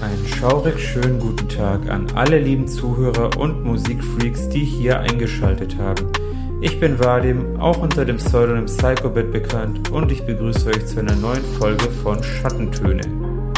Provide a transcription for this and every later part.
Einen schaurig schönen guten Tag an alle lieben Zuhörer und Musikfreaks, die hier eingeschaltet haben. Ich bin Vadim, auch unter dem Pseudonym Psychobit bekannt und ich begrüße euch zu einer neuen Folge von Schattentöne,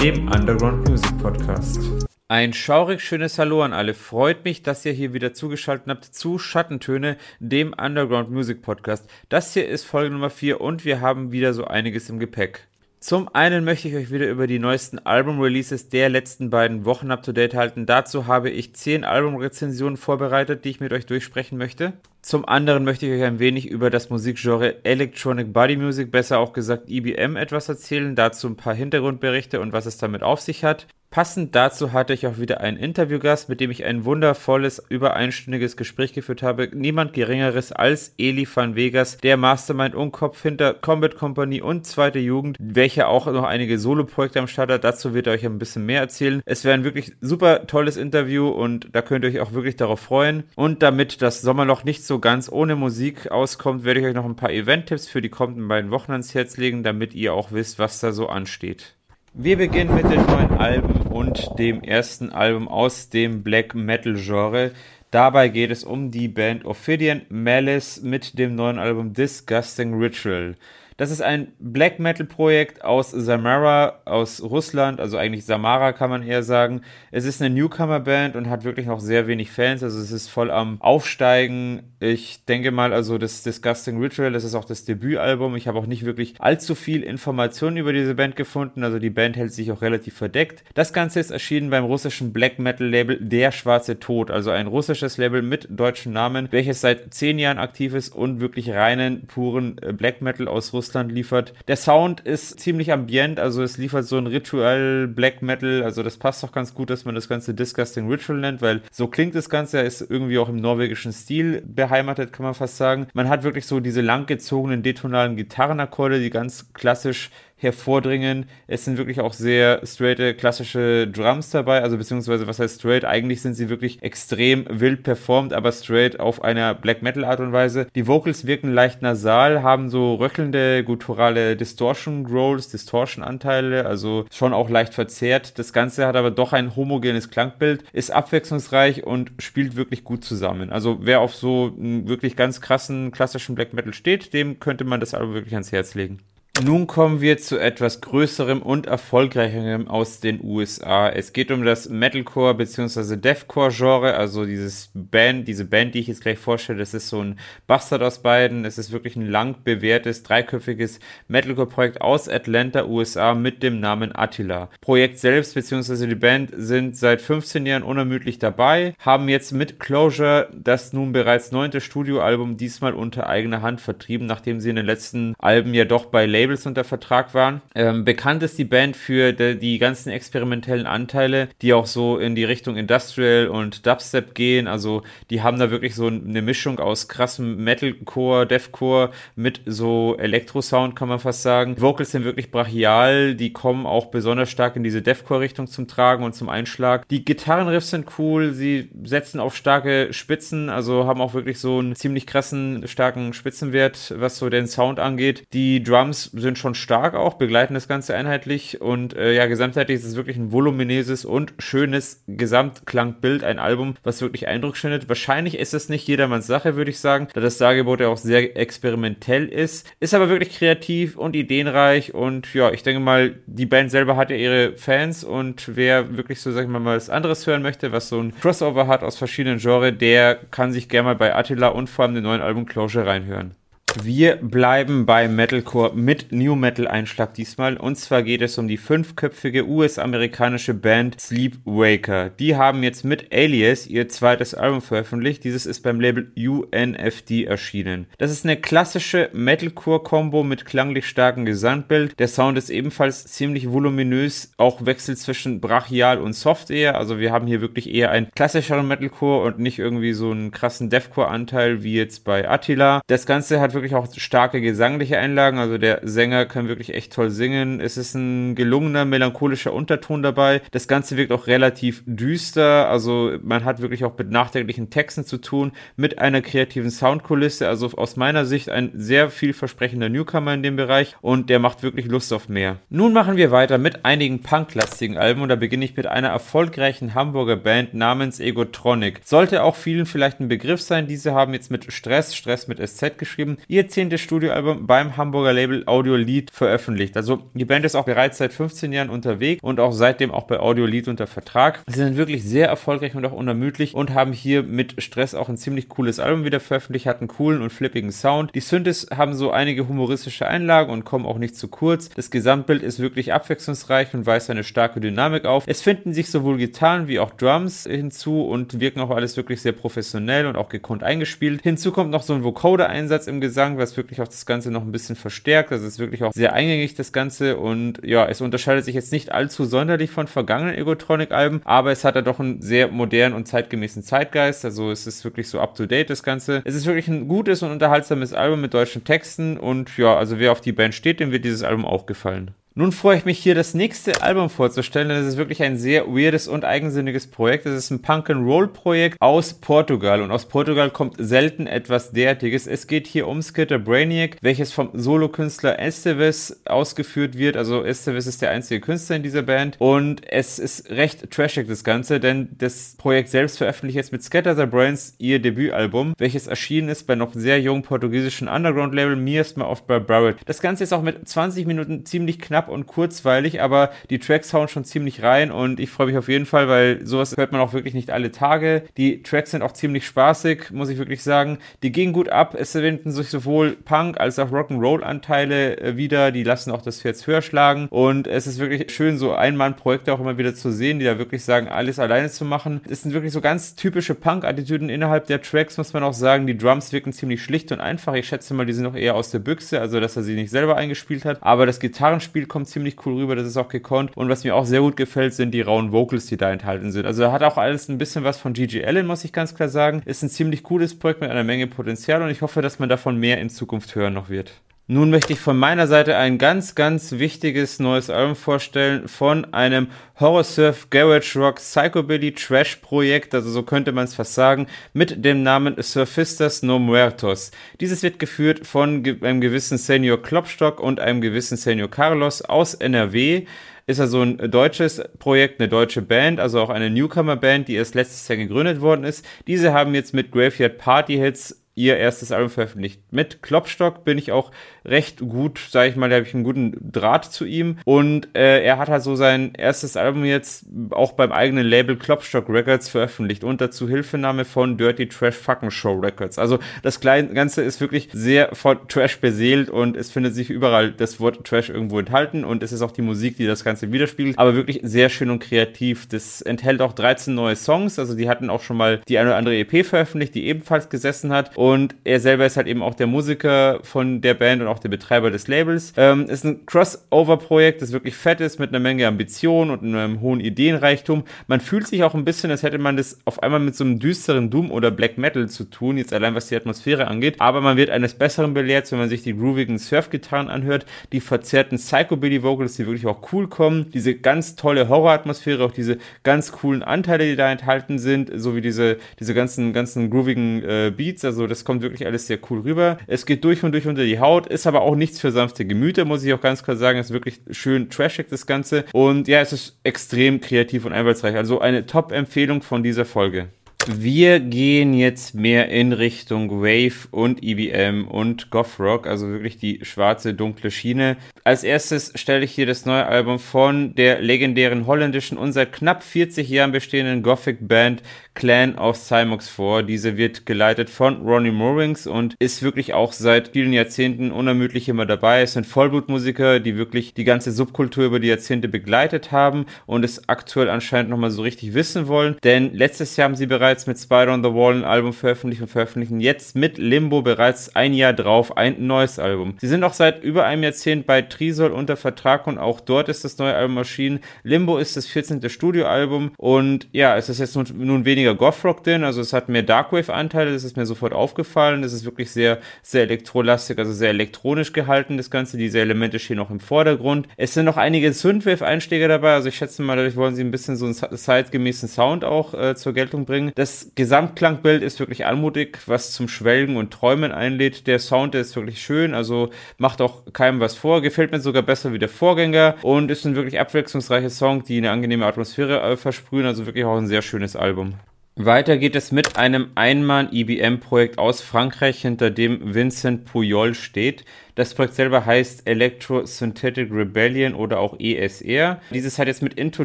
dem Underground Music Podcast. Ein schaurig schönes Hallo an alle. Freut mich, dass ihr hier wieder zugeschaltet habt zu Schattentöne, dem Underground Music Podcast. Das hier ist Folge Nummer 4 und wir haben wieder so einiges im Gepäck. Zum einen möchte ich euch wieder über die neuesten Album-Releases der letzten beiden Wochen up-to-date halten. Dazu habe ich zehn Albumrezensionen vorbereitet, die ich mit euch durchsprechen möchte. Zum anderen möchte ich euch ein wenig über das Musikgenre Electronic Body Music, besser auch gesagt EBM, etwas erzählen. Dazu ein paar Hintergrundberichte und was es damit auf sich hat. Passend dazu hatte ich auch wieder einen Interviewgast, mit dem ich ein wundervolles, über einstündiges Gespräch geführt habe. Niemand geringeres als Eli van Vegas, der Mastermind und Kopf hinter Combat Company und Zweite Jugend, welcher auch noch einige Solo-Projekte am Start hat. Dazu wird er euch ein bisschen mehr erzählen. Es wäre ein wirklich super tolles Interview und da könnt ihr euch auch wirklich darauf freuen. Und damit das Sommerloch nicht so ganz ohne Musik auskommt, werde ich euch noch ein paar Event-Tipps für die kommenden beiden Wochen ans Herz legen, damit ihr auch wisst, was da so ansteht. Wir beginnen mit den neuen Alben und dem ersten Album aus dem Black Metal Genre. Dabei geht es um die Band Ophidian Malice mit dem neuen Album Disgusting Ritual. Das ist ein Black Metal Projekt aus Samara, aus Russland, also eigentlich Samara kann man eher sagen. Es ist eine Newcomer Band und hat wirklich noch sehr wenig Fans, also es ist voll am Aufsteigen. Ich denke mal, also das Disgusting Ritual, das ist auch das Debütalbum. Ich habe auch nicht wirklich allzu viel Informationen über diese Band gefunden, also die Band hält sich auch relativ verdeckt. Das Ganze ist erschienen beim russischen Black Metal Label Der Schwarze Tod, also ein russisches Label mit deutschem Namen, welches seit zehn Jahren aktiv ist und wirklich reinen, puren äh, Black Metal aus Russland Russland liefert. Der Sound ist ziemlich ambient, also es liefert so ein Ritual Black Metal, also das passt doch ganz gut, dass man das Ganze Disgusting Ritual nennt, weil so klingt das Ganze, ist irgendwie auch im norwegischen Stil beheimatet, kann man fast sagen. Man hat wirklich so diese langgezogenen detonalen Gitarrenakkorde, die ganz klassisch hervordringen. Es sind wirklich auch sehr straighte, klassische Drums dabei, also beziehungsweise was heißt straight? Eigentlich sind sie wirklich extrem wild performt, aber straight auf einer Black Metal Art und Weise. Die Vocals wirken leicht nasal, haben so röchelnde, gutturale Distortion Growls, Distortion Anteile, also schon auch leicht verzerrt. Das Ganze hat aber doch ein homogenes Klangbild, ist abwechslungsreich und spielt wirklich gut zusammen. Also wer auf so einen wirklich ganz krassen klassischen Black Metal steht, dem könnte man das Album wirklich ans Herz legen. Nun kommen wir zu etwas Größerem und Erfolgreicherem aus den USA. Es geht um das Metalcore bzw. Deathcore-Genre, also dieses Band, diese Band, die ich jetzt gleich vorstelle, das ist so ein Bastard aus beiden. Es ist wirklich ein lang bewährtes, dreiköpfiges Metalcore-Projekt aus Atlanta, USA mit dem Namen Attila. Projekt selbst bzw. die Band sind seit 15 Jahren unermüdlich dabei, haben jetzt mit Closure das nun bereits neunte Studioalbum diesmal unter eigener Hand vertrieben, nachdem sie in den letzten Alben ja doch bei Label Labels unter Vertrag waren. Ähm, bekannt ist die Band für de, die ganzen experimentellen Anteile, die auch so in die Richtung Industrial und Dubstep gehen. Also die haben da wirklich so eine Mischung aus krassem Metalcore, Deathcore mit so Elektrosound, kann man fast sagen. Die Vocals sind wirklich brachial, die kommen auch besonders stark in diese Deathcore-Richtung zum Tragen und zum Einschlag. Die Gitarrenriffs sind cool, sie setzen auf starke Spitzen, also haben auch wirklich so einen ziemlich krassen, starken Spitzenwert, was so den Sound angeht. Die Drums sind schon stark auch, begleiten das Ganze einheitlich und äh, ja, gesamtheitlich ist es wirklich ein voluminöses und schönes Gesamtklangbild, ein Album, was wirklich Eindruck schindet. Wahrscheinlich ist es nicht jedermanns Sache, würde ich sagen, da das Dargebot ja auch sehr experimentell ist, ist aber wirklich kreativ und ideenreich und ja, ich denke mal, die Band selber hat ja ihre Fans und wer wirklich so, sag ich mal, mal was anderes hören möchte, was so ein Crossover hat aus verschiedenen Genres, der kann sich gerne mal bei Attila und vor allem den neuen Album Closure reinhören. Wir bleiben bei Metalcore mit New Metal Einschlag diesmal. Und zwar geht es um die fünfköpfige US-amerikanische Band Sleepwaker. Die haben jetzt mit Alias ihr zweites Album veröffentlicht. Dieses ist beim Label UNFD erschienen. Das ist eine klassische Metalcore-Kombo mit klanglich starkem Gesamtbild. Der Sound ist ebenfalls ziemlich voluminös, auch wechselt zwischen brachial und soft eher. Also wir haben hier wirklich eher einen klassischeren Metalcore und nicht irgendwie so einen krassen Deathcore-Anteil wie jetzt bei Attila. Das Ganze hat wirklich wirklich auch starke gesangliche Einlagen. Also der Sänger kann wirklich echt toll singen. Es ist ein gelungener, melancholischer Unterton dabei. Das Ganze wirkt auch relativ düster. Also man hat wirklich auch mit nachdenklichen Texten zu tun, mit einer kreativen Soundkulisse. Also aus meiner Sicht ein sehr vielversprechender Newcomer in dem Bereich und der macht wirklich Lust auf mehr. Nun machen wir weiter mit einigen punklastigen Alben und da beginne ich mit einer erfolgreichen Hamburger Band namens Egotronic. Sollte auch vielen vielleicht ein Begriff sein. Diese haben jetzt mit Stress, Stress mit SZ geschrieben, ihr zehntes Studioalbum beim Hamburger Label Audio Lead veröffentlicht. Also die Band ist auch bereits seit 15 Jahren unterwegs und auch seitdem auch bei Audio Lead unter Vertrag. Sie sind wirklich sehr erfolgreich und auch unermüdlich und haben hier mit Stress auch ein ziemlich cooles Album wieder veröffentlicht, hatten coolen und flippigen Sound. Die Synthes haben so einige humoristische Einlagen und kommen auch nicht zu kurz. Das Gesamtbild ist wirklich abwechslungsreich und weist eine starke Dynamik auf. Es finden sich sowohl Gitarren wie auch Drums hinzu und wirken auch alles wirklich sehr professionell und auch gekonnt eingespielt. Hinzu kommt noch so ein Vocoder-Einsatz im Gesang, was wirklich auch das Ganze noch ein bisschen verstärkt. Also es ist wirklich auch sehr eingängig, das Ganze. Und ja, es unterscheidet sich jetzt nicht allzu sonderlich von vergangenen Egotronic-Alben, aber es hat ja doch einen sehr modernen und zeitgemäßen Zeitgeist. Also es ist wirklich so up-to-date, das Ganze. Es ist wirklich ein gutes und unterhaltsames Album mit deutschen Texten und ja, also wer auf die Band steht, dem wird dieses Album auch gefallen. Nun freue ich mich hier das nächste Album vorzustellen, denn es ist wirklich ein sehr weirdes und eigensinniges Projekt. Es ist ein Punk-and-Roll-Projekt aus Portugal und aus Portugal kommt selten etwas derartiges. Es geht hier um Skitter Brainiac, welches vom Solokünstler Esteves ausgeführt wird. Also Esteves ist der einzige Künstler in dieser Band und es ist recht trashig das Ganze, denn das Projekt selbst veröffentlicht jetzt mit Scatter the Brains ihr Debütalbum, welches erschienen ist bei noch sehr jungen portugiesischen Underground-Label Miasma of Barbaric. Das Ganze ist auch mit 20 Minuten ziemlich knapp knapp und kurzweilig, aber die Tracks hauen schon ziemlich rein und ich freue mich auf jeden Fall, weil sowas hört man auch wirklich nicht alle Tage. Die Tracks sind auch ziemlich spaßig, muss ich wirklich sagen. Die gehen gut ab. Es verwenden sich sowohl Punk als auch Rock'n'Roll-Anteile äh, wieder. Die lassen auch das Herz höher schlagen und es ist wirklich schön, so Ein-Mann-Projekte auch immer wieder zu sehen, die da wirklich sagen, alles alleine zu machen. Es sind wirklich so ganz typische Punk-Attitüden innerhalb der Tracks, muss man auch sagen. Die Drums wirken ziemlich schlicht und einfach. Ich schätze mal, die sind auch eher aus der Büchse, also dass er sie nicht selber eingespielt hat. Aber das Gitarrenspiel kommt ziemlich cool rüber, das ist auch gekonnt. Und was mir auch sehr gut gefällt, sind die rauen Vocals, die da enthalten sind. Also hat auch alles ein bisschen was von Gigi Allen, muss ich ganz klar sagen. Ist ein ziemlich cooles Projekt mit einer Menge Potenzial und ich hoffe, dass man davon mehr in Zukunft hören noch wird. Nun möchte ich von meiner Seite ein ganz, ganz wichtiges neues Album vorstellen von einem Horror Surf Garage Rock Psychobilly Trash Projekt, also so könnte man es fast sagen, mit dem Namen Surfistas No Muertos. Dieses wird geführt von einem gewissen Senior Klopstock und einem gewissen Senior Carlos aus NRW ist also ein deutsches Projekt, eine deutsche Band, also auch eine Newcomer-Band, die erst letztes Jahr gegründet worden ist. Diese haben jetzt mit Graveyard Party Hits ihr erstes Album veröffentlicht. Mit Klopstock bin ich auch recht gut, sage ich mal, da habe ich einen guten Draht zu ihm und äh, er hat halt so sein erstes Album jetzt auch beim eigenen Label Klopstock Records veröffentlicht unter Zuhilfenahme von Dirty Trash Fucking Show Records. Also das Ganze ist wirklich sehr von Trash beseelt und es findet sich überall das Wort Trash irgendwo enthalten und es ist auch die Musik, die das Ganze widerspiegelt, aber wirklich sehr schön und kreativ. Das enthält auch 13 neue Songs, also die hatten auch schon mal die eine oder andere EP veröffentlicht, die ebenfalls gesessen hat und er selber ist halt eben auch der Musiker von der Band und auch der Betreiber des Labels. Ähm, ist ein Crossover-Projekt, das wirklich fett ist, mit einer Menge Ambition und einem hohen Ideenreichtum. Man fühlt sich auch ein bisschen, als hätte man das auf einmal mit so einem düsteren Doom oder Black Metal zu tun, jetzt allein was die Atmosphäre angeht. Aber man wird eines Besseren belehrt, wenn man sich die groovigen Surf-Gitarren anhört, die verzerrten Psychobilly-Vocals, die wirklich auch cool kommen, diese ganz tolle Horror-Atmosphäre, auch diese ganz coolen Anteile, die da enthalten sind, sowie diese, diese ganzen, ganzen groovigen äh, Beats, also das kommt wirklich alles sehr cool rüber. Es geht durch und durch unter die Haut, ist aber auch nichts für sanfte Gemüter, muss ich auch ganz klar sagen. Es ist wirklich schön trashig, das Ganze. Und ja, es ist extrem kreativ und einfallsreich. Also eine Top-Empfehlung von dieser Folge. Wir gehen jetzt mehr in Richtung Wave und EBM und Goth Rock, also wirklich die schwarze, dunkle Schiene. Als erstes stelle ich hier das neue Album von der legendären holländischen und seit knapp 40 Jahren bestehenden Gothic Band Clan of Cymox vor. Diese wird geleitet von Ronnie Morings und ist wirklich auch seit vielen Jahrzehnten unermüdlich immer dabei. Es sind Vollblutmusiker, die wirklich die ganze Subkultur über die Jahrzehnte begleitet haben und es aktuell anscheinend nochmal so richtig wissen wollen, denn letztes Jahr haben sie bereits bereits mit Spider on the Wall ein Album veröffentlicht und veröffentlichen jetzt mit Limbo bereits ein Jahr drauf ein neues Album. Sie sind auch seit über einem Jahrzehnt bei Trisol unter Vertrag und auch dort ist das neue Album erschienen. Limbo ist das 14. Studioalbum und ja, es ist jetzt nun, nun weniger Gothrock drin, also es hat mehr Darkwave-Anteile, das ist mir sofort aufgefallen. Es ist wirklich sehr, sehr elektrolastig, also sehr elektronisch gehalten, das Ganze. Diese Elemente stehen auch im Vordergrund. Es sind noch einige Synthwave-Einschläge dabei, also ich schätze mal, dadurch wollen sie ein bisschen so einen zeitgemäßen Sound auch äh, zur Geltung bringen. Das Gesamtklangbild ist wirklich anmutig, was zum Schwelgen und Träumen einlädt. Der Sound ist wirklich schön, also macht auch keinem was vor, gefällt mir sogar besser wie der Vorgänger und ist ein wirklich abwechslungsreicher Song, die eine angenehme Atmosphäre äh, versprühen, also wirklich auch ein sehr schönes Album. Weiter geht es mit einem Einmann-IBM-Projekt aus Frankreich, hinter dem Vincent Puyol steht. Das Projekt selber heißt Electro-Synthetic Rebellion oder auch ESR. Dieses hat jetzt mit Into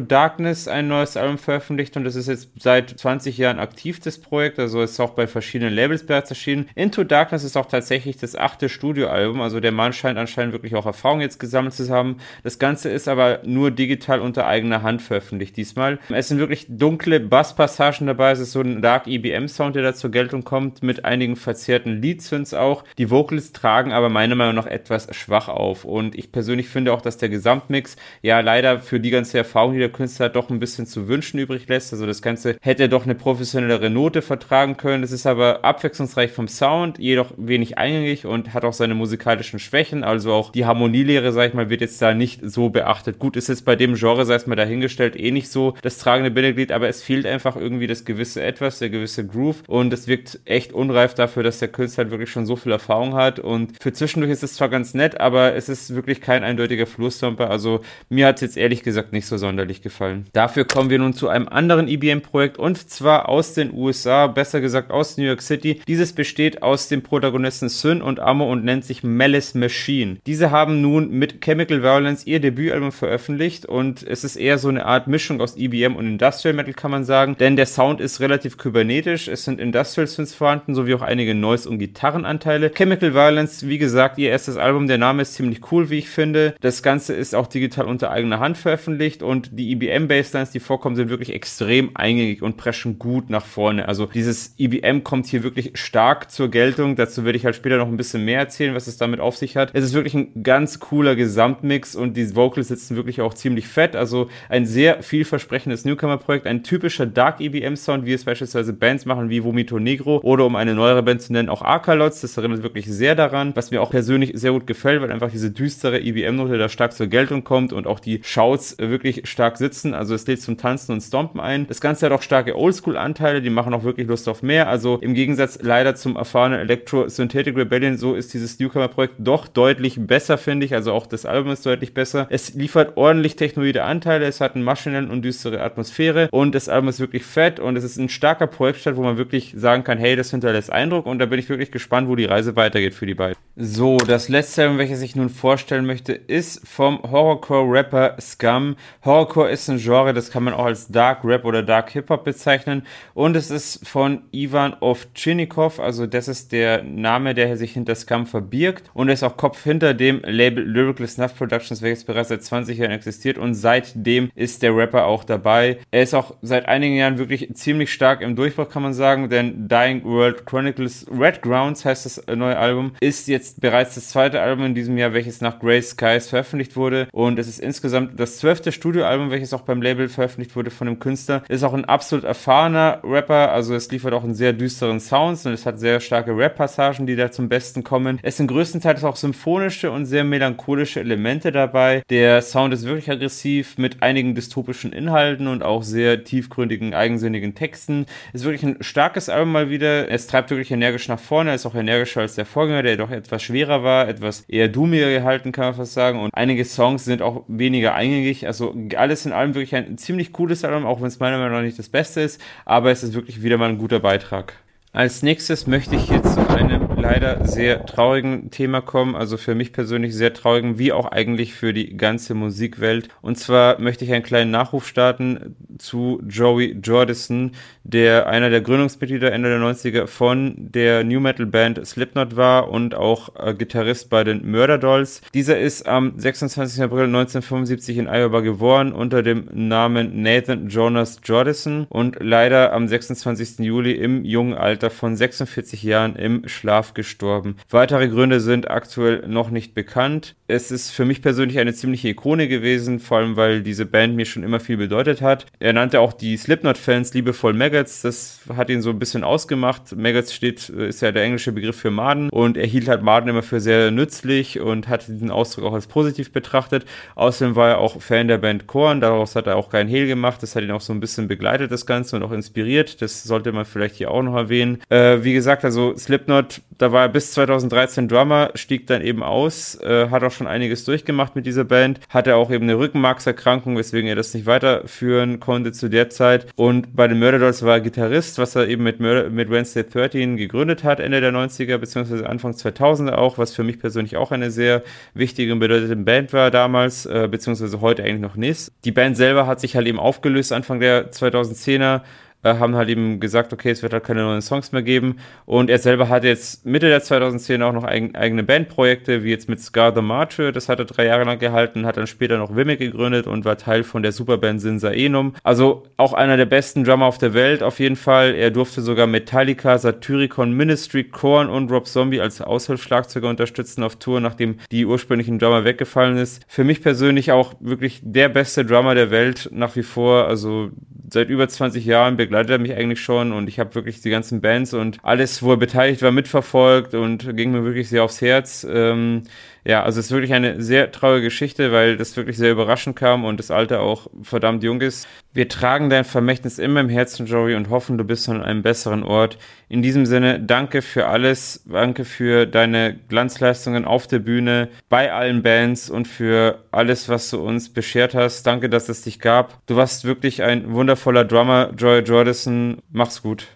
Darkness ein neues Album veröffentlicht und das ist jetzt seit 20 Jahren aktiv, das Projekt. Also ist auch bei verschiedenen Labels bereits erschienen. Into Darkness ist auch tatsächlich das achte Studioalbum. Also der Mann scheint anscheinend wirklich auch Erfahrung jetzt gesammelt zu haben. Das Ganze ist aber nur digital unter eigener Hand veröffentlicht diesmal. Es sind wirklich dunkle Basspassagen dabei. Es ist so ein Dark EBM Sound, der da zur Geltung kommt, mit einigen verzerrten Leadsynths auch. Die Vocals tragen aber meiner Meinung nach noch etwas schwach auf. Und ich persönlich finde auch, dass der Gesamtmix ja leider für die ganze Erfahrung, die der Künstler hat, doch ein bisschen zu wünschen übrig lässt. Also das Ganze hätte doch eine professionellere Note vertragen können. Es ist aber abwechslungsreich vom Sound, jedoch wenig eingängig und hat auch seine musikalischen Schwächen. Also auch die Harmonielehre, sag ich mal, wird jetzt da nicht so beachtet. Gut, ist jetzt bei dem Genre, sei es mal dahingestellt, eh nicht so das tragende Bindeglied, aber es fehlt einfach irgendwie das gewisse Etwas, der gewisse Groove und es wirkt echt unreif dafür, dass der Künstler halt wirklich schon so viel Erfahrung hat und für zwischendurch ist es zwar ganz nett, aber es ist wirklich kein eindeutiger Flusstomper. Also mir hat es jetzt ehrlich gesagt nicht so sonderlich gefallen. Dafür kommen wir nun zu einem anderen IBM-Projekt und zwar aus den USA, besser gesagt aus New York City. Dieses besteht aus den Protagonisten Syn und Ammo und nennt sich Malice Machine. Diese haben nun mit Chemical Violence ihr Debütalbum veröffentlicht und es ist eher so eine Art Mischung aus IBM und Industrial Metal, kann man sagen, denn der Sound ist relativ kybernetisch. Es sind Industrial Synths vorhanden, sowie auch einige Noise- und Gitarrenanteile. Chemical Violence, wie gesagt, ihr erstes Album. Der Name ist ziemlich cool, wie ich finde. Das Ganze ist auch digital unter eigener Hand veröffentlicht und die EBM-Basslines, die vorkommen, sind wirklich extrem eingängig und preschen gut nach vorne. Also dieses EBM kommt hier wirklich stark zur Geltung. Dazu werde ich halt später noch ein bisschen mehr erzählen, was es damit auf sich hat. Es ist wirklich ein ganz cooler Gesamtmix und die Vocals sitzen wirklich auch ziemlich fett. Also ein sehr vielversprechendes Newcomer-Projekt, ein typischer Dark EBM-Sound, wie es beispielsweise Bands machen wie Vomito Negro oder um eine neuere Band zu nennen, auch Arcalots. Das erinnert wirklich sehr daran, was mir auch persönlich sehr gut gefällt, weil einfach diese düstere IBM-Note e da stark zur Geltung kommt und auch die Shouts wirklich stark sitzen. Also es lädt zum Tanzen und Stompen ein. Das Ganze hat auch starke Oldschool-Anteile, die machen auch wirklich Lust auf mehr. Also im Gegensatz leider zum erfahrenen Electro-Synthetic Rebellion, so ist dieses Newcomer-Projekt doch deutlich besser, finde ich. Also auch das Album ist deutlich besser. Es liefert ordentlich technoide Anteile, es hat einen maschinellen und düstere Atmosphäre und das Album ist wirklich fett und es ist ein starker Projektstart, wo man wirklich sagen kann, hey, das hinterlässt Eindruck und da bin ich wirklich gespannt, wo die Reise weitergeht für die beiden. So, das letzte Album, welches ich nun vorstellen möchte, ist vom Horrorcore-Rapper Scum. Horrorcore ist ein Genre, das kann man auch als Dark Rap oder Dark Hip-Hop bezeichnen. Und es ist von Ivan Ovchinnikov, also das ist der Name, der sich hinter Scum verbirgt. Und er ist auch Kopf hinter dem Label Lyrical Snuff Productions, welches bereits seit 20 Jahren existiert. Und seitdem ist der Rapper auch dabei. Er ist auch seit einigen Jahren wirklich ziemlich stark im Durchbruch, kann man sagen, denn Dying World Chronicles Red Grounds heißt das neue Album, ist jetzt bereits das zweite Album in diesem Jahr, welches nach Grey Skies veröffentlicht wurde. Und es ist insgesamt das zwölfte Studioalbum, welches auch beim Label veröffentlicht wurde von dem Künstler. Ist auch ein absolut erfahrener Rapper, also es liefert auch einen sehr düsteren Sounds und es hat sehr starke Rap-Passagen, die da zum Besten kommen. Es sind größtenteils auch symphonische und sehr melancholische Elemente dabei. Der Sound ist wirklich aggressiv mit einigen dystopischen Inhalten und auch sehr tiefgründigen, eigensinnigen Texten. Ist wirklich ein starkes Album mal wieder. Es treibt wirklich energisch nach vorne, ist auch energischer als der Vorgänger, der doch etwas schwerer war, etwas eher doomiger gehalten, kann man fast sagen. Und einige Songs sind auch weniger eingängig. Also alles in allem wirklich ein ziemlich cooles Album, auch wenn es meiner Meinung nach nicht das Beste ist. Aber es ist wirklich wieder mal ein guter Beitrag. Als nächstes möchte ich hier zu einem leider sehr traurigen Thema kommen, also für mich persönlich sehr traurigen, wie auch eigentlich für die ganze Musikwelt. Und zwar möchte ich einen kleinen Nachruf starten zu Joey Jordison, der einer der Gründungsmitglieder Ende der 90er von der New Metal Band Slipknot war und auch äh, Gitarrist bei den Murder Dolls. Dieser ist am 26. April 1975 in Iowa geboren unter dem Namen Nathan Jonas Jordison und leider am 26. Juli im jungen Alter von 46 Jahren im Schlaf gestorben. Weitere Gründe sind aktuell noch nicht bekannt. Es ist für mich persönlich eine ziemliche Ikone gewesen, vor allem weil diese Band mir schon immer viel bedeutet hat. Er nannte auch die Slipknot-Fans liebevoll Maggots. Das hat ihn so ein bisschen ausgemacht. Maggots steht, äh, ist ja der englische Begriff für Maden und er hielt halt Maden immer für sehr nützlich und hat diesen Ausdruck auch als positiv betrachtet. Außerdem war er auch Fan der Band Korn. Daraus hat er auch keinen Hehl gemacht. Das hat ihn auch so ein bisschen begleitet, das Ganze, und auch inspiriert. Das sollte man vielleicht hier auch noch erwähnen. Äh, wie gesagt, also Slipknot, da war er bis 2013 Drummer, stieg dann eben aus, äh, hat auch schon einiges durchgemacht mit dieser Band, hatte auch eben eine Rückenmarkserkrankung, weswegen er das nicht weiterführen konnte zu der Zeit. Und bei den Murder Dolls war Gitarrist, was er eben mit, mit Wednesday 13 gegründet hat, Ende der 90er bzw. Anfang 2000er auch, was für mich persönlich auch eine sehr wichtige und bedeutende Band war damals, äh, beziehungsweise heute eigentlich noch nicht. Die Band selber hat sich halt eben aufgelöst Anfang der 2010er äh, haben halt eben gesagt, okay, es wird halt keine neuen Songs mehr geben. Und er selber hat jetzt Mitte der 2010 auch noch eigen, eigene Bandprojekte, wie jetzt mit Scar the Martyr, das hat er drei Jahre lang gehalten, hat dann später noch Wimmick gegründet und war Teil von der Superband Sinsa Enum. Also auch einer der besten Drummer auf der Welt auf jeden Fall. Er durfte sogar Metallica, Satyricon, Ministry, Korn und Rob Zombie als Aushilfsschlagzeuger unterstützen auf Tour, nachdem die ursprünglichen Drummer weggefallen ist. Für mich persönlich auch wirklich der beste Drummer der Welt nach wie vor. Also seit über 20 Jahren begleitet er mich eigentlich schon und ich habe wirklich die ganzen Bands und alles, wo er beteiligt war, mitverfolgt und ging mir wirklich sehr aufs Herz. Ähm, ja, also es ist wirklich eine sehr traurige Geschichte, weil das wirklich sehr überraschend kam und das Alter auch verdammt jung ist. Wir tragen dein Vermächtnis immer im Herzen, Joey, und hoffen, du bist an einem besseren Ort. In diesem Sinne, danke für alles, danke für deine Glanzleistungen auf der Bühne, bei allen Bands und für alles, was du uns beschert hast. Danke, dass es dich gab. Du warst wirklich ein wundervoller Drummer, Joey Jordison. Mach's gut.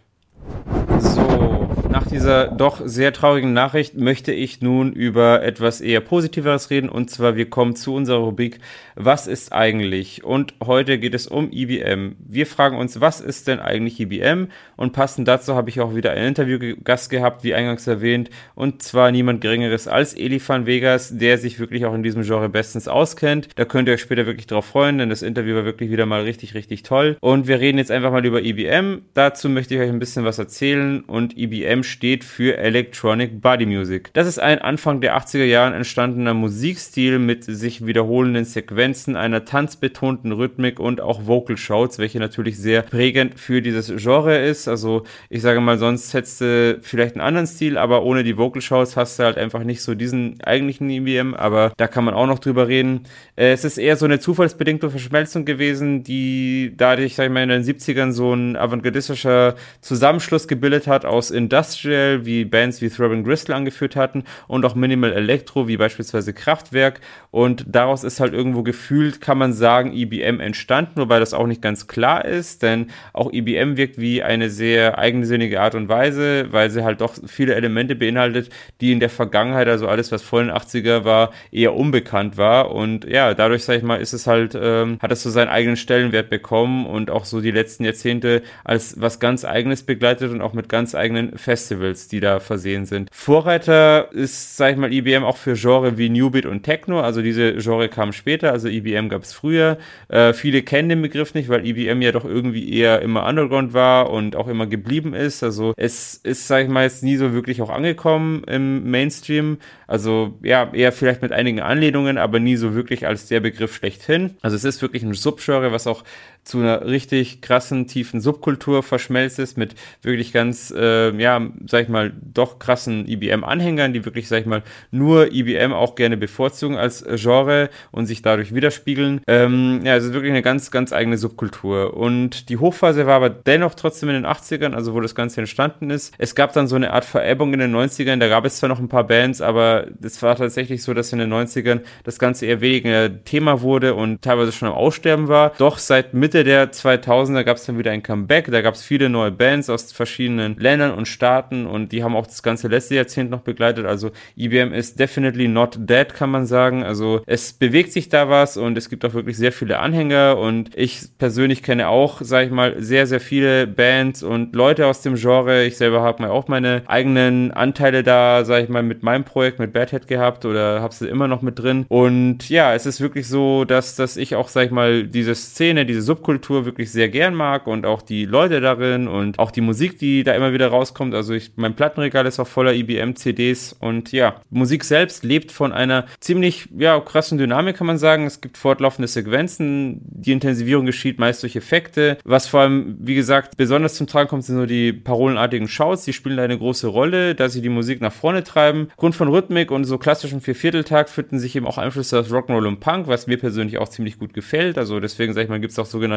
So. Nach dieser doch sehr traurigen Nachricht möchte ich nun über etwas eher Positiveres reden. Und zwar wir kommen zu unserer Rubrik Was ist eigentlich? Und heute geht es um IBM. Wir fragen uns, was ist denn eigentlich IBM? Und passend dazu habe ich auch wieder einen Interviewgast gehabt, wie eingangs erwähnt, und zwar niemand Geringeres als Eli van Vegas, der sich wirklich auch in diesem Genre bestens auskennt. Da könnt ihr euch später wirklich drauf freuen, denn das Interview war wirklich wieder mal richtig, richtig toll. Und wir reden jetzt einfach mal über IBM. Dazu möchte ich euch ein bisschen was erzählen und IBM steht für Electronic Body Music. Das ist ein Anfang der 80er Jahren entstandener Musikstil mit sich wiederholenden Sequenzen, einer tanzbetonten Rhythmik und auch Vocal Shouts, welche natürlich sehr prägend für dieses Genre ist. Also ich sage mal, sonst hättest du vielleicht einen anderen Stil, aber ohne die Vocal Shouts hast du halt einfach nicht so diesen eigentlichen EBM, aber da kann man auch noch drüber reden. Äh, es ist eher so eine zufallsbedingte Verschmelzung gewesen, die dadurch, sag ich mal, in den 70ern so ein avantgardistischer Zusammenschluss gebildet hat aus Industrial Industrial, wie Bands wie Throbbing Gristle angeführt hatten und auch Minimal Electro, wie beispielsweise Kraftwerk. Und daraus ist halt irgendwo gefühlt, kann man sagen, IBM entstanden, wobei das auch nicht ganz klar ist, denn auch IBM wirkt wie eine sehr eigensinnige Art und Weise, weil sie halt doch viele Elemente beinhaltet, die in der Vergangenheit, also alles, was vor den 80er war, eher unbekannt war. Und ja, dadurch, sag ich mal, ist es halt, ähm, hat es so seinen eigenen Stellenwert bekommen und auch so die letzten Jahrzehnte als was ganz eigenes begleitet und auch mit ganz eigenen Festivals, die da versehen sind. Vorreiter ist, sag ich mal, IBM auch für Genre wie New und Techno. Also diese Genre kamen später, also IBM gab es früher. Äh, viele kennen den Begriff nicht, weil IBM ja doch irgendwie eher immer Underground war und auch immer geblieben ist. Also es ist, sag ich mal, jetzt nie so wirklich auch angekommen im Mainstream. Also ja, eher vielleicht mit einigen Anlehnungen, aber nie so wirklich als der Begriff schlechthin. Also es ist wirklich ein Subgenre, was auch zu einer richtig krassen, tiefen Subkultur verschmelzt ist mit wirklich ganz, äh, ja, sag ich mal, doch krassen IBM-Anhängern, die wirklich, sag ich mal, nur IBM auch gerne bevorzugen als Genre und sich dadurch widerspiegeln. Ähm, ja, es ist wirklich eine ganz, ganz eigene Subkultur. Und die Hochphase war aber dennoch trotzdem in den 80ern, also wo das Ganze entstanden ist. Es gab dann so eine Art Vererbung in den 90ern, da gab es zwar noch ein paar Bands, aber es war tatsächlich so, dass in den 90ern das Ganze eher weniger Thema wurde und teilweise schon am Aussterben war. Doch seit Mitte Mitte der 2000er gab es dann wieder ein Comeback. Da gab es viele neue Bands aus verschiedenen Ländern und Staaten und die haben auch das ganze letzte Jahrzehnt noch begleitet. Also IBM ist definitely not dead, kann man sagen. Also es bewegt sich da was und es gibt auch wirklich sehr viele Anhänger und ich persönlich kenne auch, sag ich mal, sehr, sehr viele Bands und Leute aus dem Genre. Ich selber habe mal auch meine eigenen Anteile da, sag ich mal, mit meinem Projekt, mit Badhead gehabt oder habe sie immer noch mit drin. Und ja, es ist wirklich so, dass, dass ich auch, sag ich mal, diese Szene, diese Subkultur wirklich sehr gern mag und auch die Leute darin und auch die Musik, die da immer wieder rauskommt. Also ich, mein Plattenregal ist auch voller IBM-CDs und ja, Musik selbst lebt von einer ziemlich, ja, krassen Dynamik, kann man sagen. Es gibt fortlaufende Sequenzen. Die Intensivierung geschieht meist durch Effekte. Was vor allem, wie gesagt, besonders zum Tragen kommt, sind so die parolenartigen Shouts. Die spielen da eine große Rolle, da sie die Musik nach vorne treiben. Grund von Rhythmik und so klassischen Viervierteltag finden sich eben auch Einflüsse aus Rock'n'Roll und Punk, was mir persönlich auch ziemlich gut gefällt. Also deswegen, sag ich mal, gibt es auch sogenannte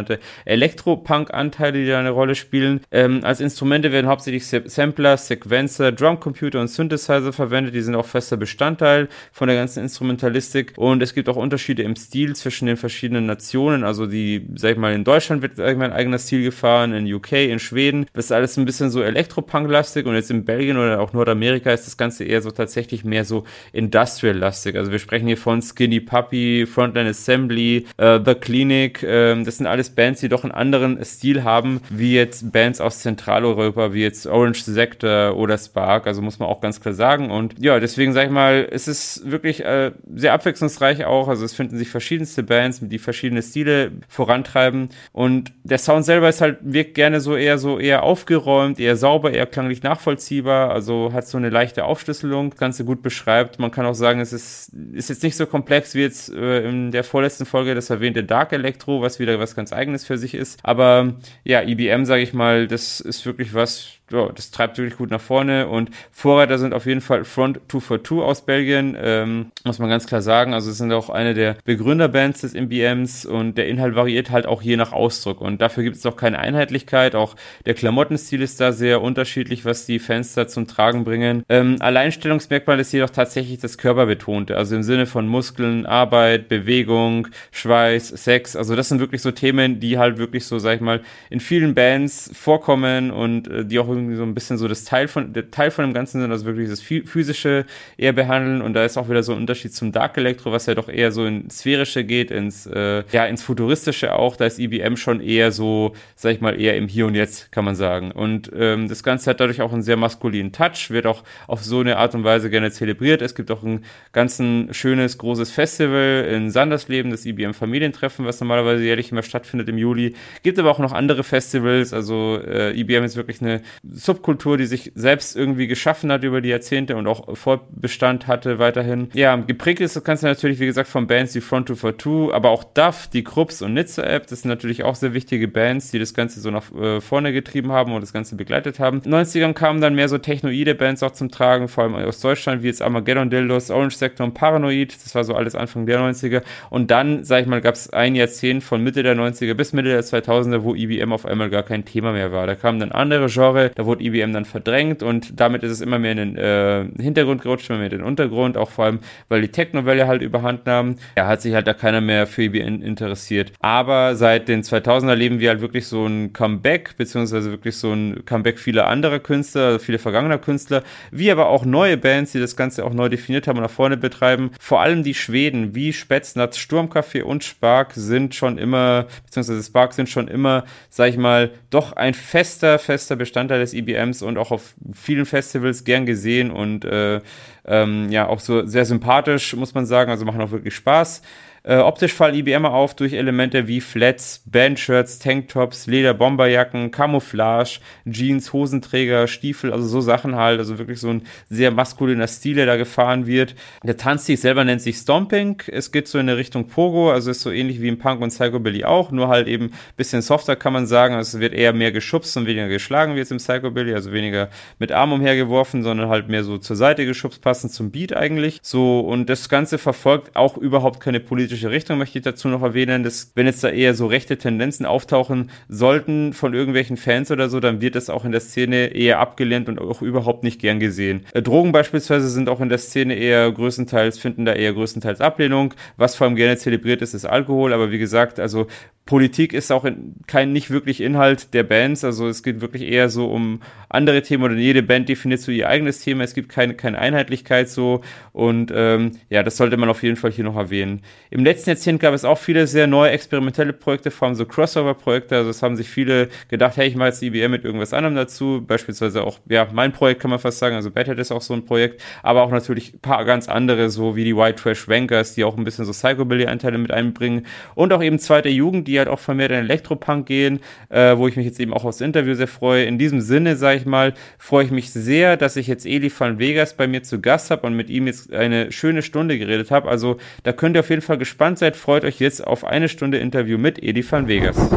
Elektro-Punk-Anteile, die da eine Rolle spielen. Ähm, als Instrumente werden hauptsächlich Sampler, Sequencer, Drumcomputer und Synthesizer verwendet. Die sind auch fester Bestandteil von der ganzen Instrumentalistik. Und es gibt auch Unterschiede im Stil zwischen den verschiedenen Nationen. Also die, sag ich mal, in Deutschland wird irgendwann ein eigener Stil gefahren, in UK, in Schweden. Das ist alles ein bisschen so Elektropunk-lastig und jetzt in Belgien oder auch Nordamerika ist das Ganze eher so tatsächlich mehr so Industrial-lastig. Also wir sprechen hier von Skinny Puppy, Frontline Assembly, uh, The Clinic. Uh, das sind alles Bands, die doch einen anderen Stil haben, wie jetzt Bands aus Zentraleuropa, wie jetzt Orange Sector oder Spark. Also muss man auch ganz klar sagen. Und ja, deswegen sage ich mal, es ist wirklich äh, sehr abwechslungsreich auch. Also es finden sich verschiedenste Bands, die verschiedene Stile vorantreiben. Und der Sound selber ist halt, wirkt gerne so eher so eher aufgeräumt, eher sauber, eher klanglich nachvollziehbar. Also hat so eine leichte Aufschlüsselung, das Ganze gut beschreibt. Man kann auch sagen, es ist, ist jetzt nicht so komplex wie jetzt äh, in der vorletzten Folge das erwähnte Dark Electro, was wieder was ganz eigenes für sich ist. Aber ja, IBM, sage ich mal, das ist wirklich was, ja, das treibt wirklich gut nach vorne und Vorreiter sind auf jeden Fall Front 242 aus Belgien, ähm, muss man ganz klar sagen. Also es sind auch eine der Begründerbands des MBMs und der Inhalt variiert halt auch je nach Ausdruck und dafür gibt es auch keine Einheitlichkeit. Auch der Klamottenstil ist da sehr unterschiedlich, was die Fans da zum Tragen bringen. Ähm, Alleinstellungsmerkmal ist jedoch tatsächlich das Körperbetonte, also im Sinne von Muskeln, Arbeit, Bewegung, Schweiß, Sex. Also das sind wirklich so Themen, die halt wirklich so, sag ich mal, in vielen Bands vorkommen und äh, die auch irgendwie so ein bisschen so das Teil von, der Teil von dem Ganzen sind, also wirklich das physische eher behandeln und da ist auch wieder so ein Unterschied zum Dark Electro, was ja doch eher so ins sphärische geht, ins, äh, ja, ins futuristische auch, da ist IBM schon eher so, sag ich mal, eher im Hier und Jetzt, kann man sagen. Und ähm, das Ganze hat dadurch auch einen sehr maskulinen Touch, wird auch auf so eine Art und Weise gerne zelebriert. Es gibt auch ein ganz schönes, großes Festival in Sandersleben, das IBM Familientreffen, was normalerweise jährlich immer stattfindet im Juli. Gibt aber auch noch andere Festivals, also äh, IBM ist wirklich eine Subkultur, die sich selbst irgendwie geschaffen hat über die Jahrzehnte und auch Fortbestand hatte weiterhin. Ja, geprägt ist das Ganze natürlich, wie gesagt, von Bands wie Front 242, aber auch Duff, die Krups und Nitzer App, das sind natürlich auch sehr wichtige Bands, die das Ganze so nach äh, vorne getrieben haben und das Ganze begleitet haben. In den 90ern kamen dann mehr so technoide Bands auch zum Tragen, vor allem aus Deutschland, wie jetzt Armageddon Dildos, Orange Sector und Paranoid, das war so alles Anfang der 90er. Und dann, sag ich mal, gab es ein Jahrzehnt von Mitte der 90er bis Mitte der 2000er, wo IBM auf einmal gar kein Thema mehr war. Da kamen dann andere Genre, da wurde IBM dann verdrängt und damit ist es immer mehr in den äh, Hintergrund gerutscht, immer mehr in den Untergrund, auch vor allem, weil die Techno-Welle halt überhand nahm. Ja, hat sich halt da keiner mehr für IBM interessiert. Aber seit den 2000er leben wir halt wirklich so ein Comeback, beziehungsweise wirklich so ein Comeback vieler anderer Künstler, also viele vergangener Künstler, wie aber auch neue Bands, die das Ganze auch neu definiert haben und nach vorne betreiben. Vor allem die Schweden, wie Spätznatz, Sturmcafé und Spark sind schon immer, beziehungsweise Spark sind schon immer, sag ich mal, doch ein fester, fester Bestandteil des IBMs und auch auf vielen Festivals gern gesehen und äh, ähm, ja, auch so sehr sympathisch, muss man sagen. Also machen auch wirklich Spaß. Äh, optisch fallen IBM auf durch Elemente wie Flats, Bandshirts, Tanktops, Lederbomberjacken, Camouflage, Jeans, Hosenträger, Stiefel, also so Sachen halt. Also wirklich so ein sehr maskuliner Stil, der da gefahren wird. Der Tanzstil selber nennt sich Stomping. Es geht so in der Richtung Pogo, also ist so ähnlich wie im Punk und Psychobilly auch, nur halt eben bisschen softer kann man sagen. Also es wird eher mehr geschubst und weniger geschlagen wie jetzt im Psychobilly, also weniger mit Arm umhergeworfen, sondern halt mehr so zur Seite geschubst, passend zum Beat eigentlich. So, und das Ganze verfolgt auch überhaupt keine politische politische Richtung möchte ich dazu noch erwähnen, dass wenn jetzt da eher so rechte Tendenzen auftauchen sollten von irgendwelchen Fans oder so, dann wird das auch in der Szene eher abgelehnt und auch überhaupt nicht gern gesehen. Äh, Drogen beispielsweise sind auch in der Szene eher größtenteils, finden da eher größtenteils Ablehnung. Was vor allem gerne zelebriert ist, ist Alkohol, aber wie gesagt, also Politik ist auch in, kein nicht wirklich Inhalt der Bands, also es geht wirklich eher so um andere Themen oder jede Band definiert so ihr eigenes Thema, es gibt keine, keine Einheitlichkeit so. Und ähm, ja, das sollte man auf jeden Fall hier noch erwähnen. Im letzten Jahrzehnt gab es auch viele sehr neue experimentelle Projekte, vor allem so Crossover-Projekte, also es haben sich viele gedacht, hey, ich mache jetzt IBM mit irgendwas anderem dazu, beispielsweise auch, ja, mein Projekt kann man fast sagen, also Hat ist auch so ein Projekt, aber auch natürlich ein paar ganz andere, so wie die White Trash Wankers, die auch ein bisschen so Psychobilly-Anteile mit einbringen. Und auch eben zweite Jugend, die halt auch vermehrt in Elektropunk gehen, äh, wo ich mich jetzt eben auch aufs Interview sehr freue. In diesem Sinne, sage ich mal, freue ich mich sehr, dass ich jetzt Eli van Vegas bei mir zu Gast habe und mit ihm jetzt eine schöne Stunde geredet habe. Also da könnt ihr auf jeden Fall gespannt sein. Freut euch jetzt auf eine Stunde Interview mit Eli van Vegas.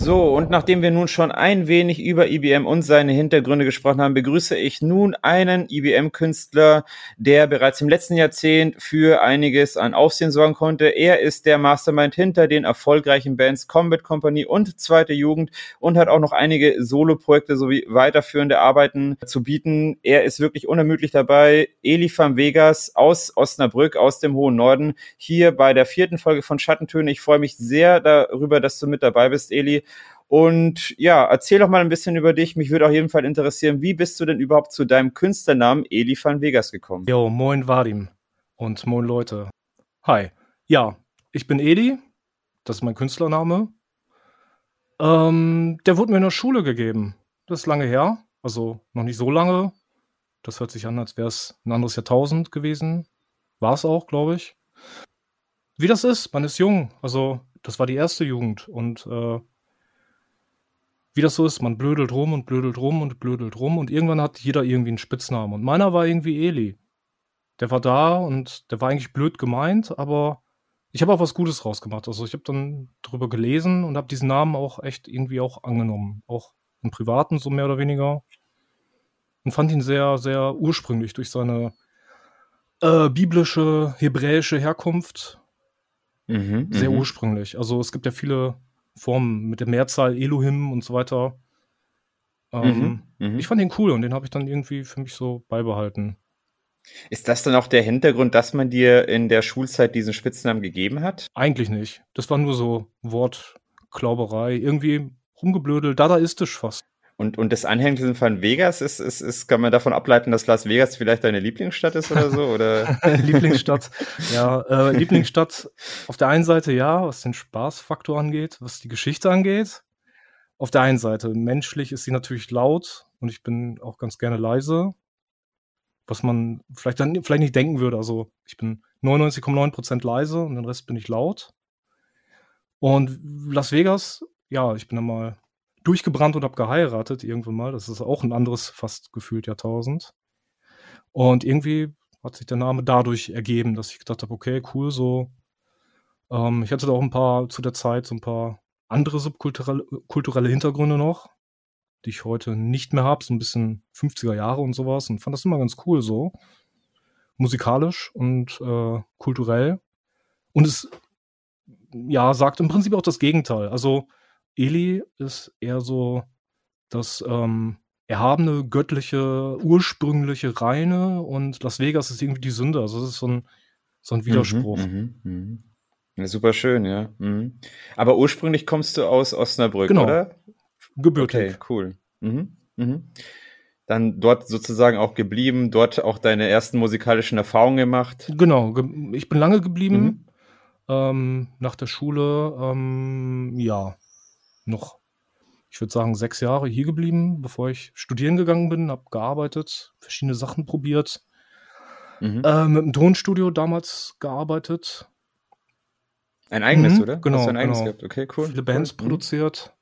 So, und nachdem wir nun schon ein wenig über IBM und seine Hintergründe gesprochen haben, begrüße ich nun einen IBM-Künstler, der bereits im letzten Jahrzehnt für einiges an Aufsehen sorgen konnte. Er ist der Mastermind hinter den erfolgreichen Bands Combat Company und Zweite Jugend und hat auch noch einige Solo-Projekte sowie weiterführende Arbeiten zu bieten. Er ist wirklich unermüdlich dabei. Eli van Vegas aus Osnabrück, aus dem hohen Norden, hier bei der vierten Folge von Schattentöne. Ich freue mich sehr darüber, dass du mit dabei bist, Eli. Und ja, erzähl doch mal ein bisschen über dich. Mich würde auf jeden Fall interessieren, wie bist du denn überhaupt zu deinem Künstlernamen Eli van Vegas gekommen? Jo, moin Vadim und moin Leute. Hi. Ja, ich bin Eli. Das ist mein Künstlername. Ähm, der wurde mir in der Schule gegeben. Das ist lange her. Also noch nicht so lange. Das hört sich an, als wäre es ein anderes Jahrtausend gewesen. War es auch, glaube ich. Wie das ist, man ist jung. Also, das war die erste Jugend. Und äh, wie das so ist, man blödelt rum und blödelt rum und blödelt rum und irgendwann hat jeder irgendwie einen Spitznamen. Und meiner war irgendwie Eli. Der war da und der war eigentlich blöd gemeint, aber ich habe auch was Gutes rausgemacht. Also ich habe dann drüber gelesen und habe diesen Namen auch echt irgendwie auch angenommen. Auch im Privaten so mehr oder weniger. Und fand ihn sehr, sehr ursprünglich durch seine äh, biblische, hebräische Herkunft. Mhm, sehr mhm. ursprünglich. Also es gibt ja viele Formen mit der Mehrzahl Elohim und so weiter. Ähm, mhm, mhm, ich fand den cool und den habe ich dann irgendwie für mich so beibehalten. Ist das dann auch der Hintergrund, dass man dir in der Schulzeit diesen Spitznamen gegeben hat? Eigentlich nicht. Das war nur so Wortklauberei, irgendwie rumgeblödelt, dadaistisch fast. Und, und das Anhängen von Vegas ist, ist, ist, kann man davon ableiten, dass Las Vegas vielleicht deine Lieblingsstadt ist oder so? Oder? Lieblingsstadt, ja. Äh, Lieblingsstadt auf der einen Seite ja, was den Spaßfaktor angeht, was die Geschichte angeht. Auf der einen Seite, menschlich ist sie natürlich laut und ich bin auch ganz gerne leise. Was man vielleicht dann vielleicht nicht denken würde. Also ich bin 99,9% leise und den Rest bin ich laut. Und Las Vegas, ja, ich bin da mal durchgebrannt und habe geheiratet irgendwann mal. Das ist auch ein anderes fast gefühlt Jahrtausend. Und irgendwie hat sich der Name dadurch ergeben, dass ich gedacht habe, okay, cool, so. Ähm, ich hatte da auch ein paar zu der Zeit so ein paar andere subkulturelle kulturelle Hintergründe noch, die ich heute nicht mehr habe, so ein bisschen 50er Jahre und sowas und fand das immer ganz cool so. Musikalisch und äh, kulturell. Und es ja, sagt im Prinzip auch das Gegenteil. Also Eli ist eher so das ähm, erhabene, göttliche, ursprüngliche, reine und Las Vegas ist irgendwie die Sünde. Also das ist so ein, so ein mhm, Widerspruch. Mhm, mh, mh. Ja, super schön, ja. Mhm. Aber ursprünglich kommst du aus Osnabrück, genau. oder? Gebürtig. Okay, cool. Mhm, mhm. Dann dort sozusagen auch geblieben, dort auch deine ersten musikalischen Erfahrungen gemacht. Genau, ich bin lange geblieben. Mhm. Ähm, nach der Schule, ähm, ja, noch, ich würde sagen, sechs Jahre hier geblieben, bevor ich studieren gegangen bin, habe gearbeitet, verschiedene Sachen probiert. Mhm. Äh, mit einem Tonstudio damals gearbeitet. Ein eigenes, mhm, oder? Genau. Hast du ein eigenes genau. gehabt? Okay, cool. Viele Bands cool. Mhm. produziert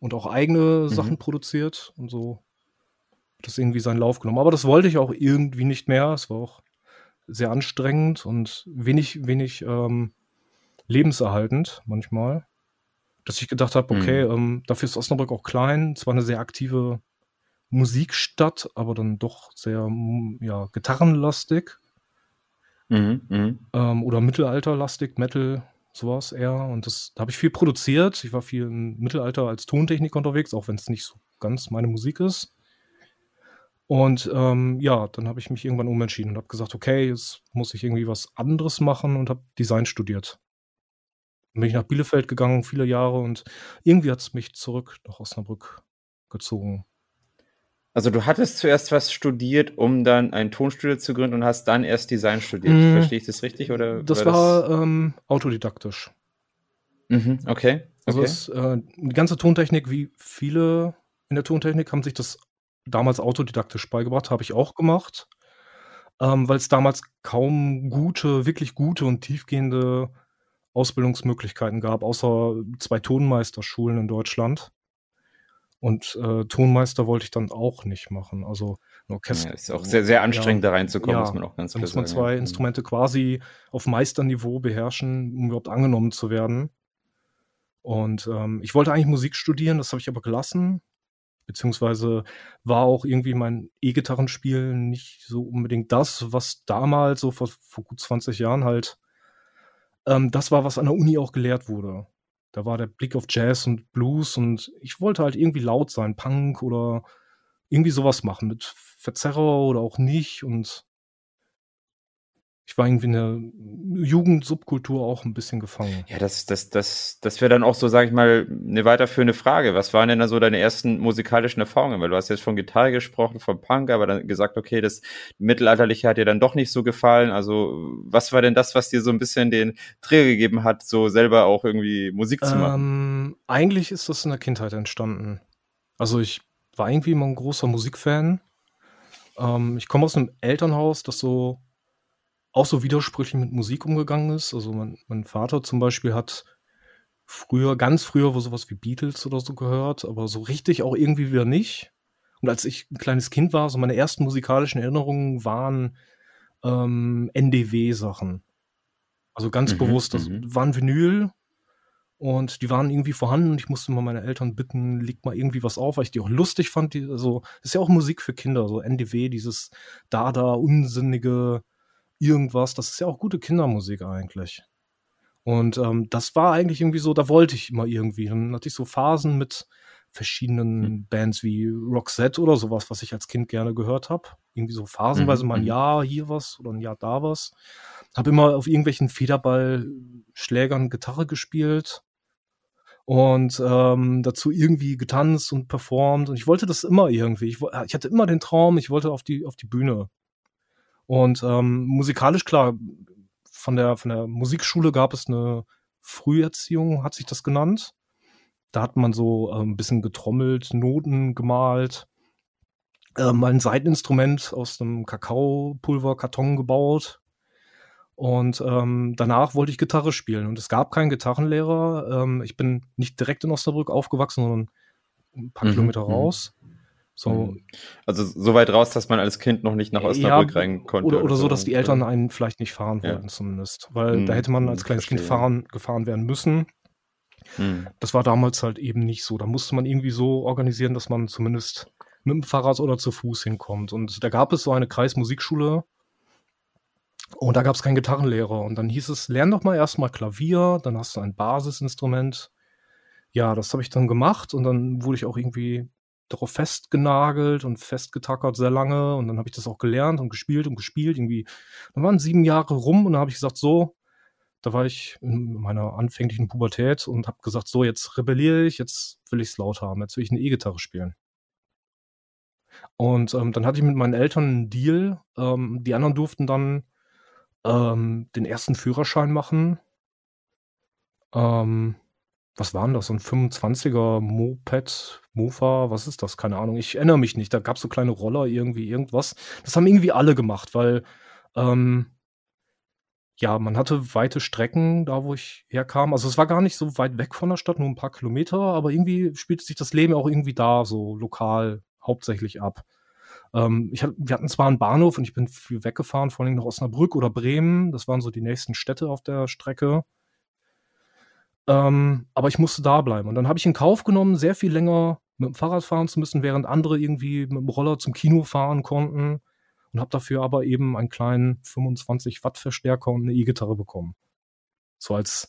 und auch eigene mhm. Sachen produziert und so hat das irgendwie seinen Lauf genommen. Aber das wollte ich auch irgendwie nicht mehr. Es war auch sehr anstrengend und wenig, wenig ähm, lebenserhaltend manchmal dass ich gedacht habe, okay, mhm. ähm, dafür ist Osnabrück auch klein, zwar eine sehr aktive Musikstadt, aber dann doch sehr ja, gitarrenlastig. Mhm, mh. ähm, oder mittelalterlastig, Metal, sowas eher. Und das, da habe ich viel produziert. Ich war viel im Mittelalter als Tontechniker unterwegs, auch wenn es nicht so ganz meine Musik ist. Und ähm, ja, dann habe ich mich irgendwann umentschieden und habe gesagt, okay, jetzt muss ich irgendwie was anderes machen und habe Design studiert. Dann bin ich nach Bielefeld gegangen, viele Jahre und irgendwie hat es mich zurück nach Osnabrück gezogen. Also du hattest zuerst was studiert, um dann ein Tonstudio zu gründen und hast dann erst Design studiert. Mm, Verstehe ich das richtig? Oder das war war das? ähm, autodidaktisch. Mhm, okay. Also Okay. es, äh, die ganze Tontechnik, wie viele in der Tontechnik, haben sich das damals autodidaktisch beigebracht, habe ich auch gemacht, ähm, weil es damals kaum gute, wirklich gute und tiefgehende Ausbildungsmöglichkeiten gab, außer zwei Tonmeisterschulen in Deutschland. Und äh, Tonmeister wollte ich dann auch nicht machen. Also ein Ja, Orchester, ist auch sehr, sehr anstrengend, ja, da reinzukommen, muss ja, man auch ganz klar muss man sagen. Ja. zwei Mhm. Instrumente quasi auf Meisterniveau beherrschen, um überhaupt angenommen zu werden. Und ähm, ich wollte eigentlich Musik studieren, das habe ich aber gelassen. Beziehungsweise war auch irgendwie mein E-Gitarrenspiel nicht so unbedingt das, was damals, so vor, vor gut 20 Jahren halt, ähm, das war, was an der Uni auch gelehrt wurde. Da war der Blick auf Jazz und Blues und ich wollte halt irgendwie laut sein, Punk oder irgendwie sowas machen mit Verzerrer oder auch nicht. Und ich war irgendwie in der Jugendsubkultur auch ein bisschen gefangen. Ja, das, das, das, das wäre dann auch so, sage ich mal, eine weiterführende Frage. Was waren denn da so deine ersten musikalischen Erfahrungen? Weil du hast jetzt von Gitarre gesprochen, von Punk, aber dann gesagt, okay, das Mittelalterliche hat dir dann doch nicht so gefallen. Also, was war denn das, was dir so ein bisschen den Trigger gegeben hat, so selber auch irgendwie Musik zu machen? Ähm, eigentlich ist das in der Kindheit entstanden. Also ich war irgendwie immer ein großer Musikfan. Ähm, ich komme aus einem Elternhaus, das so auch so widersprüchlich mit Musik umgegangen ist. Also mein, mein Vater zum Beispiel hat früher, ganz früher, wo sowas wie Beatles oder so gehört, aber so richtig auch irgendwie wieder nicht. Und als ich ein kleines Kind war, so meine ersten musikalischen Erinnerungen waren ähm, NDW-Sachen. Also ganz Mhm, bewusst, das mhm. waren Vinyl und die waren irgendwie vorhanden und ich musste mal meine Eltern bitten, leg mal irgendwie was auf, weil ich die auch lustig fand. Die, also, ist ja auch Musik für Kinder, so NDW, dieses Dada, unsinnige irgendwas, das ist ja auch gute Kindermusik eigentlich. Und ähm, das war eigentlich irgendwie so, da wollte ich immer irgendwie. Dann hatte ich so Phasen mit verschiedenen Hm. Bands wie Roxette oder sowas, was ich als Kind gerne gehört habe. Irgendwie so phasenweise Mhm, mal ein mhm. Jahr hier was oder ein Jahr da was. Habe immer auf irgendwelchen Federballschlägern Gitarre gespielt und ähm, dazu irgendwie getanzt und performt. Und ich wollte das immer irgendwie. Ich, ich hatte immer den Traum, ich wollte auf die, auf die Bühne. Und ähm, musikalisch, klar, von der, von der Musikschule gab es eine Früherziehung, hat sich das genannt. Da hat man so ähm, ein bisschen getrommelt, Noten gemalt, äh, mal ein Seiteninstrument aus einem Kakaopulverkarton gebaut. Und ähm, danach wollte ich Gitarre spielen. Und es gab keinen Gitarrenlehrer. Ähm, ich bin nicht direkt in Osnabrück aufgewachsen, sondern ein paar Mhm, Kilometer mhm. raus. So, Mhm. Also so weit raus, dass man als Kind noch nicht nach Osnabrück ja, rein konnte. oder, oder so, dass die. Eltern einen vielleicht nicht fahren Ja. wollten, zumindest. Weil da Hm, hätte man hm, als kleines Kind fahren, gefahren werden müssen. Hm. Das war damals halt eben nicht so. Da musste man irgendwie so organisieren, dass man zumindest mit dem Fahrrad oder zu Fuß hinkommt. Und da gab es so eine Kreismusikschule und da gab es keinen Gitarrenlehrer. Und dann hieß es, lern doch mal erstmal Klavier, dann hast du ein Basisinstrument. Ja, das habe ich dann gemacht und dann wurde ich auch irgendwie darauf festgenagelt und festgetackert sehr lange und dann habe ich das auch gelernt und gespielt und gespielt irgendwie. Dann waren sieben Jahre rum und dann habe ich gesagt, so, da war ich in meiner anfänglichen Pubertät und habe gesagt, so, jetzt rebelliere ich, jetzt will ich es laut haben, jetzt will ich eine E-Gitarre spielen. Und ähm, dann hatte ich mit meinen Eltern einen Deal. Ähm, die anderen durften dann ähm, den ersten Führerschein machen. Ähm, was waren das? So ein 25er Moped, Mofa, was ist das? Keine Ahnung. Ich erinnere mich nicht. Da gab es so kleine Roller, irgendwie irgendwas. Das haben irgendwie alle gemacht, weil ähm, ja, man hatte weite Strecken da, wo ich herkam. Also es war gar nicht so weit weg von der Stadt, nur ein paar Kilometer, aber irgendwie spielte sich das Leben auch irgendwie da, so lokal hauptsächlich ab. Ähm, ich wir hatten zwar einen Bahnhof und ich bin viel weggefahren, vor allem nach Osnabrück oder Bremen. Das waren so die nächsten Städte auf der Strecke. Ähm, aber ich musste da bleiben. Und dann habe ich in Kauf genommen, sehr viel länger mit dem Fahrrad fahren zu müssen, während andere irgendwie mit dem Roller zum Kino fahren konnten. Und habe dafür aber eben einen kleinen 25 Watt Verstärker und eine E-Gitarre bekommen. So als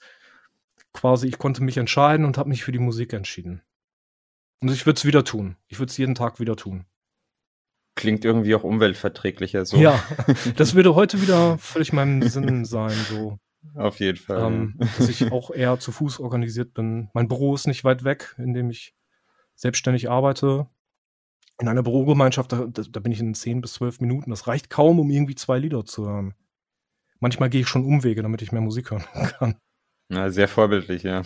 quasi, ich konnte mich entscheiden und habe mich für die Musik entschieden. Und ich würde es wieder tun. Ich würde es jeden Tag wieder tun. Klingt irgendwie auch umweltverträglicher so. Ja, das würde heute wieder völlig meinem Sinn sein. So Auf jeden Fall. Ähm, dass ich auch eher zu Fuß organisiert bin. Mein Büro ist nicht weit weg, in dem ich selbstständig arbeite. In einer Bürogemeinschaft, da, da bin ich in 10 bis 12 Minuten. Das reicht kaum, um irgendwie zwei Lieder zu hören. Manchmal gehe ich schon Umwege, damit ich mehr Musik hören kann. Ja, sehr vorbildlich, ja.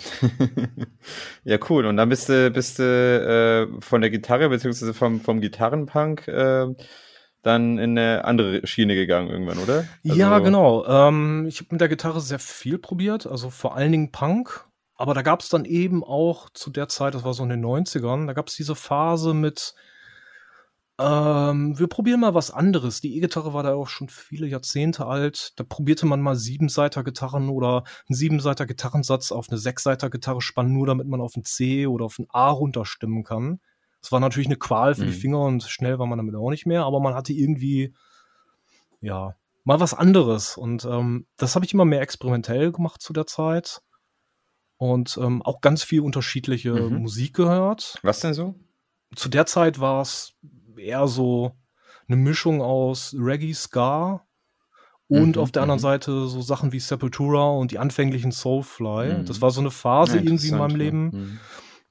ja, cool. Und dann bist du, bist du äh, von der Gitarre beziehungsweise vom, vom Gitarrenpunk äh, dann in eine andere Schiene gegangen irgendwann, oder? Also ja, genau. Ähm, ich habe mit der Gitarre sehr viel probiert, also vor allen Dingen Punk. Aber da gab es dann eben auch zu der Zeit, das war so in den 90ern, da gab es diese Phase mit ähm, wir probieren mal was anderes. Die E-Gitarre war da auch schon viele Jahrzehnte alt. Da probierte man mal Siebenseiter-Gitarren oder einen Siebenseiter-Gitarrensatz auf eine Sechsseiter-Gitarre spannen, nur damit man auf ein C oder auf ein A runterstimmen kann. Das war natürlich eine Qual für mhm. die Finger und schnell war man damit auch nicht mehr, aber man hatte irgendwie, ja, mal was anderes. Und ähm, das habe ich immer mehr experimentell gemacht zu der Zeit. Und ähm, auch ganz viel unterschiedliche mhm. Musik gehört. Was denn so? Zu der Zeit war es eher so eine Mischung aus Reggae, Ska und mhm, auf der anderen mhm. Seite so Sachen wie Sepultura und die anfänglichen Soulfly. Mhm. Das war so eine Phase ja, irgendwie in meinem Leben. Mhm.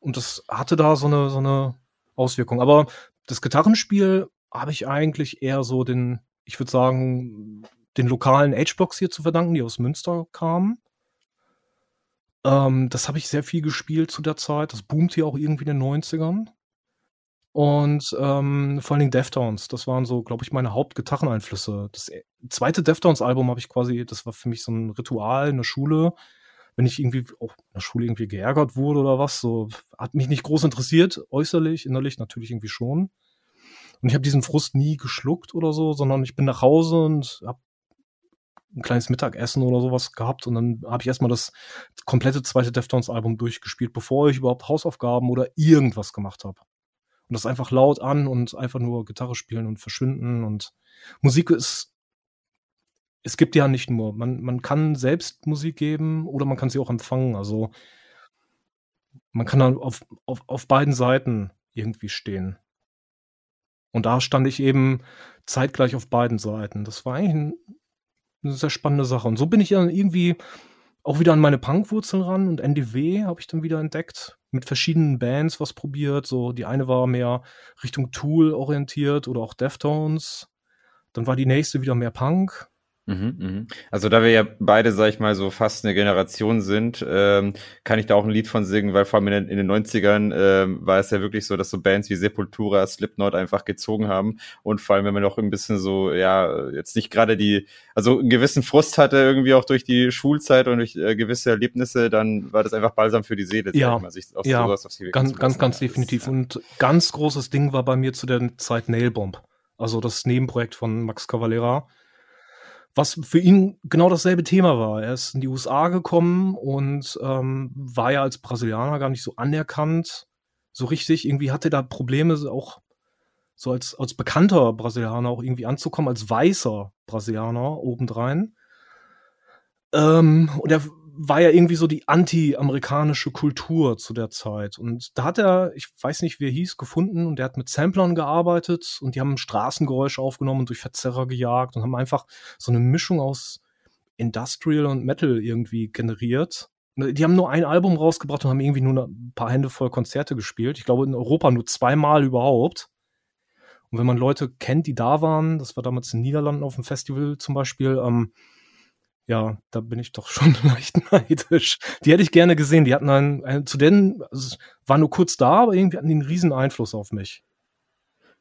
Und das hatte da so eine, so eine Auswirkung. Aber das Gitarrenspiel habe ich eigentlich eher so den, ich würde sagen, den lokalen H-Blocks hier zu verdanken, die aus Münster kamen. Ähm, das habe ich sehr viel gespielt zu der Zeit. Das boomt hier auch irgendwie in den 90ern. Und ähm, vor allen Dingen Deftones, das waren so, glaube ich, meine Hauptgitarreneinflüsse. Das e zweite Deftones-Album habe ich quasi, das war für mich so ein Ritual in der Schule. Wenn ich irgendwie auch in der Schule irgendwie geärgert wurde oder was, so hat mich nicht groß interessiert, äußerlich, innerlich natürlich irgendwie schon. Und ich habe diesen Frust nie geschluckt oder so, sondern ich bin nach Hause und habe ein kleines Mittagessen oder sowas gehabt und dann habe ich erstmal das komplette zweite Deftones-Album durchgespielt, bevor ich überhaupt Hausaufgaben oder irgendwas gemacht habe und das einfach laut an und einfach nur Gitarre spielen und verschwinden und Musik ist es gibt ja nicht nur, man, man kann selbst Musik geben oder man kann sie auch empfangen. Also man kann dann auf, auf, auf beiden Seiten irgendwie stehen. Und da stand ich eben zeitgleich auf beiden Seiten. Das war eigentlich ein, eine sehr spannende Sache. Und so bin ich dann irgendwie auch wieder an meine Punkwurzeln ran und NDW habe ich dann wieder entdeckt. Mit verschiedenen Bands was probiert. So, die eine war mehr Richtung Tool orientiert oder auch Deftones. Dann war die nächste wieder mehr Punk. Mhm, mhm. Also da wir ja beide, sag ich mal, so fast eine Generation sind, ähm, kann ich da auch ein Lied von singen, weil vor allem in den, in den 90ern ähm, war es ja wirklich so, dass so Bands wie Sepultura, Slipknot einfach gezogen haben und vor allem, wenn man auch ein bisschen so, ja, jetzt nicht gerade die, also einen gewissen Frust hatte irgendwie auch durch die Schulzeit und durch äh, gewisse Erlebnisse, dann war das einfach balsam für die Seele, ja, mal, sich auf ja, sowas auf die ganz, ganz, ganz definitiv. Ja. Und ganz großes Ding war bei mir zu der Zeit Nailbomb. Also das Nebenprojekt von Max Cavalera was für ihn genau dasselbe Thema war. Er ist in die USA gekommen und ähm, war ja als Brasilianer gar nicht so anerkannt, so richtig. Irgendwie hatte er da Probleme, auch so als, als bekannter Brasilianer auch irgendwie anzukommen, als weißer Brasilianer obendrein. Ähm, und er war ja irgendwie so die anti-amerikanische Kultur zu der Zeit. Und da hat er, ich weiß nicht, wie er hieß, gefunden und der hat mit Samplern gearbeitet und die haben Straßengeräusche aufgenommen und durch Verzerrer gejagt und haben einfach so eine Mischung aus Industrial und Metal irgendwie generiert. Die haben nur ein Album rausgebracht und haben irgendwie nur ein paar Hände voll Konzerte gespielt. Ich glaube in Europa nur zweimal überhaupt. Und wenn man Leute kennt, die da waren, das war damals in den Niederlanden auf dem Festival zum Beispiel, ähm, ja, da bin ich doch schon leicht neidisch. Die hätte ich gerne gesehen. Die hatten einen, einen zu denen, also, war nur kurz da, aber irgendwie hatten die einen riesen Einfluss auf mich.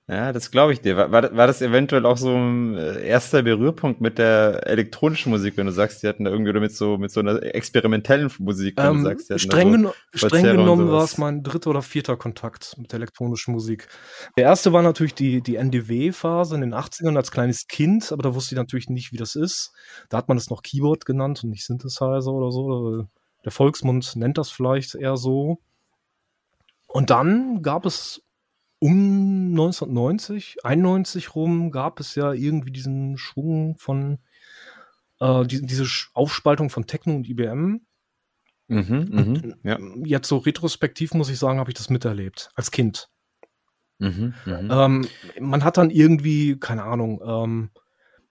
Ja, das glaube ich dir. War, war das eventuell auch so ein äh, erster Berührpunkt mit der elektronischen Musik, wenn du sagst, die hatten da irgendwie mit so, mit so einer experimentellen Musik, wenn ähm, du sagst, die streng, geno streng genommen war es mein dritter oder vierter Kontakt mit der elektronischen Musik. Der erste war natürlich die, die NDW-Phase in den 80ern als kleines Kind, aber da wusste ich natürlich nicht, wie das ist. Da hat man das noch Keyboard genannt und nicht Synthesizer oder so. Der Volksmund nennt das vielleicht eher so. Und dann gab es um 1990, 91 rum gab es ja irgendwie diesen Schwung von äh, die, diese Aufspaltung von Techno und IBM. Mhm, mh, ja. Jetzt so retrospektiv muss ich sagen, habe ich das miterlebt als Kind. Mhm, mhm. ähm, man hat dann irgendwie, keine Ahnung, ähm,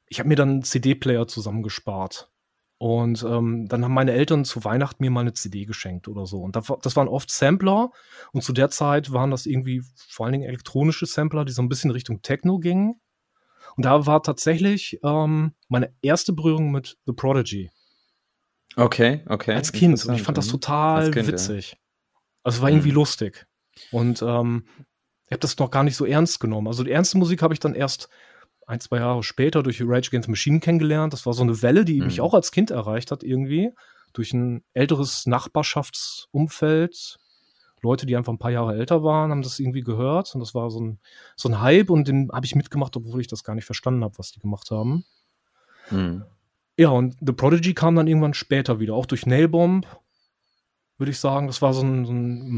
ich habe mir dann einen CD-Player zusammengespart Und ähm, dann haben meine Eltern zu Weihnachten mir mal eine CD geschenkt oder so. Und das, waren oft Sampler. Und zu der Zeit waren das irgendwie vor allen Dingen elektronische Sampler, die so ein bisschen Richtung Techno gingen. Und da war tatsächlich ähm, meine erste Berührung mit The Prodigy. Okay, okay. Als Kind. Und ich fand das mhm. total kind, witzig. Ja. Also es war irgendwie mhm. lustig. Und ähm, ich habe das noch gar nicht so ernst genommen. Also die ernste Musik habe ich dann erst ein, zwei Jahre später durch Rage Against Machine kennengelernt. Das war so eine Welle, die mhm. mich auch als Kind erreicht hat irgendwie. Durch ein älteres Nachbarschaftsumfeld. Leute, die einfach ein paar Jahre älter waren, haben das irgendwie gehört. Und das war so ein, so ein Hype und den habe ich mitgemacht, obwohl ich das gar nicht verstanden habe, was die gemacht haben. Mhm. Ja, und The Prodigy kam dann irgendwann später wieder, auch durch Nailbomb, würde ich sagen. Das war so ein, so ein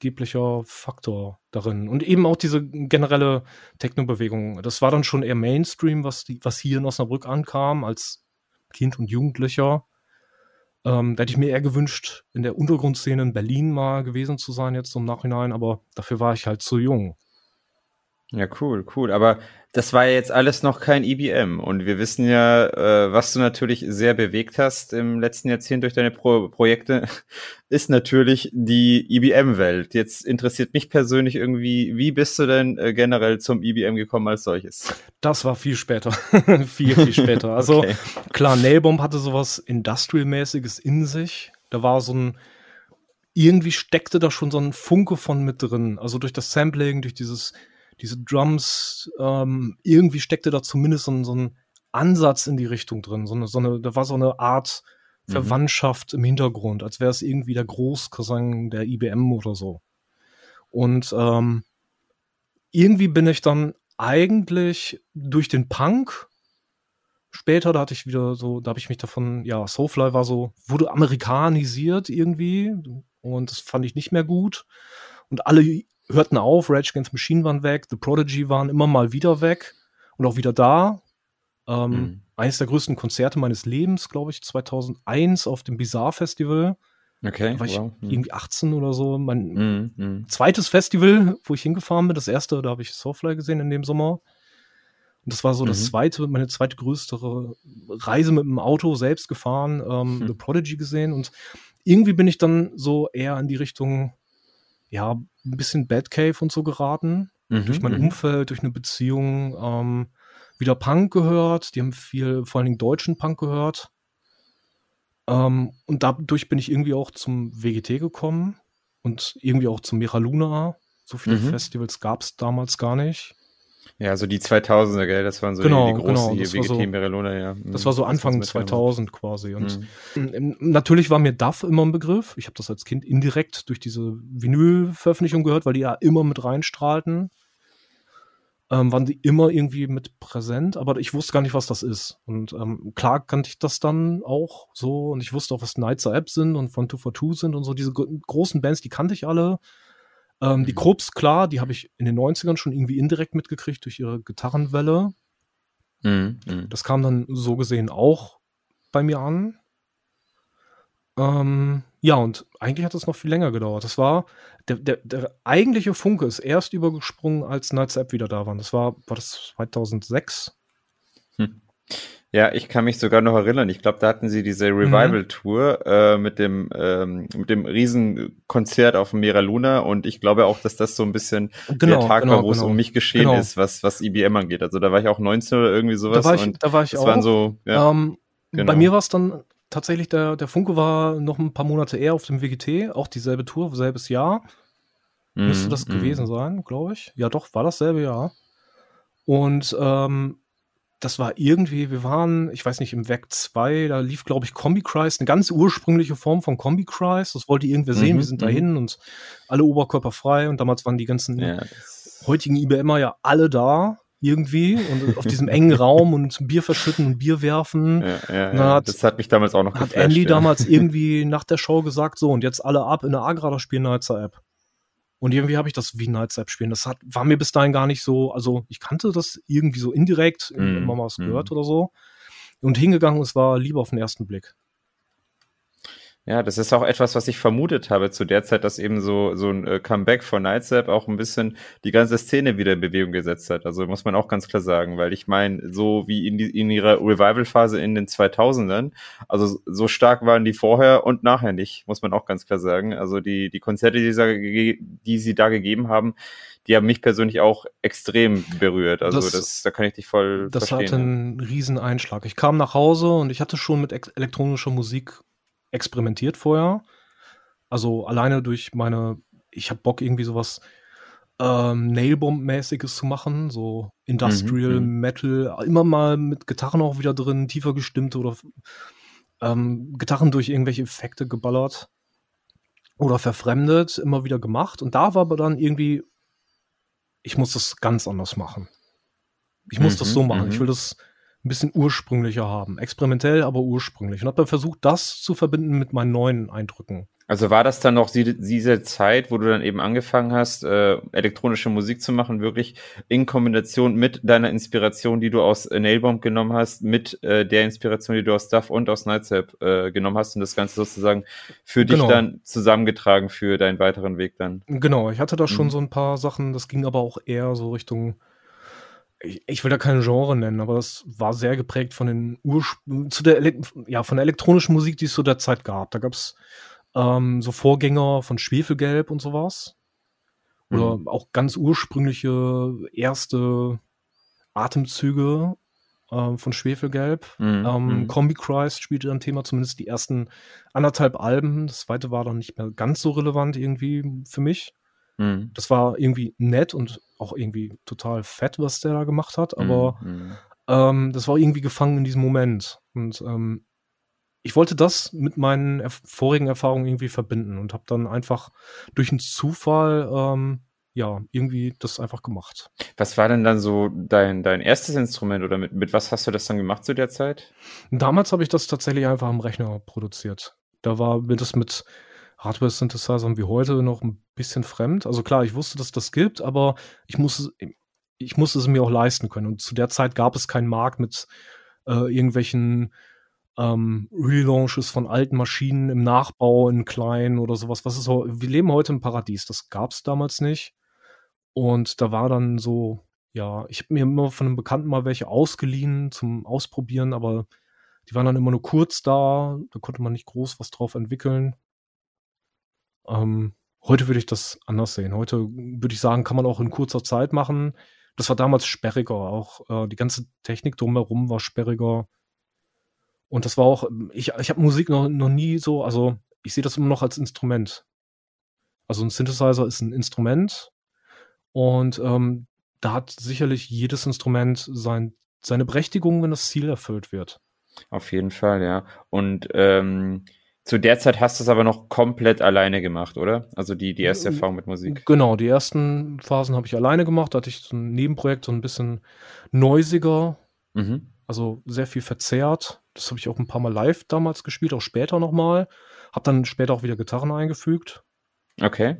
maßgeblicher Faktor darin. Und eben auch diese generelle Techno-Bewegung. Das war dann schon eher Mainstream, was, die, was hier in Osnabrück ankam, als Kind und Jugendlicher. Ähm, da hätte ich mir eher gewünscht, in der Untergrundszene in Berlin mal gewesen zu sein, jetzt im Nachhinein, aber dafür war ich halt zu jung. Ja, cool, cool. Aber das war ja jetzt alles noch kein IBM. E und wir wissen ja, äh, was du natürlich sehr bewegt hast im letzten Jahrzehnt durch deine Pro Projekte, ist natürlich die IBM-Welt. E jetzt interessiert mich persönlich irgendwie, wie bist du denn äh, generell zum IBM e gekommen als solches? Das war viel später. viel, viel später. Also okay. klar, Nailbomb hatte sowas Industrial-mäßiges in sich. Da war so ein, irgendwie steckte da schon so ein Funke von mit drin. Also durch das Sampling, durch dieses diese Drums, ähm, irgendwie steckte da zumindest so, so ein Ansatz in die Richtung drin. So eine, so eine, da war so eine Art mhm. Verwandtschaft im Hintergrund, als wäre es irgendwie der Großcousin der IBM oder so. Und ähm, irgendwie bin ich dann eigentlich durch den Punk später, da hatte ich wieder so, da habe ich mich davon, ja, Soulfly war so, wurde amerikanisiert irgendwie und das fand ich nicht mehr gut. Und alle hörten auf, Rage Against Machine waren weg, The Prodigy waren immer mal wieder weg und auch wieder da. Ähm, mhm. Eines der größten Konzerte meines Lebens, glaube ich, 2001 auf dem Bizarre Festival. Okay. Da war ich wow. Mhm. irgendwie 18 oder so. Mein mhm, mhm. zweites Festival, wo ich hingefahren bin. Das erste, da habe ich Soulfly gesehen in dem Sommer. Und das war so das mhm. zweite, meine zweite größere Reise mit dem Auto selbst gefahren, ähm, hm. The Prodigy gesehen. Und irgendwie bin ich dann so eher in die Richtung ja, ein bisschen Batcave und so geraten. Mhm, durch mein mhm. Umfeld, durch eine Beziehung. Ähm, wieder Punk gehört. Die haben viel, vor allen Dingen deutschen Punk gehört. Ähm, und dadurch bin ich irgendwie auch zum WGT gekommen und irgendwie auch zum Mira Luna. So viele mhm. Festivals gab es damals gar nicht. Ja, so die 2000er, gell? Das waren so genau, die, die großen genau, WGT so, Merelona, ja. Das war so Anfang 2000 quasi. Und mhm. natürlich war mir DAF immer ein Begriff. Ich habe das als Kind indirekt durch diese Vinyl-Veröffentlichung gehört, weil die ja immer mit reinstrahlten. Ähm, waren die immer irgendwie mit präsent, aber ich wusste gar nicht, was das ist. Und ähm, klar kannte ich das dann auch so und ich wusste auch, was Nights App sind und Von 2 for 2 sind und so. Diese großen Bands, die kannte ich alle. Ähm, die Krups, klar, die habe ich in den 90ern schon irgendwie indirekt mitgekriegt durch ihre Gitarrenwelle. Mhm, mh. Das kam dann so gesehen auch bei mir an. Ähm, ja, und eigentlich hat es noch viel länger gedauert. Das war, der, der, der eigentliche Funke ist erst übergesprungen, als Nights App wieder da waren. Das war, war das 2006? Hm. Ja, ich kann mich sogar noch erinnern. Ich glaube, da hatten sie diese mhm. Revival-Tour äh, mit dem ähm, mit dem Riesenkonzert auf dem Mera Luna und ich glaube auch, dass das so ein bisschen genau, der Tag genau, war, wo genau. es um mich geschehen genau. ist, was was IBM angeht. Also da war ich auch 19 oder irgendwie sowas. Da war ich, und da war ich das auch. Waren so, ja, ähm, Bei genau. mir war es dann tatsächlich der der Funke war noch ein paar Monate eher auf dem WGT, auch dieselbe Tour, selbes Jahr. Müsste das mm. gewesen sein, glaube ich. Ja, doch, war dasselbe Jahr. Und ähm, das war irgendwie, wir waren, ich weiß nicht, im Werk 2, da lief, glaube ich, Combi Christ, eine ganz ursprüngliche Form von Combi Christ. Das wollte irgendwer sehen, mhm, wir sind dahin mhm. und alle Oberkörper frei und damals waren die ganzen ja, heutigen IBMer ja alle da irgendwie und auf diesem engen Raum und Bier verschütten und Bier werfen. Ja, ja, ja. Hat, das hat mich damals auch noch Hat Andy ja. damals irgendwie nach der Show gesagt, so und jetzt alle ab in der Agra spielen Nighter App. Und irgendwie habe ich das wie Nights App spielen. Das hat, war mir bis dahin gar nicht so, also ich kannte das irgendwie so indirekt, mm, immer mal was mm. gehört oder so. Und hingegangen, es war lieber auf den ersten Blick. Ja, das ist auch etwas, was ich vermutet habe zu der Zeit, dass eben so, so ein äh, Comeback von Nightsap auch ein bisschen die ganze Szene wieder in Bewegung gesetzt hat. Also muss man auch ganz klar sagen, weil ich meine, so wie in, die, in ihrer Revival-Phase in den 2000ern, also so stark waren die vorher und nachher nicht, muss man auch ganz klar sagen. Also die, die Konzerte, die sie, die sie da gegeben haben, die haben mich persönlich auch extrem berührt. Also das, das da kann ich dich voll das verstehen. Das hatte einen riesen Einschlag. Ich kam nach Hause und ich hatte schon mit elektronischer Musik experimentiert vorher. Also alleine durch meine, ich habe Bock irgendwie sowas ähm, Nailbomb-mäßiges zu machen, so Industrial mhm, Metal, immer mal mit Gitarren auch wieder drin, tiefer gestimmt oder ähm, Gitarren durch irgendwelche Effekte geballert oder verfremdet, immer wieder gemacht. Und da war aber dann irgendwie, ich muss das ganz anders machen. Ich muss mhm, das so machen. Ich mhm. will das ein bisschen ursprünglicher haben. Experimentell, aber ursprünglich. Und habe dann versucht, das zu verbinden mit meinen neuen Eindrücken. Also war das dann noch die, diese Zeit, wo du dann eben angefangen hast, äh, elektronische Musik zu machen, wirklich in Kombination mit deiner Inspiration, die du aus Nailbomb genommen hast, mit äh, der Inspiration, die du aus Duff und aus Nightsap äh, genommen hast und das Ganze sozusagen für dich genau. dann zusammengetragen für deinen weiteren Weg dann? Genau, ich hatte da schon mhm. so ein paar Sachen, das ging aber auch eher so Richtung ich, ich, will da kein Genre nennen, aber das war sehr geprägt von den Ursprüngen, zu der, ja, von der elektronischen Musik, die es zu der Zeit gab. Da gab es ähm, so Vorgänger von Schwefelgelb und sowas. Oder mhm. auch ganz ursprüngliche erste Atemzüge äh, von Schwefelgelb. Mhm. Ähm, mhm. Combi Christ spielte ein Thema, zumindest die ersten anderthalb Alben. Das zweite war dann nicht mehr ganz so relevant irgendwie für mich. Mhm. Das war irgendwie nett und auch irgendwie total fett, was der da gemacht hat, aber mhm. ähm, das war irgendwie gefangen in diesem Moment. Und ähm, ich wollte das mit meinen erf vorigen Erfahrungen irgendwie verbinden und habe dann einfach durch einen Zufall ähm, ja, irgendwie das einfach gemacht. Was war denn dann so dein, dein erstes Instrument oder mit, mit was hast du das dann gemacht zu der Zeit? Damals habe ich das tatsächlich einfach am Rechner produziert. Da war mir das mit Hardware-Synthesizern wie heute noch ein bisschen fremd. Also klar, ich wusste, dass das gibt, aber ich musste, ich musste es mir auch leisten können. Und zu der Zeit gab es keinen Markt mit äh, irgendwelchen ähm, Relaunches von alten Maschinen im Nachbau in klein oder sowas. Was ist wir leben heute im Paradies. Das gab es damals nicht. Und da war dann so, ja, ich habe mir immer von einem Bekannten mal welche ausgeliehen zum Ausprobieren, aber die waren dann immer nur kurz da. Da konnte man nicht groß was drauf entwickeln. Ähm, heute würde ich das anders sehen. Heute würde ich sagen, kann man auch in kurzer Zeit machen. Das war damals sperriger. Auch äh, die ganze Technik drumherum war sperriger. Und das war auch, ich, ich habe Musik noch, noch nie so, also ich sehe das immer noch als Instrument. Also ein Synthesizer ist ein Instrument und ähm, da hat sicherlich jedes Instrument sein, seine Berechtigung, wenn das Ziel erfüllt wird. Auf jeden Fall, ja. Und ähm, zu der Zeit hast du es aber noch komplett alleine gemacht, oder? Also die, die erste Erfahrung mit Musik. Genau, die ersten Phasen habe ich alleine gemacht. Da hatte ich so ein Nebenprojekt, so ein bisschen neusiger, mhm. also sehr viel verzerrt. Das habe ich auch ein paar Mal live damals gespielt, auch später nochmal. Habe dann später auch wieder Gitarren eingefügt. Okay.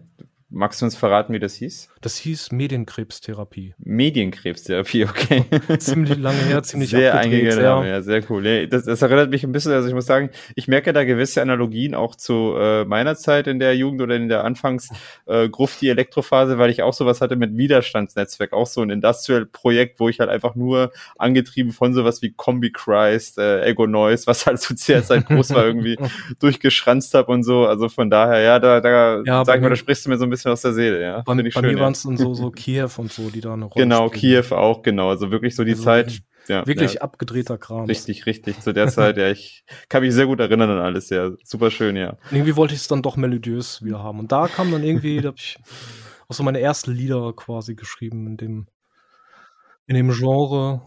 Magst du uns verraten, wie das hieß? Das hieß Medienkrebstherapie. Medienkrebstherapie, okay. ziemlich lange her, ziemlich Sehr eingegangen, ja. ja, sehr cool. Das, das, erinnert mich ein bisschen, also ich muss sagen, ich merke da gewisse Analogien auch zu äh, meiner Zeit in der Jugend oder in der Anfangs-Gruft, äh, Elektrophase, weil ich auch sowas hatte mit Widerstandsnetzwerk, auch so ein Industrial-Projekt, wo ich halt einfach nur angetrieben von sowas wie Combi Christ, äh, Ego Noise, was halt zu der Zeit groß war, irgendwie durchgeschranzt habe und so. Also von daher, ja, da, da ja, sag ich mal, da sprichst du mir so ein bisschen bisschen aus der Seele, ja. Bei, bei schön, mir ja. waren es dann so, so Kiew und so, die da eine Rolle Genau, spielen. Kiew auch, genau. Also wirklich so die also Zeit. Ja, wirklich ja. abgedrehter Kram. Richtig, richtig. Zu der Zeit, ja, ich kann mich sehr gut erinnern an alles, ja. Super schön, ja. Irgendwie wollte ich es dann doch melodiös wieder haben. Und da kam dann irgendwie, da habe ich auch so meine ersten Lieder quasi geschrieben in dem, in dem Genre.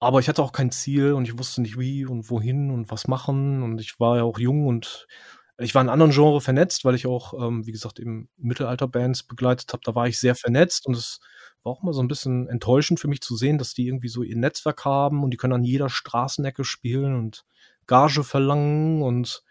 Aber ich hatte auch kein Ziel und ich wusste nicht wie und wohin und was machen. Und ich war ja auch jung und ich war in anderen Genres vernetzt, weil ich auch, ähm, wie gesagt, eben Mittelalter-Bands begleitet habe. Da war ich sehr vernetzt und es war auch mal so ein bisschen enttäuschend für mich zu sehen, dass die irgendwie so ihr Netzwerk haben und die können an jeder Straßenecke spielen und Gage verlangen und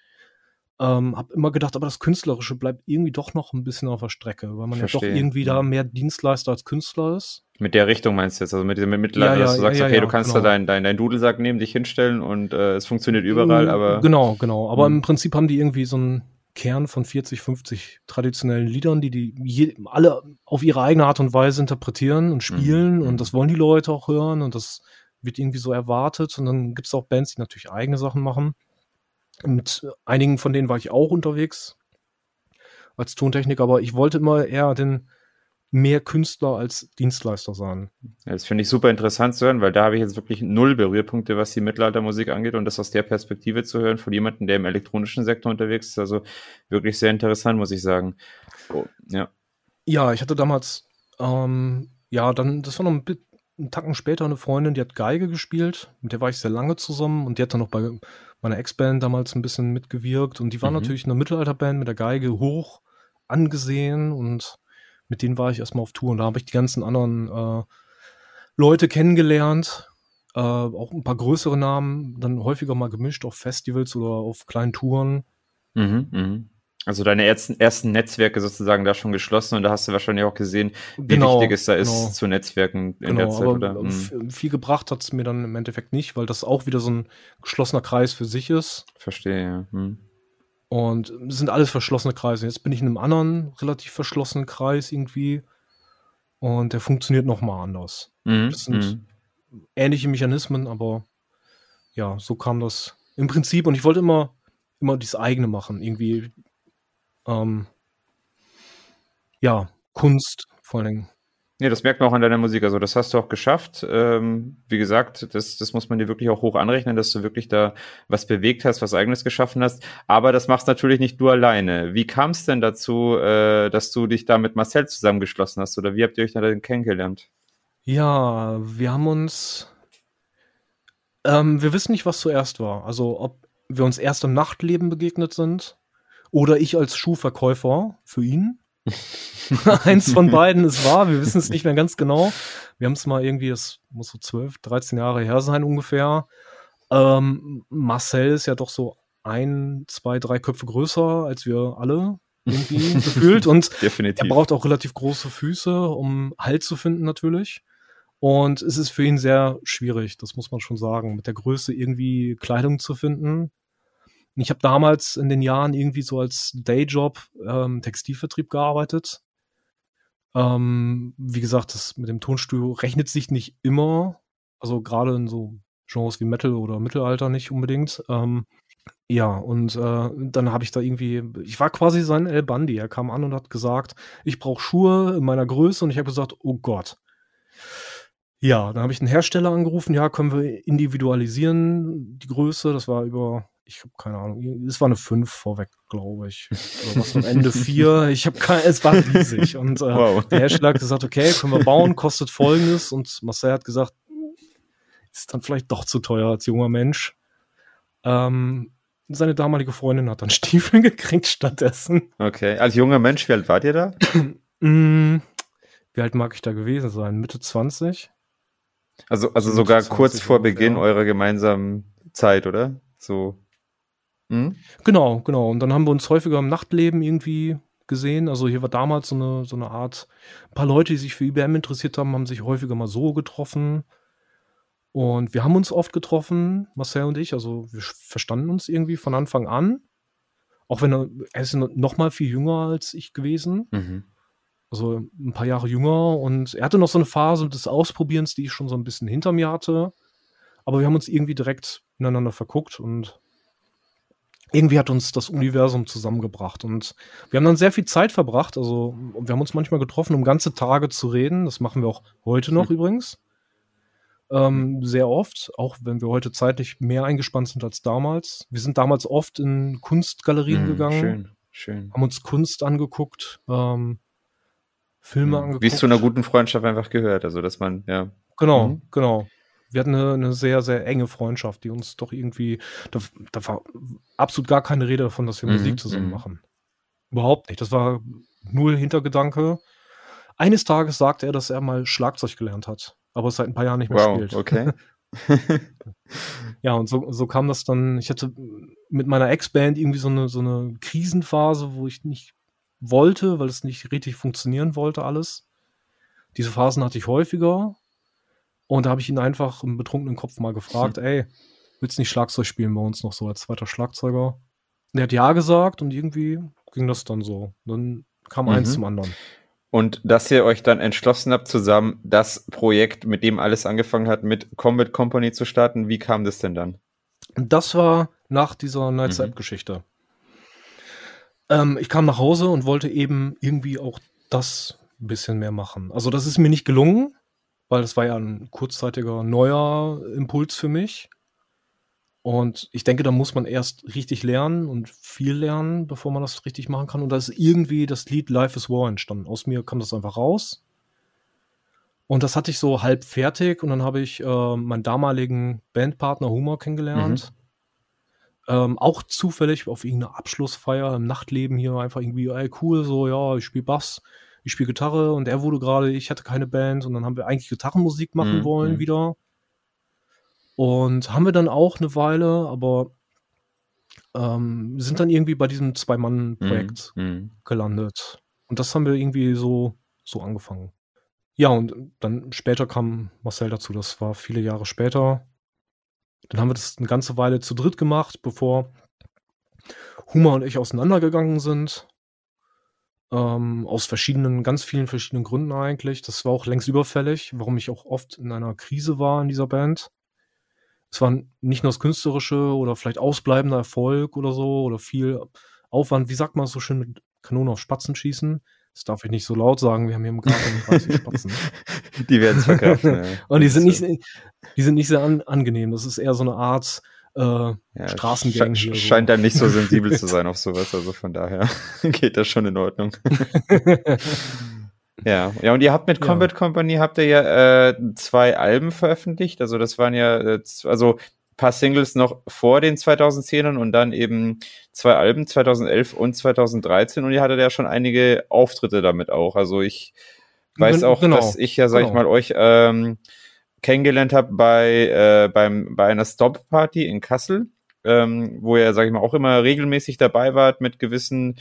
ähm, habe immer gedacht, aber das Künstlerische bleibt irgendwie doch noch ein bisschen auf der Strecke, weil man Verstehen. ja doch irgendwie da mehr Dienstleister als Künstler ist. Mit der Richtung meinst du jetzt, also mit diesem Mittelalter, Ja, dass du sagst, okay, du kannst genau. da deinen dein, dein Dudelsack nehmen, dich hinstellen und äh, es funktioniert überall, Mm, aber. Genau, genau. Aber Mhm. im Prinzip haben die irgendwie so einen Kern von 40, 50 traditionellen Liedern, die die je, alle auf ihre eigene Art und Weise interpretieren und spielen. Mhm, mhm. Und das wollen die Leute auch hören und das wird irgendwie so erwartet. Und dann gibt es auch Bands, die natürlich eigene Sachen machen. Mit einigen von denen war ich auch unterwegs als Tontechniker, aber ich wollte immer eher den mehr Künstler als Dienstleister sein. Ja, das finde ich super interessant zu hören, weil da habe ich jetzt wirklich null Berührpunkte, was die Mittelaltermusik angeht und das aus der Perspektive zu hören von jemandem, der im elektronischen Sektor unterwegs ist, also wirklich sehr interessant, muss ich sagen. Oh, ja. Ja, ich hatte damals, ähm, ja, dann, das war noch ein, bit, einen Tacken später eine Freundin, die hat Geige gespielt, mit der war ich sehr lange zusammen und die hat dann noch bei meiner Ex-Band damals ein bisschen mitgewirkt und die war Mhm. natürlich eine Mittelalterband mit der Geige hoch angesehen und mit denen war ich erstmal auf Tour und da habe ich die ganzen anderen äh, Leute kennengelernt, äh, auch ein paar größere Namen, dann häufiger mal gemischt auf Festivals oder auf kleinen Touren. Mhm, mhm. Also deine ersten, ersten Netzwerke sozusagen da schon geschlossen und da hast du wahrscheinlich auch gesehen, wie Genau, wichtig es da ist genau. zu Netzwerken in Genau, der Zeit, oder? Mhm. viel gebracht hat es mir dann im Endeffekt nicht, weil das auch wieder so ein geschlossener Kreis für sich ist. Verstehe, ja. Mhm. Und es sind alles verschlossene Kreise. Jetzt bin ich in einem anderen relativ verschlossenen Kreis irgendwie. Und der funktioniert nochmal anders. Mhm, Das sind mhm. ähnliche Mechanismen, aber ja, so kam das im Prinzip. Und ich wollte immer, immer das eigene machen. Irgendwie, ähm, ja, Kunst vor allen Dingen. Nee, das merkt man auch an deiner Musik. Also das hast du auch geschafft. Ähm, wie gesagt, das, das muss man dir wirklich auch hoch anrechnen, dass du wirklich da was bewegt hast, was eigenes geschaffen hast. Aber das machst natürlich nicht du alleine. Wie kam es denn dazu, äh, dass du dich da mit Marcel zusammengeschlossen hast? Oder wie habt ihr euch da denn kennengelernt? Ja, wir haben uns. Ähm, wir wissen nicht, was zuerst war. Also, ob wir uns erst im Nachtleben begegnet sind oder ich als Schuhverkäufer für ihn. Eins von beiden ist wahr, wir wissen es nicht mehr ganz genau. Wir haben es mal irgendwie, das muss so 12, 13 Jahre her sein ungefähr. Ähm, Marcel ist ja doch so ein, zwei, drei Köpfe größer als wir alle irgendwie gefühlt und Definitiv. er braucht auch relativ große Füße, um Halt zu finden natürlich. Und es ist für ihn sehr schwierig, das muss man schon sagen, mit der Größe irgendwie Kleidung zu finden. Und Ich habe damals in den Jahren irgendwie so als Dayjob ähm, Textilvertrieb gearbeitet. Ähm, wie gesagt, das mit dem Tonstudio rechnet sich nicht immer. Also gerade in so Genres wie Metal oder Mittelalter nicht unbedingt. Ähm, ja, und äh, dann habe ich da irgendwie, ich war quasi sein El Bandi. Er kam an und hat gesagt, ich brauche Schuhe in meiner Größe und ich habe gesagt, oh Gott. Ja, dann habe ich einen Hersteller angerufen, ja, können wir individualisieren, die Größe, das war über, ich habe keine Ahnung, es war eine 5 vorweg, glaube ich. Oder was am Ende 4, ich habe keine, es war riesig. Und äh, Wow. der Hersteller hat gesagt, okay, können wir bauen, kostet folgendes. Und Marcel hat gesagt, ist dann vielleicht doch zu teuer als junger Mensch. Ähm, seine damalige Freundin hat dann Stiefel gekriegt stattdessen. Okay. Als junger Mensch, wie alt wart ihr da? Mm, wie alt mag ich da gewesen sein? Mitte 20? Also, also So sogar 20 kurz vor. Beginn eurer gemeinsamen Zeit, oder? So. Hm? Genau, genau. Und dann haben wir uns häufiger im Nachtleben irgendwie gesehen. Also hier war damals so eine, so eine Art, ein paar Leute, die sich für IBM interessiert haben, haben sich häufiger mal so getroffen. Und wir haben uns oft getroffen, Marcel und ich. Also wir verstanden uns irgendwie von Anfang an. Auch wenn er, er ist noch mal viel jünger als ich gewesen. Mhm. Also ein paar Jahre jünger. Und er hatte noch so eine Phase des Ausprobierens, die ich schon so ein bisschen hinter mir hatte. Aber wir haben uns irgendwie direkt ineinander verguckt und irgendwie hat uns das Universum zusammengebracht. Und wir haben dann sehr viel Zeit verbracht. Also wir haben uns manchmal getroffen, um ganze Tage zu reden. Das machen wir auch heute noch Hm. übrigens. Ähm, sehr oft, auch wenn wir heute zeitlich mehr eingespannt sind als damals. Wir sind damals oft in Kunstgalerien Mhm, gegangen, Schön, schön. haben uns Kunst angeguckt, ähm, Filme Mhm. angeguckt. Wie es zu einer guten Freundschaft einfach gehört. Also, dass man, ja. Genau, Mhm. genau. Wir hatten eine, eine sehr, sehr enge Freundschaft, die uns doch irgendwie, da, da war absolut gar keine Rede davon, dass wir Mhm, Musik zusammen mhm. machen. Überhaupt nicht. Das war null Hintergedanke. Eines Tages sagte er, dass er mal Schlagzeug gelernt hat, aber es seit ein paar Jahren nicht mehr Wow, spielt. okay. Ja, und so, so kam das dann. Ich hatte mit meiner Ex-Band irgendwie so eine, so eine Krisenphase, wo ich nicht wollte, weil es nicht richtig funktionieren wollte, alles. Diese Phasen hatte ich häufiger. Und da habe ich ihn einfach im betrunkenen Kopf mal gefragt, hm. ey, willst du nicht Schlagzeug spielen bei uns noch so als zweiter Schlagzeuger? Und er hat ja gesagt und irgendwie ging das dann so. Dann kam mhm. eins zum anderen. Und dass ihr euch dann entschlossen habt, zusammen das Projekt, mit dem alles angefangen hat, mit Combat Company zu starten, wie kam das denn dann? Das war nach dieser Nights mhm. App-Geschichte. Ähm, ich kam nach Hause und wollte eben irgendwie auch das ein bisschen mehr machen. Also das ist mir nicht gelungen, weil das war ja ein kurzzeitiger neuer Impuls für mich. Und ich denke, da muss man erst richtig lernen und viel lernen, bevor man das richtig machen kann. Und da ist irgendwie das Lied Life is War entstanden. Aus mir kam das einfach raus. Und das hatte ich so halb fertig und dann habe ich äh, meinen damaligen Bandpartner Humor kennengelernt. Mhm. Ähm, auch zufällig auf irgendeiner Abschlussfeier im Nachtleben hier einfach irgendwie, ey, cool, so, ja, ich spiele Bass, ich spiele Gitarre und er wurde gerade, ich hatte keine Band und dann haben wir eigentlich Gitarrenmusik machen mhm. wollen mhm. wieder. Und haben wir dann auch eine Weile, aber ähm, sind dann irgendwie bei diesem Zwei-Mann-Projekt mhm. mhm. gelandet. Und das haben wir irgendwie so, so angefangen. Ja, und dann später kam Marcel dazu, das war viele Jahre später. Dann haben wir das eine ganze Weile zu dritt gemacht, bevor Huma und ich auseinandergegangen sind. Ähm, aus verschiedenen, ganz vielen verschiedenen Gründen eigentlich. Das war auch längst überfällig, warum ich auch oft in einer Krise war in dieser Band es war nicht nur das künstlerische oder vielleicht ausbleibender Erfolg oder so oder viel Aufwand. Wie sagt man so schön mit Kanonen auf Spatzen schießen? Das darf ich nicht so laut sagen. Wir haben hier im Garten 30 Spatzen. Die werden es verkraften. Ja. Und die sind nicht, die sind nicht sehr an, angenehm. Das ist eher so eine Art äh, ja, Straßengang. Sch scheint so. dann nicht so sensibel zu sein auf sowas. Also von daher geht das schon in Ordnung. Ja, ja, und ihr habt mit Combat ja. Company habt ihr ja äh, zwei Alben veröffentlicht. Also das waren ja, äh, also paar Singles noch vor den 2010ern und dann eben zwei Alben 2011 und 2013 und ihr hattet ja schon einige Auftritte damit auch. Also ich weiß auch, genau. dass ich ja, sag genau. ich mal, euch ähm, kennengelernt habe bei, äh, beim, bei einer Stop-Party in Kassel, ähm, wo ihr, sag ich mal, auch immer regelmäßig dabei wart mit gewissen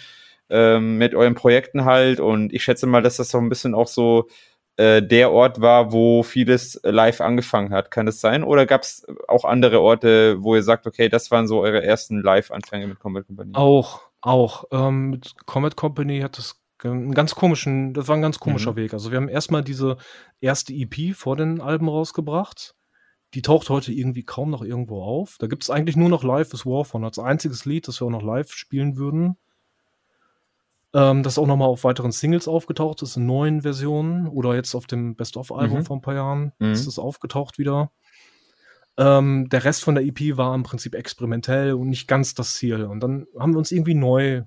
ähm, mit euren Projekten halt. Und ich schätze mal, dass das so ein bisschen auch so äh, der Ort war, wo vieles live angefangen hat. Kann das sein? Oder gab es auch andere Orte, wo ihr sagt, okay, das waren so eure ersten Live-Anfänge mit Comet Company? Auch, auch. Ähm, mit Comet Company hat das einen ganz komischen, das war ein ganz komischer mhm. Weg. Also wir haben erstmal diese erste EP vor den Alben rausgebracht. Die taucht heute irgendwie kaum noch irgendwo auf. Da gibt es eigentlich nur noch Live is War von als einziges Lied, das wir auch noch live spielen würden. Ähm, das auch nochmal auf weiteren Singles aufgetaucht ist, in neuen Versionen oder jetzt auf dem Best-of-Album mhm. vor ein paar Jahren mhm. ist es aufgetaucht wieder. Ähm, der Rest von der EP war im Prinzip experimentell und nicht ganz das Ziel. Und dann haben wir uns irgendwie neu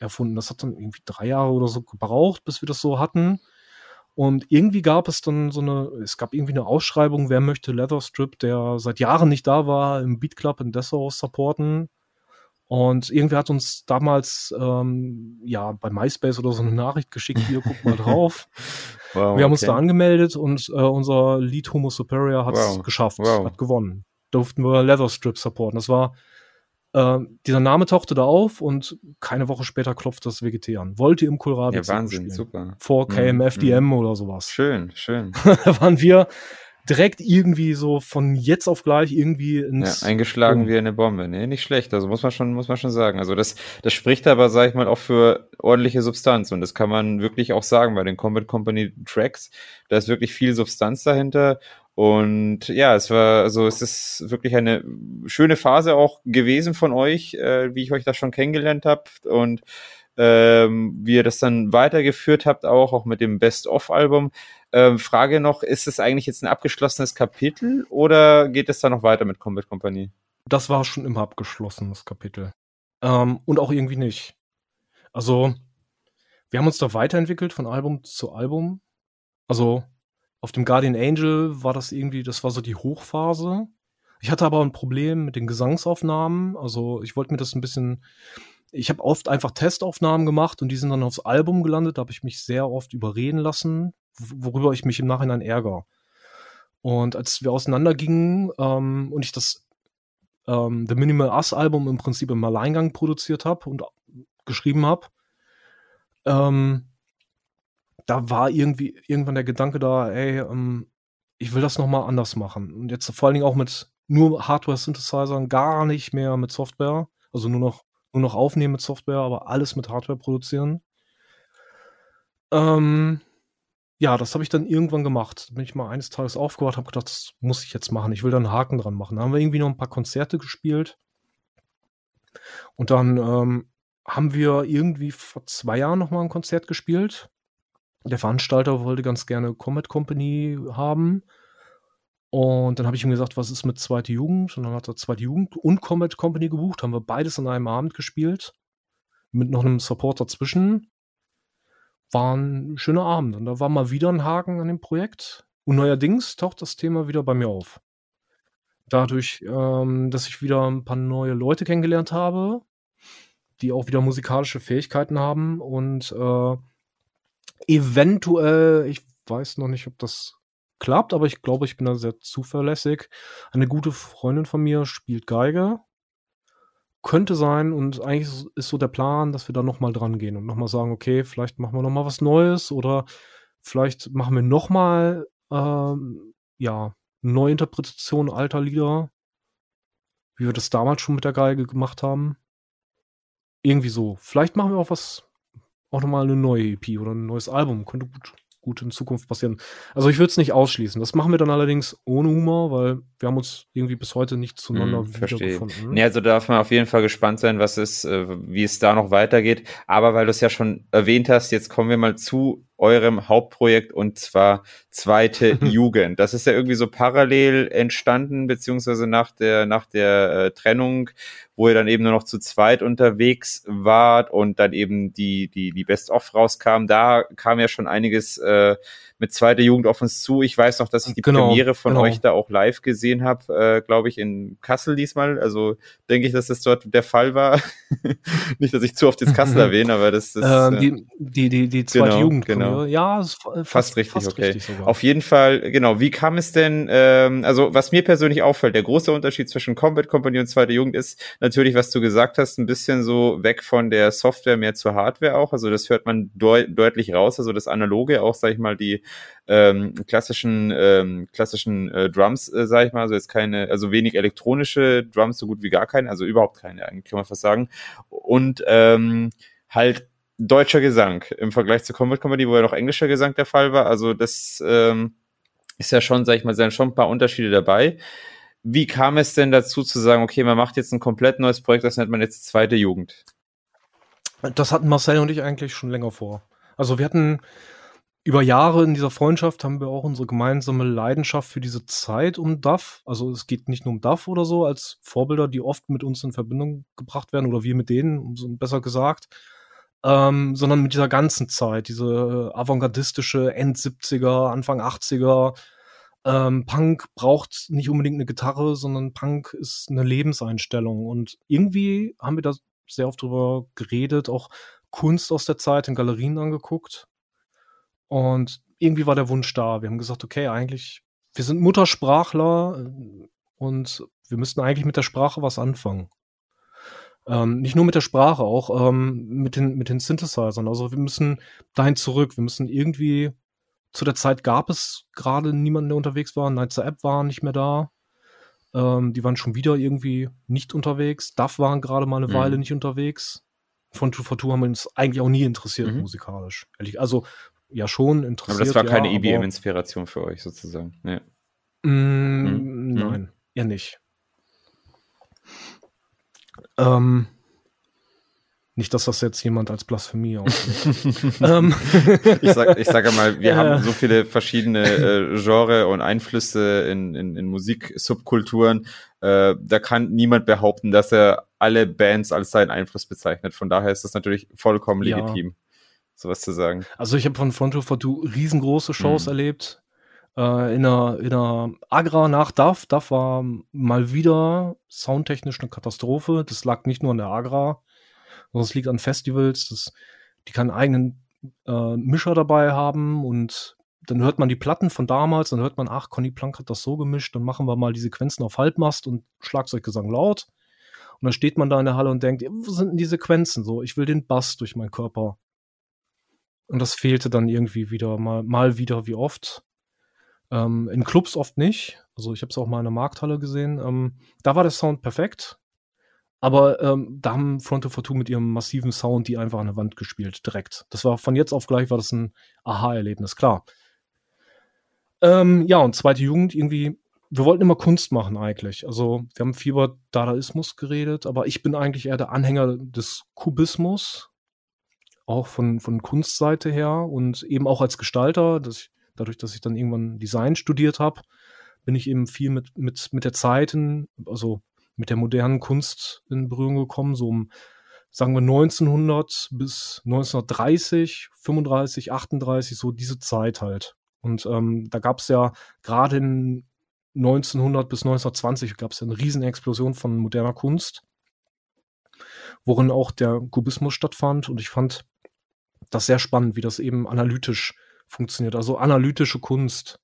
erfunden. Das hat dann irgendwie drei Jahre oder so gebraucht, bis wir das so hatten. Und irgendwie gab es dann so eine, es gab irgendwie eine Ausschreibung, wer möchte Leatherstrip, der seit Jahren nicht da war, im Beat Club in Dessau supporten. Und irgendwer hat uns damals ähm, ja bei MySpace oder so eine Nachricht geschickt, hier guck mal drauf. wow, wir haben okay. uns da angemeldet und äh, unser Lead Homo Superior hat es wow, geschafft, wow. hat gewonnen. Durften wir Leatherstrip supporten. Das war äh, dieser Name tauchte da auf und keine Woche später klopft das WGT an. Wollte im Kohlrabi Ja, Wahnsinn, spielen. super. 4K mm, FDM mm. oder sowas. Schön, schön. da waren wir direkt irgendwie so von jetzt auf gleich irgendwie ins. Ja, eingeschlagen oh. wie eine Bombe. Nee, nicht schlecht. Also muss man schon, muss man schon sagen. Also das, das spricht aber, sag ich mal, auch für ordentliche Substanz. Und das kann man wirklich auch sagen bei den Combat Company Tracks. Da ist wirklich viel Substanz dahinter. Und ja, es war, also es ist wirklich eine schöne Phase auch gewesen von euch, äh, wie ich euch da schon kennengelernt habe. Und ähm, wie ihr das dann weitergeführt habt, auch, auch mit dem Best-of-Album. Ähm, Frage noch, ist es eigentlich jetzt ein abgeschlossenes Kapitel oder geht es da noch weiter mit Combat Company? Das war schon immer abgeschlossenes Kapitel. Ähm, und auch irgendwie nicht. Also, wir haben uns da weiterentwickelt von Album zu Album. Also, auf dem Guardian Angel war das irgendwie, das war so die Hochphase. Ich hatte aber ein Problem mit den Gesangsaufnahmen. Also, ich wollte mir das ein bisschen ich habe oft einfach Testaufnahmen gemacht und die sind dann aufs Album gelandet. Da habe ich mich sehr oft überreden lassen, worüber ich mich im Nachhinein ärgere. Und als wir auseinandergingen ähm, und ich das ähm, The Minimal Us Album im Prinzip im Alleingang produziert habe und geschrieben habe, ähm, da war irgendwie irgendwann der Gedanke da, ey, ähm, ich will das nochmal anders machen. Und jetzt vor allen Dingen auch mit nur Hardware-Synthesizern, gar nicht mehr mit Software. Also nur noch, nur noch aufnehmen mit Software, aber alles mit Hardware produzieren. Ähm, ja, das habe ich dann irgendwann gemacht. Da bin ich mal eines Tages aufgewacht, habe gedacht, das muss ich jetzt machen. Ich will da einen Haken dran machen. Da haben wir irgendwie noch ein paar Konzerte gespielt. Und dann ähm, haben wir irgendwie vor zwei Jahren noch mal ein Konzert gespielt. Der Veranstalter wollte ganz gerne Comet Company haben. Und dann habe ich ihm gesagt, was ist mit Zweite Jugend? Und dann hat er Zweite Jugend und Comet Company gebucht. Haben wir beides an einem Abend gespielt. Mit noch einem Support dazwischen war ein schöner Abend. Und da war mal wieder ein Haken an dem Projekt. Und neuerdings taucht das Thema wieder bei mir auf. Dadurch, ähm, dass ich wieder ein paar neue Leute kennengelernt habe, die auch wieder musikalische Fähigkeiten haben und äh, eventuell, ich weiß noch nicht, ob das klappt, aber ich glaube, ich bin da sehr zuverlässig. Eine gute Freundin von mir spielt Geige könnte sein und eigentlich ist so der Plan, dass wir da nochmal dran gehen und nochmal sagen, okay, vielleicht machen wir nochmal was Neues oder vielleicht machen wir nochmal, ähm, ja, Neuinterpretation alter Lieder, wie wir das damals schon mit der Geige gemacht haben. Irgendwie so. Vielleicht machen wir auch was, auch nochmal eine neue EP oder ein neues Album. Könnte gut gut in Zukunft passieren. Also ich würde es nicht ausschließen. Das machen wir dann allerdings ohne Humor, weil wir haben uns irgendwie bis heute nicht zueinander hm, wiedergefunden. Nee, also darf man auf jeden Fall gespannt sein, was es, äh, wie es da noch weitergeht. Aber weil du es ja schon erwähnt hast, jetzt kommen wir mal zu eurem Hauptprojekt und zwar zweite Jugend. Das ist ja irgendwie so parallel entstanden, beziehungsweise nach der, nach der äh, Trennung, wo ihr dann eben nur noch zu zweit unterwegs wart und dann eben die, die, die Best-of rauskam. Da kam ja schon einiges äh, mit zweiter Jugend auf uns zu. Ich weiß noch, dass ich die genau, Premiere von genau. euch da auch live gesehen habe, äh, glaube ich, in Kassel diesmal. Also denke ich, dass das dort der Fall war. Nicht, dass ich zu oft das Kassel erwähne, aber das ist. Ähm, äh, die, die, die, die zweite genau, Jugend, genau. Ja, fast, fast richtig, fast okay. Richtig Auf jeden Fall, genau. Wie kam es denn, ähm, also was mir persönlich auffällt, der große Unterschied zwischen Combat Company und zweite Jugend ist natürlich, was du gesagt hast, ein bisschen so weg von der Software mehr zur Hardware auch. Also das hört man deut deutlich raus. Also das Analoge, auch sag ich mal, die ähm, klassischen ähm, klassischen äh, Drums, äh, sage ich mal, also jetzt keine, also wenig elektronische Drums, so gut wie gar keine, also überhaupt keine, eigentlich kann man fast sagen. Und ähm, halt deutscher Gesang im Vergleich zu Combat Comedy, wo ja noch englischer Gesang der Fall war. Also das ähm, ist ja schon, sag ich mal, sind schon ein paar Unterschiede dabei. Wie kam es denn dazu zu sagen, okay, man macht jetzt ein komplett neues Projekt, das nennt man jetzt zweite Jugend? Das hatten Marcel und ich eigentlich schon länger vor. Also wir hatten über Jahre in dieser Freundschaft haben wir auch unsere gemeinsame Leidenschaft für diese Zeit um DAF. Also es geht nicht nur um DAF oder so als Vorbilder, die oft mit uns in Verbindung gebracht werden oder wir mit denen, besser gesagt, ähm, sondern mit dieser ganzen Zeit, diese avantgardistische End-70er, Anfang 80er. Ähm, Punk braucht nicht unbedingt eine Gitarre, sondern Punk ist eine Lebenseinstellung. Und irgendwie haben wir da sehr oft drüber geredet, auch Kunst aus der Zeit in Galerien angeguckt und irgendwie war der Wunsch da. Wir haben gesagt, okay, eigentlich, wir sind Muttersprachler äh, und wir müssten eigentlich mit der Sprache was anfangen. Ähm, nicht nur mit der Sprache, auch ähm, mit, den, mit den Synthesizern. Also wir müssen dahin zurück. Wir müssen irgendwie, zu der Zeit gab es gerade niemanden, der unterwegs war. Nights App war nicht mehr da. Ähm, die waren schon wieder irgendwie nicht unterwegs. Duff waren gerade mal eine mhm. Weile nicht unterwegs. Von 2 for 2 haben wir uns eigentlich auch nie interessiert mhm. musikalisch. Ehrlich. Also ja schon interessiert. Aber das war keine ja, IBM-Inspiration für euch sozusagen. Nee. Mm, hm. Nein, ja nicht. Ähm, nicht, dass das jetzt jemand als Blasphemie aussieht. ähm. ich, sag, ich sage mal, wir äh. haben so viele verschiedene äh, Genre und Einflüsse in, in, in Musiksubkulturen. Äh, da kann niemand behaupten, dass er alle Bands als seinen Einfluss bezeichnet. Von daher ist das natürlich vollkommen legitim. Ja sowas zu sagen. Also ich habe von Fronto Fortu riesengroße Shows mhm. erlebt. Äh, in einer, in einer Agra nach DAF. DAF war mal wieder soundtechnisch eine Katastrophe. Das lag nicht nur an der Agra, sondern es liegt an Festivals. Das, die keinen eigenen äh, Mischer dabei haben und dann hört man die Platten von damals, dann hört man, ach, Conny Plank hat das so gemischt, dann machen wir mal die Sequenzen auf Halbmast und Schlagzeuggesang laut. Und dann steht man da in der Halle und denkt, wo sind denn die Sequenzen so? Ich will den Bass durch meinen Körper Und das fehlte dann irgendwie wieder, mal, mal wieder, wie oft. Ähm, in Clubs oft nicht. Also ich habe es auch mal in der Markthalle gesehen. Ähm, da war der Sound perfekt. Aber ähm, da haben Fronto Fortune mit ihrem massiven Sound die einfach an der Wand gespielt, direkt. Das war von jetzt auf gleich war das ein Aha-Erlebnis, klar. Ähm, ja, und zweite Jugend irgendwie, wir wollten immer Kunst machen eigentlich. Also wir haben viel über Dadaismus geredet, aber ich bin eigentlich eher der Anhänger des Kubismus, auch von, von Kunstseite her und eben auch als Gestalter, dass ich, dadurch, dass ich dann irgendwann Design studiert habe, bin ich eben viel mit, mit, mit der Zeit, in, also mit der modernen Kunst in Berührung gekommen, so um, sagen wir, 1900 bis 1930, 35, 38, so diese Zeit halt. Und ähm, da gab es ja gerade in 1900 bis 1920 gab es eine Riesenexplosion von moderner Kunst, worin auch der Kubismus stattfand. Und ich fand das sehr spannend, wie das eben analytisch funktioniert. Also analytische Kunst.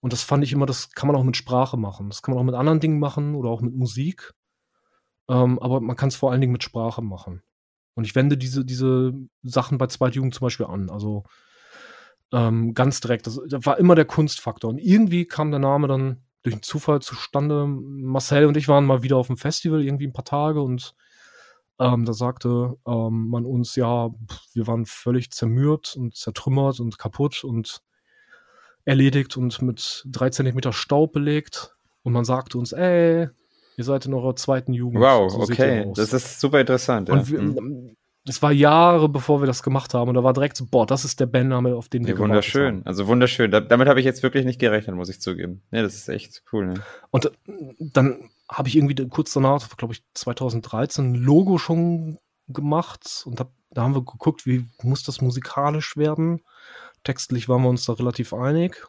Und das fand ich immer, das kann man auch mit Sprache machen. Das kann man auch mit anderen Dingen machen oder auch mit Musik. Ähm, aber man kann es vor allen Dingen mit Sprache machen. Und ich wende diese, diese Sachen bei Zweitjugend zum Beispiel an. Also ähm, ganz direkt. Das, das, war immer der Kunstfaktor. Und irgendwie kam der Name dann durch einen Zufall zustande. Marcel und ich waren mal wieder auf dem Festival, irgendwie ein paar Tage und ähm, da sagte ähm, man uns, ja, wir waren völlig zermürbt und zertrümmert und kaputt und erledigt und mit drei Zentimeter Staub belegt. Und man sagte uns, ey, ihr seid in eurer zweiten Jugend. Wow, so okay, das ist super interessant. Und ja. wir, mhm. das war Jahre bevor wir das gemacht haben und da war direkt so, boah, das ist der Bandname, auf den wir ja, Wunderschön, haben. also wunderschön. Da, damit habe ich jetzt wirklich nicht gerechnet, muss ich zugeben. Ja, das ist echt cool. Ne? Und dann habe ich irgendwie kurz danach, glaube ich 2013, ein Logo schon gemacht und hab, da haben wir geguckt, wie muss das musikalisch werden. Textlich waren wir uns da relativ einig.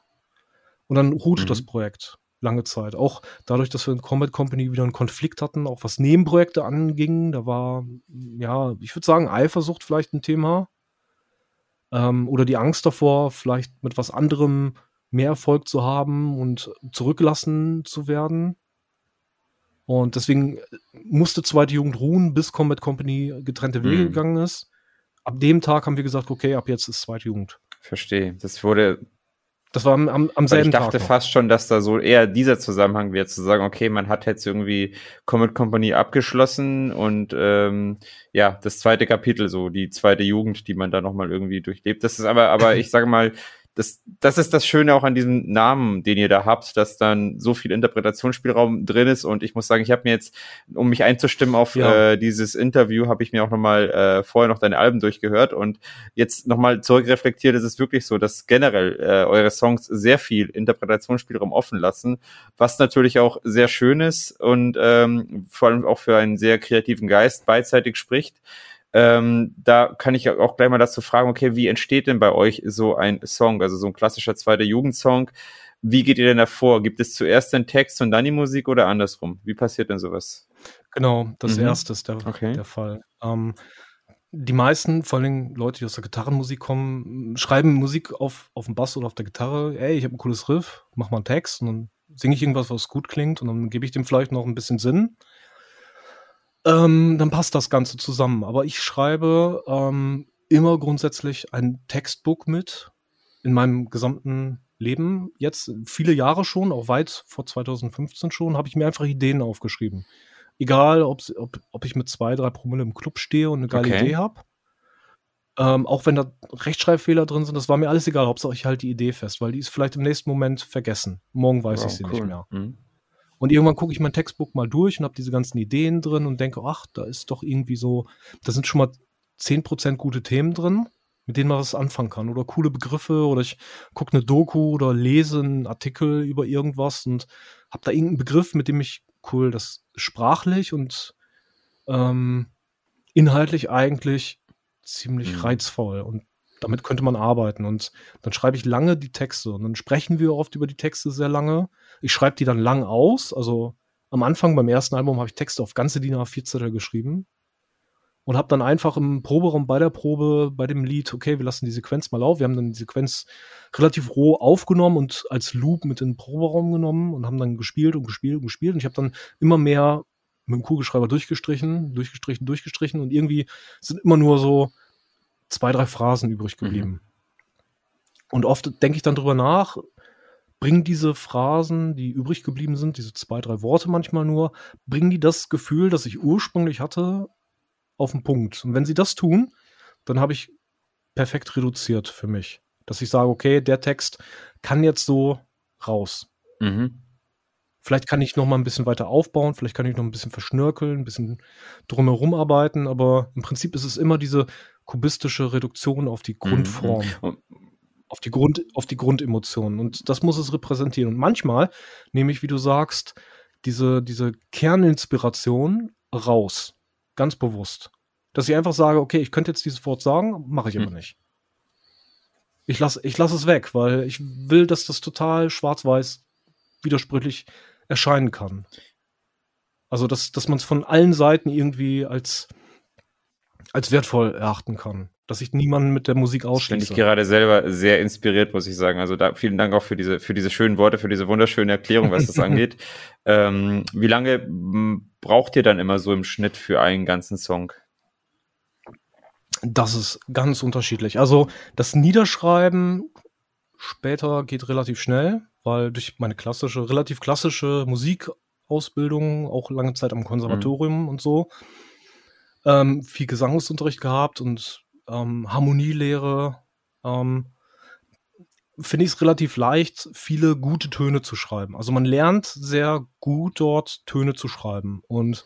Und dann ruhte mhm. das Projekt lange Zeit. Auch dadurch, dass wir in Combat Company wieder einen Konflikt hatten, auch was Nebenprojekte anging. Da war, ja, ich würde sagen, Eifersucht vielleicht ein Thema. Ähm, oder die Angst davor, vielleicht mit was anderem mehr Erfolg zu haben und zurückgelassen zu werden. Und deswegen musste zweite Jugend ruhen, bis Combat Company getrennte Wege mhm. gegangen ist. Ab dem Tag haben wir gesagt, okay, ab jetzt ist zweite Jugend. Verstehe. Das wurde. Das war am, am, am selben Tag. Ich dachte Tag fast schon, dass da so eher dieser Zusammenhang wäre, zu sagen, okay, man hat jetzt irgendwie Comet Company abgeschlossen und ähm, ja, das zweite Kapitel, so die zweite Jugend, die man da nochmal irgendwie durchlebt. Das ist aber, aber ich sage mal, das, das ist das Schöne auch an diesem Namen, den ihr da habt, dass dann so viel Interpretationsspielraum drin ist. Und ich muss sagen, ich habe mir jetzt, um mich einzustimmen auf ja. äh, dieses Interview, habe ich mir auch nochmal äh, vorher noch deine Alben durchgehört und jetzt nochmal zurückreflektiert, ist es wirklich so, dass generell äh, eure Songs sehr viel Interpretationsspielraum offen lassen, was natürlich auch sehr schön ist und ähm, vor allem auch für einen sehr kreativen Geist beidseitig spricht. Ähm, da kann ich auch gleich mal dazu fragen, okay, wie entsteht denn bei euch so ein Song, also so ein klassischer zweiter Jugendsong? Wie geht ihr denn da vor? Gibt es zuerst den Text und dann die Musik oder andersrum? Wie passiert denn sowas? Genau, das mhm. erste ist der, okay. der Fall. Ähm, die meisten, vor allem Leute, die aus der Gitarrenmusik kommen, schreiben Musik auf, auf dem Bass oder auf der Gitarre. Ey, ich habe ein cooles Riff, mach mal einen Text und dann singe ich irgendwas, was gut klingt und dann gebe ich dem vielleicht noch ein bisschen Sinn ähm, dann passt das Ganze zusammen. Aber ich schreibe ähm, immer grundsätzlich ein Textbook mit in meinem gesamten Leben. Jetzt viele Jahre schon, auch weit vor 2015 schon, habe ich mir einfach Ideen aufgeschrieben. Egal, ob, ob, ich mit zwei, drei Promille im Club stehe und eine geile okay. Idee habe. Ähm, auch wenn da Rechtschreibfehler drin sind, das war mir alles egal. Hauptsache ich halte die Idee fest, weil die ist vielleicht im nächsten Moment vergessen. Morgen weiß wow, ich sie cool. nicht mehr. Mhm. Und irgendwann gucke ich mein Textbook mal durch und habe diese ganzen Ideen drin und denke, ach, da ist doch irgendwie so, da sind schon mal 10% gute Themen drin, mit denen man was anfangen kann. Oder coole Begriffe oder ich gucke eine Doku oder lese einen Artikel über irgendwas und habe da irgendeinen Begriff, mit dem ich cool, das sprachlich und ähm, inhaltlich eigentlich ziemlich mhm. reizvoll und damit könnte man arbeiten. Und dann schreibe ich lange die Texte und dann sprechen wir oft über die Texte sehr lange ich schreibe die dann lang aus. Also am Anfang beim ersten Album habe ich Texte auf ganze DIN A4 Zettel geschrieben und habe dann einfach im Proberaum bei der Probe bei dem Lied, okay, wir lassen die Sequenz mal auf. Wir haben dann die Sequenz relativ roh aufgenommen und als Loop mit in den Proberaum genommen und haben dann gespielt und gespielt und gespielt. Und ich habe dann immer mehr mit dem Kugelschreiber durchgestrichen, durchgestrichen, durchgestrichen und irgendwie sind immer nur so zwei, drei Phrasen übrig geblieben. Mhm. Und oft denke ich dann drüber nach, bringen diese Phrasen, die übrig geblieben sind, diese zwei, drei Worte manchmal nur, bringen die das Gefühl, das ich ursprünglich hatte, auf den Punkt. Und wenn sie das tun, dann habe ich perfekt reduziert für mich. Dass ich sage, okay, der Text kann jetzt so raus. Mhm. Vielleicht kann ich noch mal ein bisschen weiter aufbauen, vielleicht kann ich noch ein bisschen verschnörkeln, ein bisschen drumherum arbeiten, aber im Prinzip ist es immer diese kubistische Reduktion auf die mhm. Grundform. Mhm auf die Grund, auf die Grundemotionen. Und das muss es repräsentieren. Und manchmal nehme ich, wie du sagst, diese, diese Kerninspiration raus. Ganz bewusst. Dass ich einfach sage, okay, ich könnte jetzt dieses Wort sagen, mache ich hm. aber nicht. Ich lasse ich lass es weg, weil ich will, dass das total schwarz-weiß widersprüchlich erscheinen kann. Also, dass, dass man es von allen Seiten irgendwie als, als wertvoll erachten kann dass ich niemanden mit der Musik ausschließe. Bin ich gerade selber sehr inspiriert, muss ich sagen. Also da vielen Dank auch für diese für diese schönen Worte, für diese wunderschöne Erklärung, was das angeht. Ähm, wie lange braucht ihr dann immer so im Schnitt für einen ganzen Song? Das ist ganz unterschiedlich. Also das Niederschreiben später geht relativ schnell, weil durch meine klassische, relativ klassische Musikausbildung, auch lange Zeit am Konservatorium mhm. und so, ähm, viel Gesangsunterricht gehabt und ähm, Harmonielehre, ähm, finde ich es relativ leicht, viele gute Töne zu schreiben. Also man lernt sehr gut dort Töne zu schreiben. Und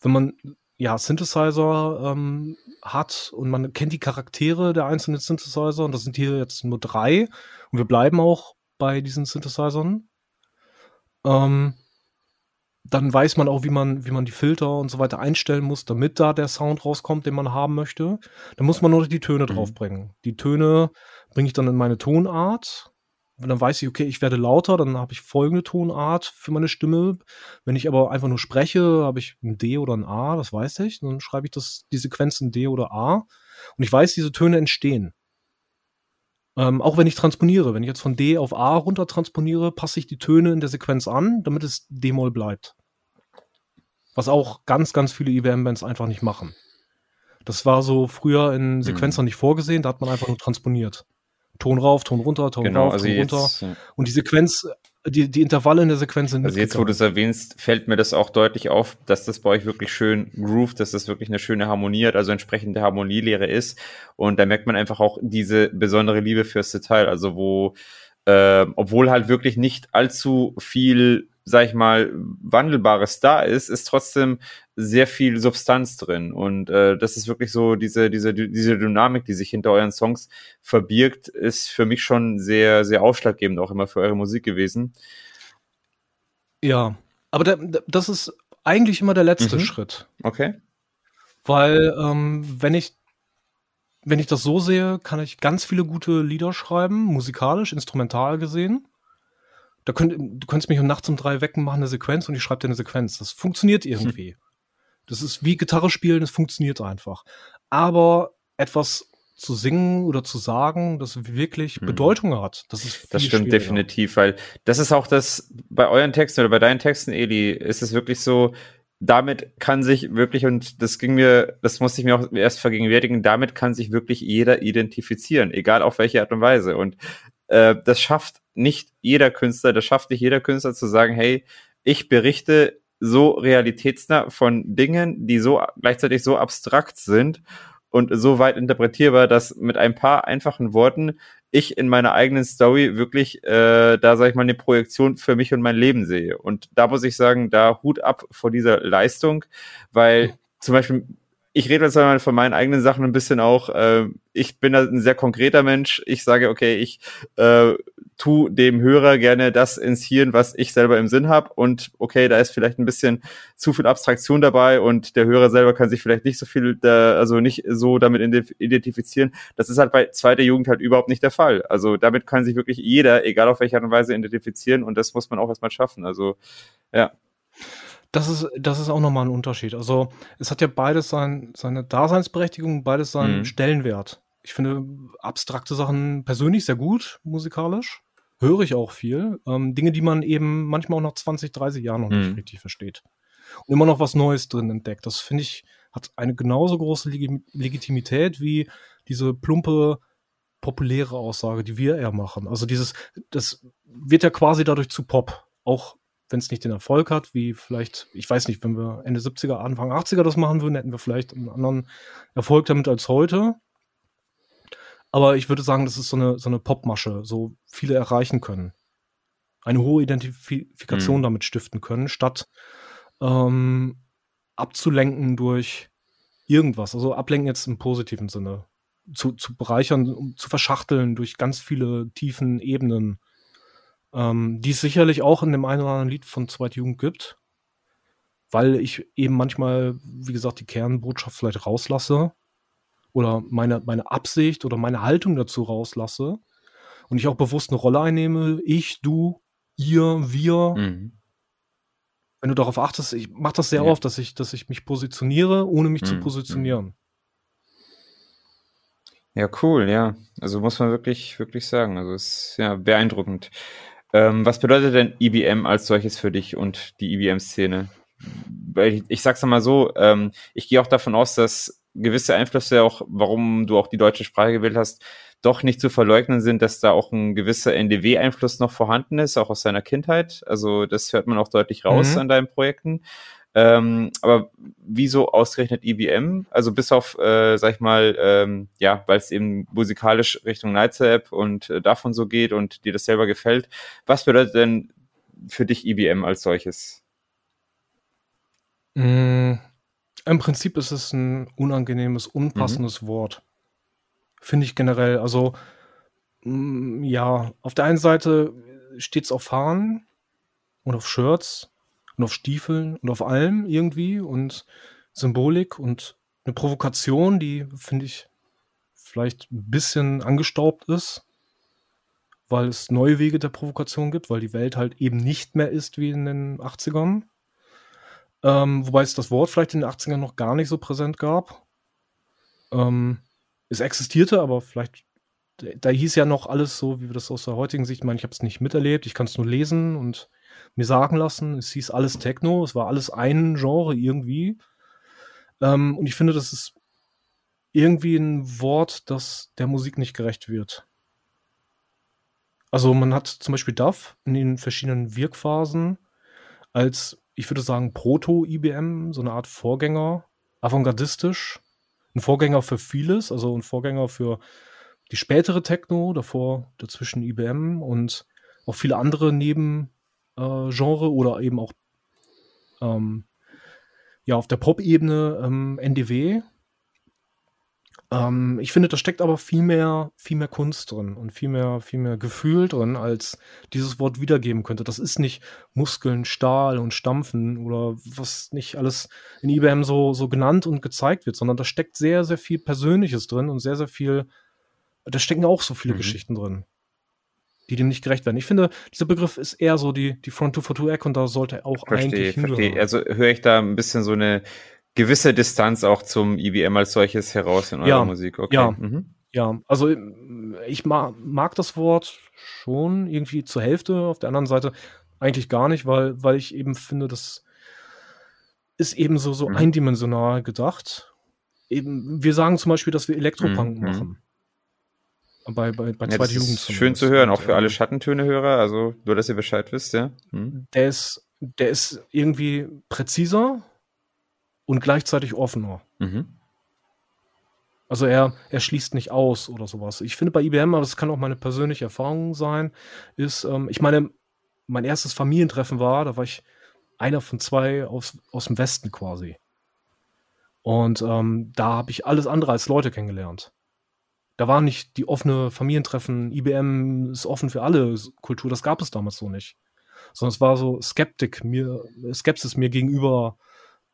wenn man ja Synthesizer ähm, hat und man kennt die Charaktere der einzelnen Synthesizer, und das sind hier jetzt nur drei, und wir bleiben auch bei diesen Synthesizern, ähm, dann weiß man auch, wie man, wie man die Filter und so weiter einstellen muss, damit da der Sound rauskommt, den man haben möchte. Dann muss man nur die Töne mhm. draufbringen. Die Töne bringe ich dann in meine Tonart. Und dann weiß ich, okay, ich werde lauter, dann habe ich folgende Tonart für meine Stimme. Wenn ich aber einfach nur spreche, habe ich ein D oder ein A, das weiß ich. Dann schreibe ich das, die Sequenz in D oder A. Und ich weiß, diese Töne entstehen. Ähm, auch wenn ich transponiere, wenn ich jetzt von D auf A runter transponiere, passe ich die Töne in der Sequenz an, damit es D-Moll bleibt. Was auch ganz, ganz viele IWM-Bands e einfach nicht machen. Das war so früher in Sequenzern mhm. nicht vorgesehen, da hat man einfach nur transponiert. Ton rauf, Ton runter, Ton genau, rauf, also Ton jetzt, runter. Und die Sequenz die, die Intervalle in der Sequenz sind. Also jetzt, wo du es erwähnst, fällt mir das auch deutlich auf, dass das bei euch wirklich schön groovt, dass das wirklich eine schöne Harmonie hat, also entsprechende Harmonielehre ist. Und da merkt man einfach auch diese besondere Liebe fürs Detail, also wo, äh, obwohl halt wirklich nicht allzu viel sag ich mal, Wandelbares da ist, ist trotzdem sehr viel Substanz drin. Und äh, das ist wirklich so, diese, diese, diese Dynamik, die sich hinter euren Songs verbirgt, ist für mich schon sehr, sehr ausschlaggebend auch immer für eure Musik gewesen. Ja, aber der, das ist eigentlich immer der letzte mhm. Schritt. Okay. Weil, ähm, wenn ich wenn ich das so sehe, kann ich ganz viele gute Lieder schreiben, musikalisch, instrumental gesehen da könnt, du könntest mich um nachts um drei wecken, machen eine Sequenz und ich schreibe dir eine Sequenz. Das funktioniert irgendwie. Hm. Das ist wie Gitarre spielen, das funktioniert einfach. Aber etwas zu singen oder zu sagen, das wirklich hm. Bedeutung hat. Das ist Das stimmt definitiv, weil das ist auch das bei euren Texten oder bei deinen Texten, Eli, ist es wirklich so, damit kann sich wirklich, und das ging mir, das musste ich mir auch erst vergegenwärtigen, damit kann sich wirklich jeder identifizieren, egal auf welche Art und Weise. Und äh, das schafft nicht jeder Künstler, das schafft nicht jeder Künstler zu sagen, hey, ich berichte so realitätsnah von Dingen, die so gleichzeitig so abstrakt sind und so weit interpretierbar, dass mit ein paar einfachen Worten ich in meiner eigenen Story wirklich, äh, da sage ich mal, eine Projektion für mich und mein Leben sehe. Und da muss ich sagen, da Hut ab vor dieser Leistung, weil zum Beispiel ich rede jetzt mal von meinen eigenen Sachen ein bisschen auch. Äh, ich bin ein sehr konkreter Mensch. Ich sage, okay, ich äh, tu dem Hörer gerne das ins Hirn, was ich selber im Sinn habe. Und okay, da ist vielleicht ein bisschen zu viel Abstraktion dabei und der Hörer selber kann sich vielleicht nicht so viel, da, also nicht so damit identifizieren. Das ist halt bei zweiter Jugend halt überhaupt nicht der Fall. Also damit kann sich wirklich jeder, egal auf welche Art und Weise, identifizieren und das muss man auch erstmal schaffen. Also ja. Das ist, das ist auch nochmal ein Unterschied. Also, es hat ja beides sein, seine Daseinsberechtigung, beides seinen mhm. Stellenwert. Ich finde abstrakte Sachen persönlich sehr gut, musikalisch. Höre ich auch viel. Ähm, Dinge, die man eben manchmal auch nach 20, 30 Jahren noch nicht mhm. richtig versteht. Und immer noch was Neues drin entdeckt. Das finde ich, hat eine genauso große Leg Legitimität wie diese plumpe, populäre Aussage, die wir eher machen. Also dieses, das wird ja quasi dadurch zu Pop. Auch wenn es nicht den Erfolg hat, wie vielleicht, ich weiß nicht, wenn wir Ende 70er, Anfang 80er das machen würden, hätten wir vielleicht einen anderen Erfolg damit als heute. Aber ich würde sagen, das ist so eine, so eine Popmasche, so viele erreichen können. Eine hohe Identifikation mhm. damit stiften können, statt ähm, abzulenken durch irgendwas. Also ablenken jetzt im positiven Sinne. Zu, zu bereichern, zu verschachteln durch ganz viele tiefen Ebenen, ähm, die es sicherlich auch in dem einen oder anderen Lied von Zweitjugend gibt, weil ich eben manchmal, wie gesagt, die Kernbotschaft vielleicht rauslasse oder meine, meine Absicht oder meine Haltung dazu rauslasse und ich auch bewusst eine Rolle einnehme, ich, du, ihr, wir. Mhm. Wenn du darauf achtest, ich mache das sehr ja. oft, dass ich, dass ich mich positioniere, ohne mich mhm. zu positionieren. Ja, cool, ja. Also muss man wirklich, wirklich sagen. Also es ist ja beeindruckend. Ähm, was bedeutet denn IBM als solches für dich und die IBM-Szene? Weil ich, ich sag's mal so, ähm, ich gehe auch davon aus, dass gewisse Einflüsse auch, warum du auch die deutsche Sprache gewählt hast, doch nicht zu verleugnen sind, dass da auch ein gewisser NDW-Einfluss noch vorhanden ist, auch aus seiner Kindheit. Also das hört man auch deutlich raus mhm. an deinen Projekten. Ähm, aber wieso ausgerechnet IBM? Also bis auf, äh, sag ich mal, ähm, ja, weil es eben musikalisch Richtung Nightstep und äh, davon so geht und dir das selber gefällt. Was bedeutet denn für dich IBM als solches? Mm, im Prinzip ist es ein unangenehmes, unpassendes mhm. Wort. Finde ich generell. Also, mm, ja, auf der einen Seite steht es auf Fahnen und auf Shirts und auf Stiefeln und auf allem irgendwie und Symbolik und eine Provokation, die finde ich vielleicht ein bisschen angestaubt ist, weil es neue Wege der Provokation gibt, weil die Welt halt eben nicht mehr ist wie in den 80ern. Ähm, wobei es das Wort vielleicht in den 80ern noch gar nicht so präsent gab. Ähm, es existierte, aber vielleicht, da hieß ja noch alles so, wie wir das aus der heutigen Sicht meinen. Ich habe es nicht miterlebt, ich kann es nur lesen und mir sagen lassen. Es hieß alles Techno, es war alles ein Genre irgendwie. Ähm, und ich finde, das ist irgendwie ein Wort, das der Musik nicht gerecht wird. Also man hat zum Beispiel DAF in den verschiedenen Wirkphasen als ich würde sagen, Proto-IBM, so eine Art Vorgänger, avantgardistisch, ein Vorgänger für vieles, also ein Vorgänger für die spätere Techno, davor dazwischen IBM und auch viele andere Nebengenre äh, oder eben auch ähm, ja auf der Pop-Ebene ähm, NDW, ähm, ich finde, da steckt aber viel mehr, viel mehr Kunst drin und viel mehr, viel mehr Gefühl drin, als dieses Wort wiedergeben könnte. Das ist nicht Muskeln, Stahl und Stampfen oder was nicht alles in IBM so, so genannt und gezeigt wird, sondern da steckt sehr, sehr viel Persönliches drin und sehr, sehr viel, da stecken auch so viele mhm. Geschichten drin, die dem nicht gerecht werden. Ich finde, dieser Begriff ist eher so die, die Front 2 for 2 Eck und da sollte auch verstehe, eigentlich hingehören. Verstehe. Also höre ich da ein bisschen so eine gewisse Distanz auch zum IBM als solches heraus in eurer ja, Musik. Okay. Ja, mhm. ja, also ich mag, mag das Wort schon irgendwie zur Hälfte, auf der anderen Seite eigentlich gar nicht, weil, weil ich eben finde, das ist eben so, so mhm. eindimensional gedacht. Eben, wir sagen zum Beispiel, dass wir Elektropunk mhm. machen. Bei, bei, bei ja, zweiter Jugend. Schön zu hören, auch für alle Schattentöne-Hörer, also nur, dass ihr Bescheid wisst, ja. Mhm. Der ist, der ist irgendwie präziser, und gleichzeitig offener. Mhm. Also er, er schließt nicht aus oder sowas. Ich finde bei IBM, aber das kann auch meine persönliche Erfahrung sein, ist, ähm, ich meine, mein erstes Familientreffen war, da war ich einer von zwei aus, aus dem Westen quasi. Und ähm, da habe ich alles andere als Leute kennengelernt. Da war nicht die offene Familientreffen, IBM ist offen für alle Kultur, das gab es damals so nicht. Sondern es war so Skeptik, mir, Skepsis mir gegenüber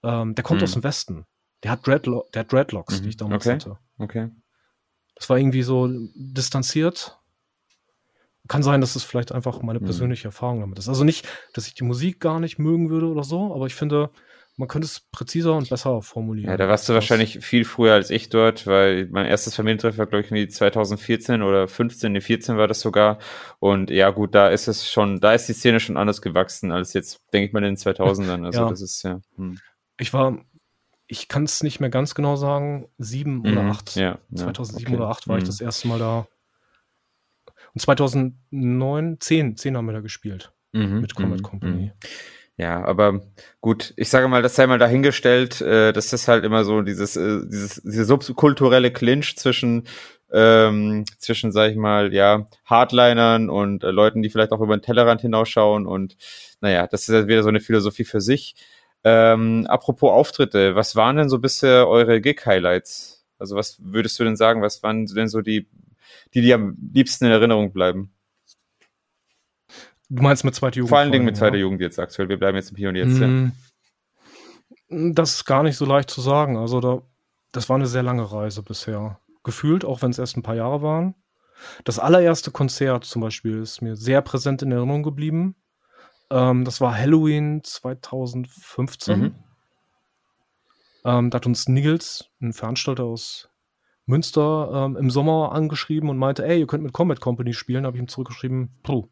ähm, der kommt hm. aus dem Westen. Der hat, Dreadlo der hat Dreadlocks, mhm. die ich damals okay. hatte. Okay. Das war irgendwie so distanziert. Kann sein, dass es vielleicht einfach meine hm. persönliche mhm. Erfahrung damit ist. Also nicht, dass ich die Musik gar nicht mögen würde oder so, aber ich finde, man könnte es präziser und besser formulieren. Ja, da warst du wahrscheinlich viel früher als ich dort, weil mein erstes Familientreffen war, glaube ich, 2014 oder 15, nee, 14 war das sogar. Und ja, gut, da ist es schon, da ist die Szene schon anders gewachsen als jetzt, denke ich mal, in den 2000ern. Also ja. das ist ja. Hm ich war ich kann es nicht mehr ganz genau sagen, sieben mhm. oder acht. Ja, 2007 okay. oder acht war mhm. ich das erste Mal da. Und 2009, zehn, zehn haben wir da gespielt mhm. mit Comet mhm. Company. Ja, aber gut, ich sage mal, das sei mal dahingestellt, äh, dass das halt immer so dieses, äh, dieses, diese subkulturelle Clinch zwischen, ähm, zwischen, sag ich mal, ja, Hardlinern und äh, Leuten, die vielleicht auch über den Tellerrand hinausschauen und naja, das ist ja wieder so eine Philosophie für sich. Ähm, apropos Auftritte, was waren denn so bisher eure Gig-Highlights? Also was würdest du denn sagen, was waren denn so die, die dir am liebsten in Erinnerung bleiben? Du meinst mit zweiter Jugend? Vor allen Dingen mit zweiter ja. Jugend jetzt aktuell. Wir bleiben jetzt im Hier und Jetzt. Mm, ja. Das ist gar nicht so leicht zu sagen. Also da, das war eine sehr lange Reise bisher. Gefühlt, auch wenn es erst ein paar Jahre waren. Das allererste Konzert zum Beispiel ist mir sehr präsent in Erinnerung geblieben. Ähm, das war Halloween 2015. Mhm. Ähm, da hat uns Nils, ein Veranstalter aus Münster, ähm, im Sommer angeschrieben und meinte, ey, ihr könnt mit Combat Company spielen. Habe ich ihm zurückgeschrieben, puh,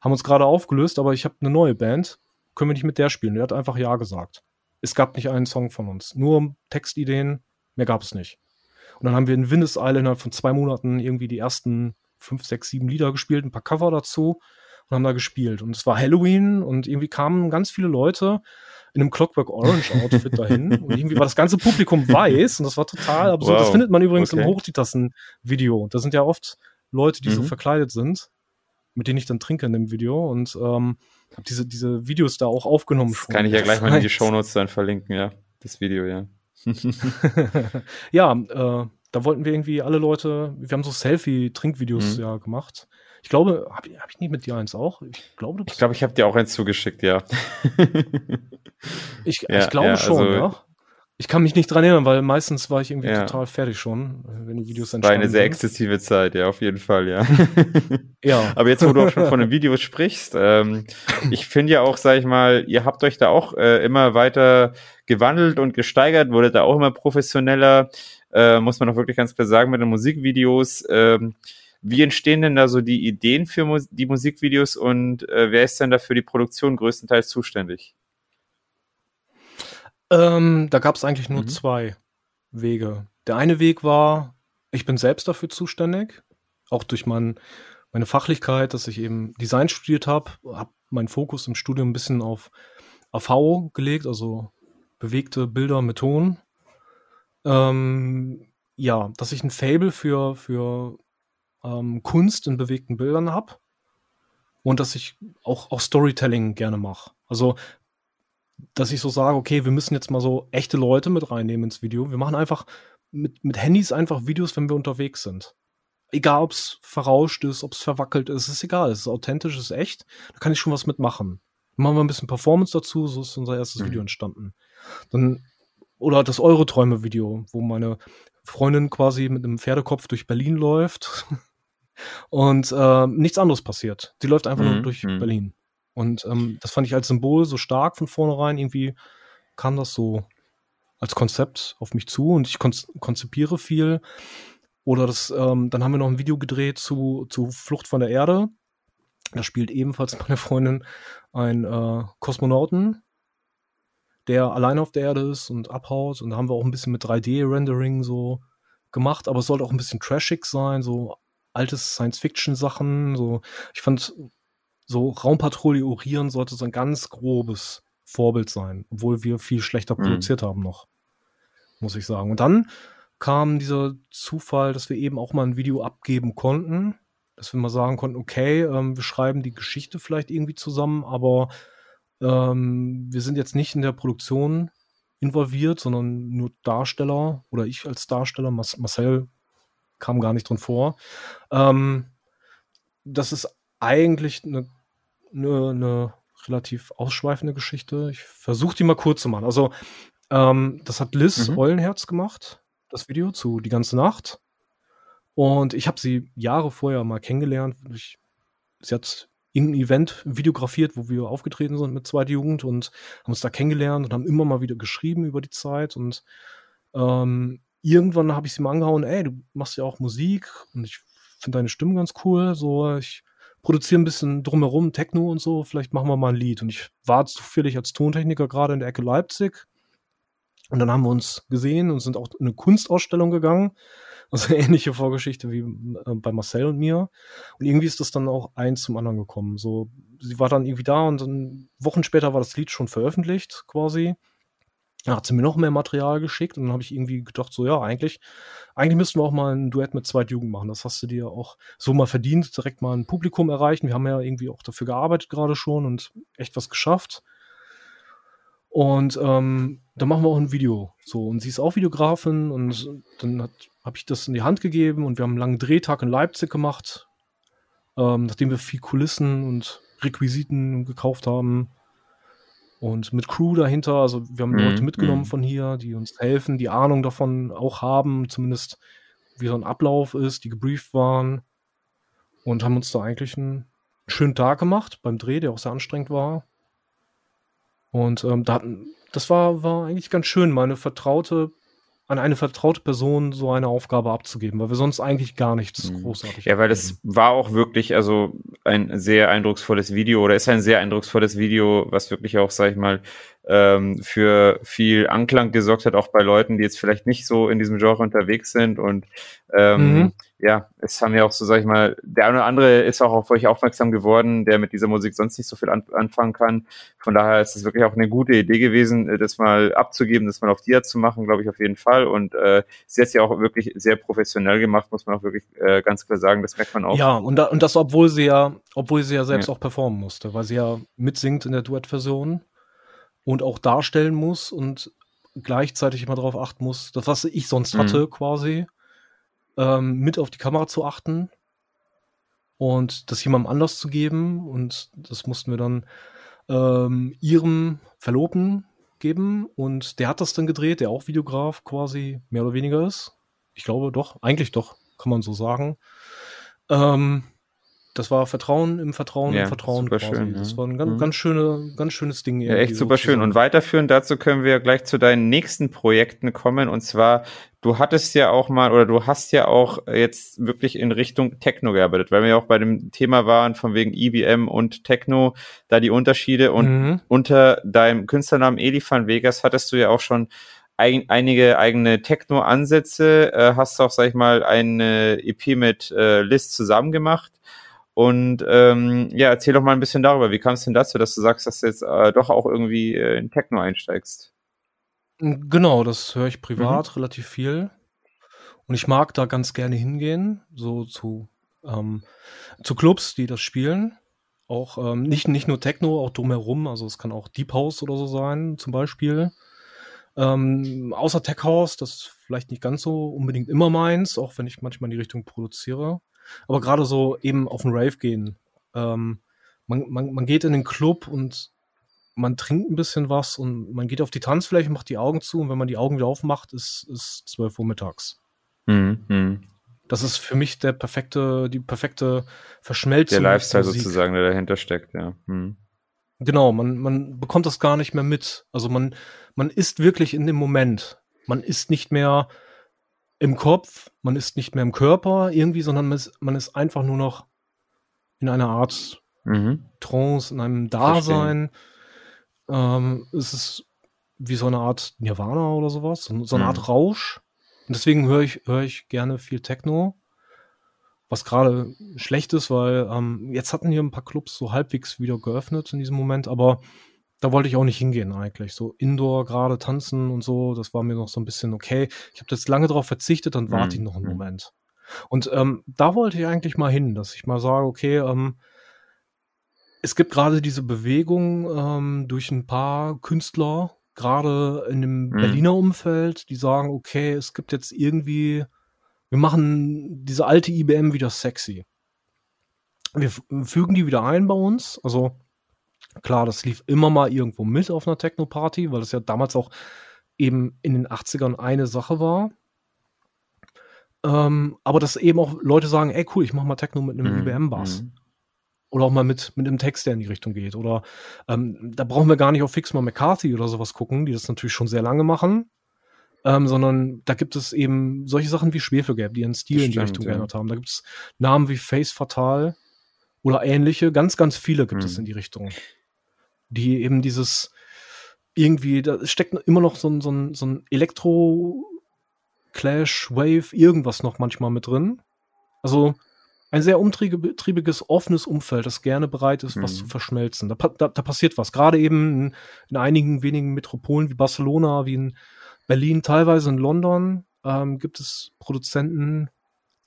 haben uns gerade aufgelöst, aber ich habe eine neue Band. Können wir nicht mit der spielen? Er hat einfach Ja gesagt. Es gab nicht einen Song von uns. Nur Textideen, mehr gab es nicht. Und dann haben wir in Windeseile innerhalb von zwei Monaten irgendwie die ersten fünf, sechs, sieben Lieder gespielt, ein paar Cover dazu und haben da gespielt. Und es war Halloween und irgendwie kamen ganz viele Leute in einem Clockwork Orange Outfit dahin und irgendwie war das ganze Publikum weiß und das war total absurd. Wow. Das findet man übrigens okay. im Hochtitassen Video. Da sind ja oft Leute, die mhm. so verkleidet sind, mit denen ich dann trinke in dem Video und ähm, habe diese, diese Videos da auch aufgenommen. Das kann ich ja gleich mal in die Shownotes dann verlinken, ja. Das Video, ja. ja, äh, da wollten wir irgendwie alle Leute, wir haben so Selfie-Trinkvideos mhm. ja gemacht. Ich glaube, habe ich, hab ich nicht mit dir eins auch? Ich glaube, ich, glaub, ich habe dir auch eins zugeschickt, ja. ich, ja, ich glaube ja, schon, also, ja. Ich kann mich nicht dran erinnern, weil meistens war ich irgendwie ja. total fertig schon, wenn die Videos entstanden War eine sehr exzessive Zeit, ja, auf jeden Fall, ja. ja. Aber jetzt, wo du auch schon von den Videos sprichst, ähm, ich finde ja auch, sag ich mal, ihr habt euch da auch äh, immer weiter gewandelt und gesteigert, wurdet da auch immer professioneller, äh, muss man auch wirklich ganz klar sagen, mit den Musikvideos. Ähm, wie entstehen denn da so die Ideen für Mus die Musikvideos und äh, wer ist denn da für die Produktion größtenteils zuständig? Ähm, da gab es eigentlich nur mhm. zwei Wege. Der eine Weg war, ich bin selbst dafür zuständig, auch durch mein, meine Fachlichkeit, dass ich eben Design studiert habe, habe meinen Fokus im Studium ein bisschen auf AV gelegt, also bewegte Bilder mit Ton. Ähm, ja, dass ich ein Fable für, für ähm, Kunst in bewegten Bildern habe und dass ich auch, auch Storytelling gerne mache. Also, dass ich so sage, okay, wir müssen jetzt mal so echte Leute mit reinnehmen ins Video. Wir machen einfach mit, mit Handys einfach Videos, wenn wir unterwegs sind. Egal, ob es verrauscht ist, ob es verwackelt ist, ist egal. Es ist authentisch, es ist echt. Da kann ich schon was mitmachen. Dann machen wir ein bisschen Performance dazu, so ist unser erstes mhm. Video entstanden. Dann, oder das Eure-Träume-Video, wo meine Freundin quasi mit einem Pferdekopf durch Berlin läuft und äh, nichts anderes passiert. Sie läuft einfach mhm. nur durch mhm. Berlin. Und ähm, das fand ich als Symbol so stark von vornherein. Irgendwie kam das so als Konzept auf mich zu und ich konzipiere viel. Oder das, ähm, dann haben wir noch ein Video gedreht zu, zu Flucht von der Erde. Da spielt ebenfalls meine Freundin ein äh, Kosmonauten, der alleine auf der Erde ist und abhaut. Und da haben wir auch ein bisschen mit 3D-Rendering so gemacht, aber es sollte auch ein bisschen trashig sein, so altes Science-Fiction-Sachen. So, ich fand, so Raumpatrouille Orion sollte so ein ganz grobes Vorbild sein, obwohl wir viel schlechter mhm. produziert haben noch, muss ich sagen. Und dann kam dieser Zufall, dass wir eben auch mal ein Video abgeben konnten, dass wir mal sagen konnten, okay, ähm, wir schreiben die Geschichte vielleicht irgendwie zusammen, aber ähm, wir sind jetzt nicht in der Produktion involviert, sondern nur Darsteller oder ich als Darsteller, Marcel kam gar nicht drin vor. Ähm, das ist eigentlich eine, eine, eine relativ ausschweifende Geschichte. Ich versuche die mal kurz zu machen. Also, ähm, das hat Liz mhm. Eulenherz gemacht, das Video zu Die ganze Nacht. Und ich habe sie Jahre vorher mal kennengelernt. Ich, sie hat irgendein Event videografiert, wo wir aufgetreten sind mit Zweite Jugend und haben uns da kennengelernt und haben immer mal wieder geschrieben über die Zeit. Und ähm, irgendwann habe ich sie mal angehauen, ey, du machst ja auch Musik und ich finde deine Stimme ganz cool. So, ich produziere ein bisschen drumherum, Techno und so, vielleicht machen wir mal ein Lied. Und ich war zufällig als Tontechniker gerade in der Ecke Leipzig Und dann haben wir uns gesehen und sind auch in eine Kunstausstellung gegangen. Also ähnliche Vorgeschichte wie äh, bei Marcel und mir. Und irgendwie ist das dann auch eins zum anderen gekommen. So, sie war dann irgendwie da und dann Wochen später war das Lied schon veröffentlicht, quasi. Dann hat sie mir noch mehr Material geschickt und dann habe ich irgendwie gedacht, so ja, eigentlich, eigentlich müssten wir auch mal ein Duett mit Zweitjugend machen. Das hast du dir auch so mal verdient, direkt mal ein Publikum erreichen. Wir haben ja irgendwie auch dafür gearbeitet gerade schon und echt was geschafft. Und ähm, dann machen wir auch ein Video. So, und sie ist auch Videografin und dann habe ich das in die Hand gegeben und wir haben einen langen Drehtag in Leipzig gemacht, ähm, nachdem wir viel Kulissen und Requisiten gekauft haben. Und mit Crew dahinter, also wir haben mhm. Leute mitgenommen mhm. von hier, die uns helfen, die Ahnung davon auch haben, zumindest wie so ein Ablauf ist, die gebrieft waren. Und haben uns da eigentlich einen schönen Tag gemacht beim Dreh, der auch sehr anstrengend war. Und ähm, da, das war, war eigentlich ganz schön, meine vertraute an eine vertraute Person so eine Aufgabe abzugeben, weil wir sonst eigentlich gar nichts mhm. großartig Ja, weil das war auch wirklich also ein sehr eindrucksvolles Video oder ist ein sehr eindrucksvolles Video, was wirklich auch, sag ich mal, ähm, für viel Anklang gesorgt hat, auch bei Leuten, die jetzt vielleicht nicht so in diesem Genre unterwegs sind. Und ähm, mhm. ja, es haben ja auch so, sag ich mal, der eine oder andere ist auch auf euch aufmerksam geworden, der mit dieser Musik sonst nicht so viel an anfangen kann. Von daher ist es wirklich auch eine gute Idee gewesen, äh, das mal abzugeben, das mal auf Dia zu machen, glaube ich, auf jeden Fall. Und äh, sie hat es ja auch wirklich sehr professionell gemacht, muss man auch wirklich äh, ganz klar sagen. Das merkt man auch. Ja, und, da, und das, obwohl sie ja, obwohl sie ja selbst ja. auch performen musste, weil sie ja mitsingt in der Duettversion und auch darstellen muss und gleichzeitig immer darauf achten muss, das, was ich sonst mhm. hatte, quasi, ähm, mit auf die Kamera zu achten und das jemandem anders zu geben. Und das mussten wir dann ähm, ihrem Verlobten geben. Und der hat das dann gedreht, der auch Videograf quasi mehr oder weniger ist. Ich glaube doch, eigentlich doch, kann man so sagen. Ähm, das war Vertrauen im Vertrauen ja, im Vertrauen quasi. Schön, ja. Das war ein ganz, mhm. ganz, schöne, ganz schönes Ding. Ja, echt super schön. Und weiterführen dazu können wir gleich zu deinen nächsten Projekten kommen. Und zwar, du hattest ja auch mal oder du hast ja auch jetzt wirklich in Richtung Techno gearbeitet, weil wir ja auch bei dem Thema waren von wegen IBM e und Techno, da die Unterschiede. Und mhm. unter deinem Künstlernamen Eli van Vegas hattest du ja auch schon ein, einige eigene Techno-Ansätze, äh, hast auch, sag ich mal, eine EP mit äh, Liz zusammen gemacht. Und ähm, ja, erzähl doch mal ein bisschen darüber. Wie kam es denn dazu, dass du sagst, dass du jetzt äh, doch auch irgendwie äh, in Techno einsteigst? Genau, das höre ich privat mhm. relativ viel. Und ich mag da ganz gerne hingehen, so zu, ähm, zu Clubs, die das spielen. Auch ähm, nicht, nicht nur Techno, auch drumherum. Also es kann auch Deep House oder so sein, zum Beispiel. Ähm, außer Tech House, das ist vielleicht nicht ganz so unbedingt immer meins, auch wenn ich manchmal in die Richtung produziere. Aber gerade so eben auf den Rave gehen. Ähm, man, man, man geht in den Club und man trinkt ein bisschen was und man geht auf die Tanzfläche, macht die Augen zu und wenn man die Augen wieder aufmacht, ist es 12 Uhr mittags. Mhm, mhm. Das ist für mich der perfekte, die perfekte Verschmelzung. Der Lifestyle sozusagen, der dahinter steckt, ja. Mhm. Genau, man, man bekommt das gar nicht mehr mit. Also man, man ist wirklich in dem Moment. Man ist nicht mehr, im Kopf, man ist nicht mehr im Körper irgendwie, sondern man ist, man ist einfach nur noch in einer Art mhm. Trance, in einem Dasein. Ähm, es ist wie so eine Art Nirvana oder sowas, so, so eine mhm. Art Rausch. Und deswegen höre ich, höre ich gerne viel Techno. Was gerade schlecht ist, weil ähm, jetzt hatten hier ein paar Clubs so halbwegs wieder geöffnet in diesem Moment, aber da wollte ich auch nicht hingehen eigentlich. So Indoor gerade tanzen und so, das war mir noch so ein bisschen okay. Ich habe jetzt lange darauf verzichtet, dann warte ich mhm, noch einen mhm. Moment. Und ähm, da wollte ich eigentlich mal hin, dass ich mal sage, okay, ähm, es gibt gerade diese Bewegung ähm, durch ein paar Künstler, gerade in dem mhm. Berliner Umfeld, die sagen, okay, es gibt jetzt irgendwie, wir machen diese alte IBM wieder sexy. Wir fügen die wieder ein bei uns, also Klar, das lief immer mal irgendwo mit auf einer Techno-Party, weil das ja damals auch eben in den 80ern eine Sache war. Ähm, aber dass eben auch Leute sagen, ey cool, ich mach mal Techno mit einem mhm. IBM-Bass. Mhm. Oder auch mal mit, mit einem Text, der in die Richtung geht. Oder ähm, da brauchen wir gar nicht auf Fix mal McCarthy oder sowas gucken, die das natürlich schon sehr lange machen. Ähm, sondern da gibt es eben solche Sachen wie Schwefelgelb, die ihren Stil Stimmt, in die Richtung ja. geändert haben. Da gibt es Namen wie Face Fatal oder ähnliche, ganz, ganz viele gibt mhm. es in die Richtung die eben dieses irgendwie, da steckt immer noch so ein, so ein, so ein Elektro-Clash, Wave, irgendwas noch manchmal mit drin. Also ein sehr umtriebiges, offenes Umfeld, das gerne bereit ist, mhm. was zu verschmelzen. Da, da, da passiert was. Gerade eben in, in, einigen wenigen Metropolen wie Barcelona, wie in Berlin, teilweise in London, ähm, gibt es Produzenten,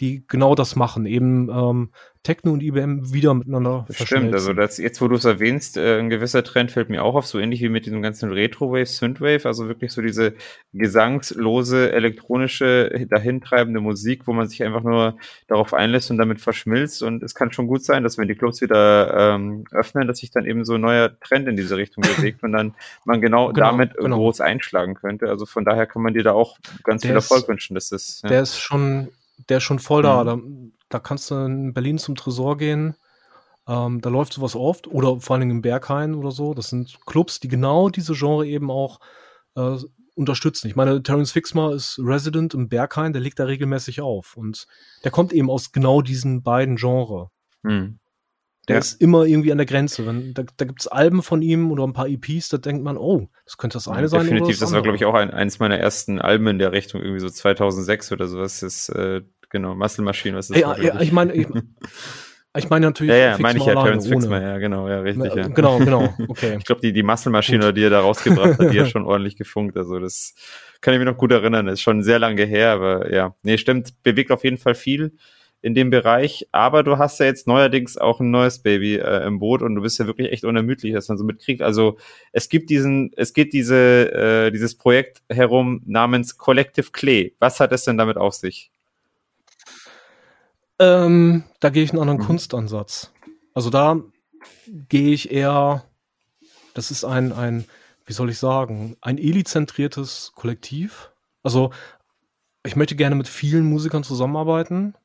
die genau das machen, eben ähm, Techno und IBM wieder miteinander Stimmt, also das, jetzt wo du es erwähnst, äh, ein gewisser Trend fällt mir auch auf, so ähnlich wie mit diesem ganzen Retro-Wave, Synthwave, also wirklich so diese gesangslose, elektronische, dahintreibende Musik, wo man sich einfach nur darauf einlässt und damit verschmilzt und es kann schon gut sein, dass wenn die Clubs wieder ähm, öffnen, dass sich dann eben so ein neuer Trend in diese Richtung bewegt und dann man genau, genau damit genau. groß einschlagen könnte, also von daher kann man dir da auch ganz der viel Erfolg wünschen, dass das... Ja. Der ist schon der ist schon voll da. Mhm. Da, da kannst du in Berlin zum Tresor gehen. Ähm, da läuft sowas oft. Oder vor allen Dingen im Berghain oder so. Das sind Clubs, die genau diese Genre eben auch äh, unterstützen. Ich meine, Terence Fixmer ist Resident im Berghain, der legt da regelmäßig auf. Und der kommt eben aus genau diesen beiden Genres. Mhm. Der ja. ist immer irgendwie an der Grenze. Wenn, da da gibt es Alben von ihm oder ein paar EPs, da denkt man, oh, das könnte das eine ja, sein. Definitiv, das, das war, glaube ich, auch ein, eins meiner ersten Alben in der Richtung, irgendwie so 2006 oder sowas. Das ist, äh, genau, Muscle Machine, was ist das? Ja, ja ich meine, ich, ich meine natürlich. Ja, ja, meine ich ja, Terence Fixmer, ja, genau, ja, richtig. Ja. Genau, genau, okay. ich glaube, die, die Muscle Machine, die er da rausgebracht hat, die hat schon ordentlich gefunkt. Also, das kann ich mir noch gut erinnern. Das ist schon sehr lange her, aber ja. Nee, stimmt, bewegt auf jeden Fall viel in dem Bereich. Aber du hast ja jetzt neuerdings auch ein neues Baby äh, im Boot und du bist ja wirklich echt unermüdlich, dass man so mitkriegt. Also es gibt diesen, es geht diese, äh, dieses Projekt herum namens Collective Clay. Was hat es denn damit auf sich? Ähm, da gehe ich einen anderen mhm. Kunstansatz. Also da gehe ich eher, das ist ein, ein, wie soll ich sagen, ein elizentriertes Kollektiv. Also ich möchte gerne mit vielen Musikern zusammenarbeiten.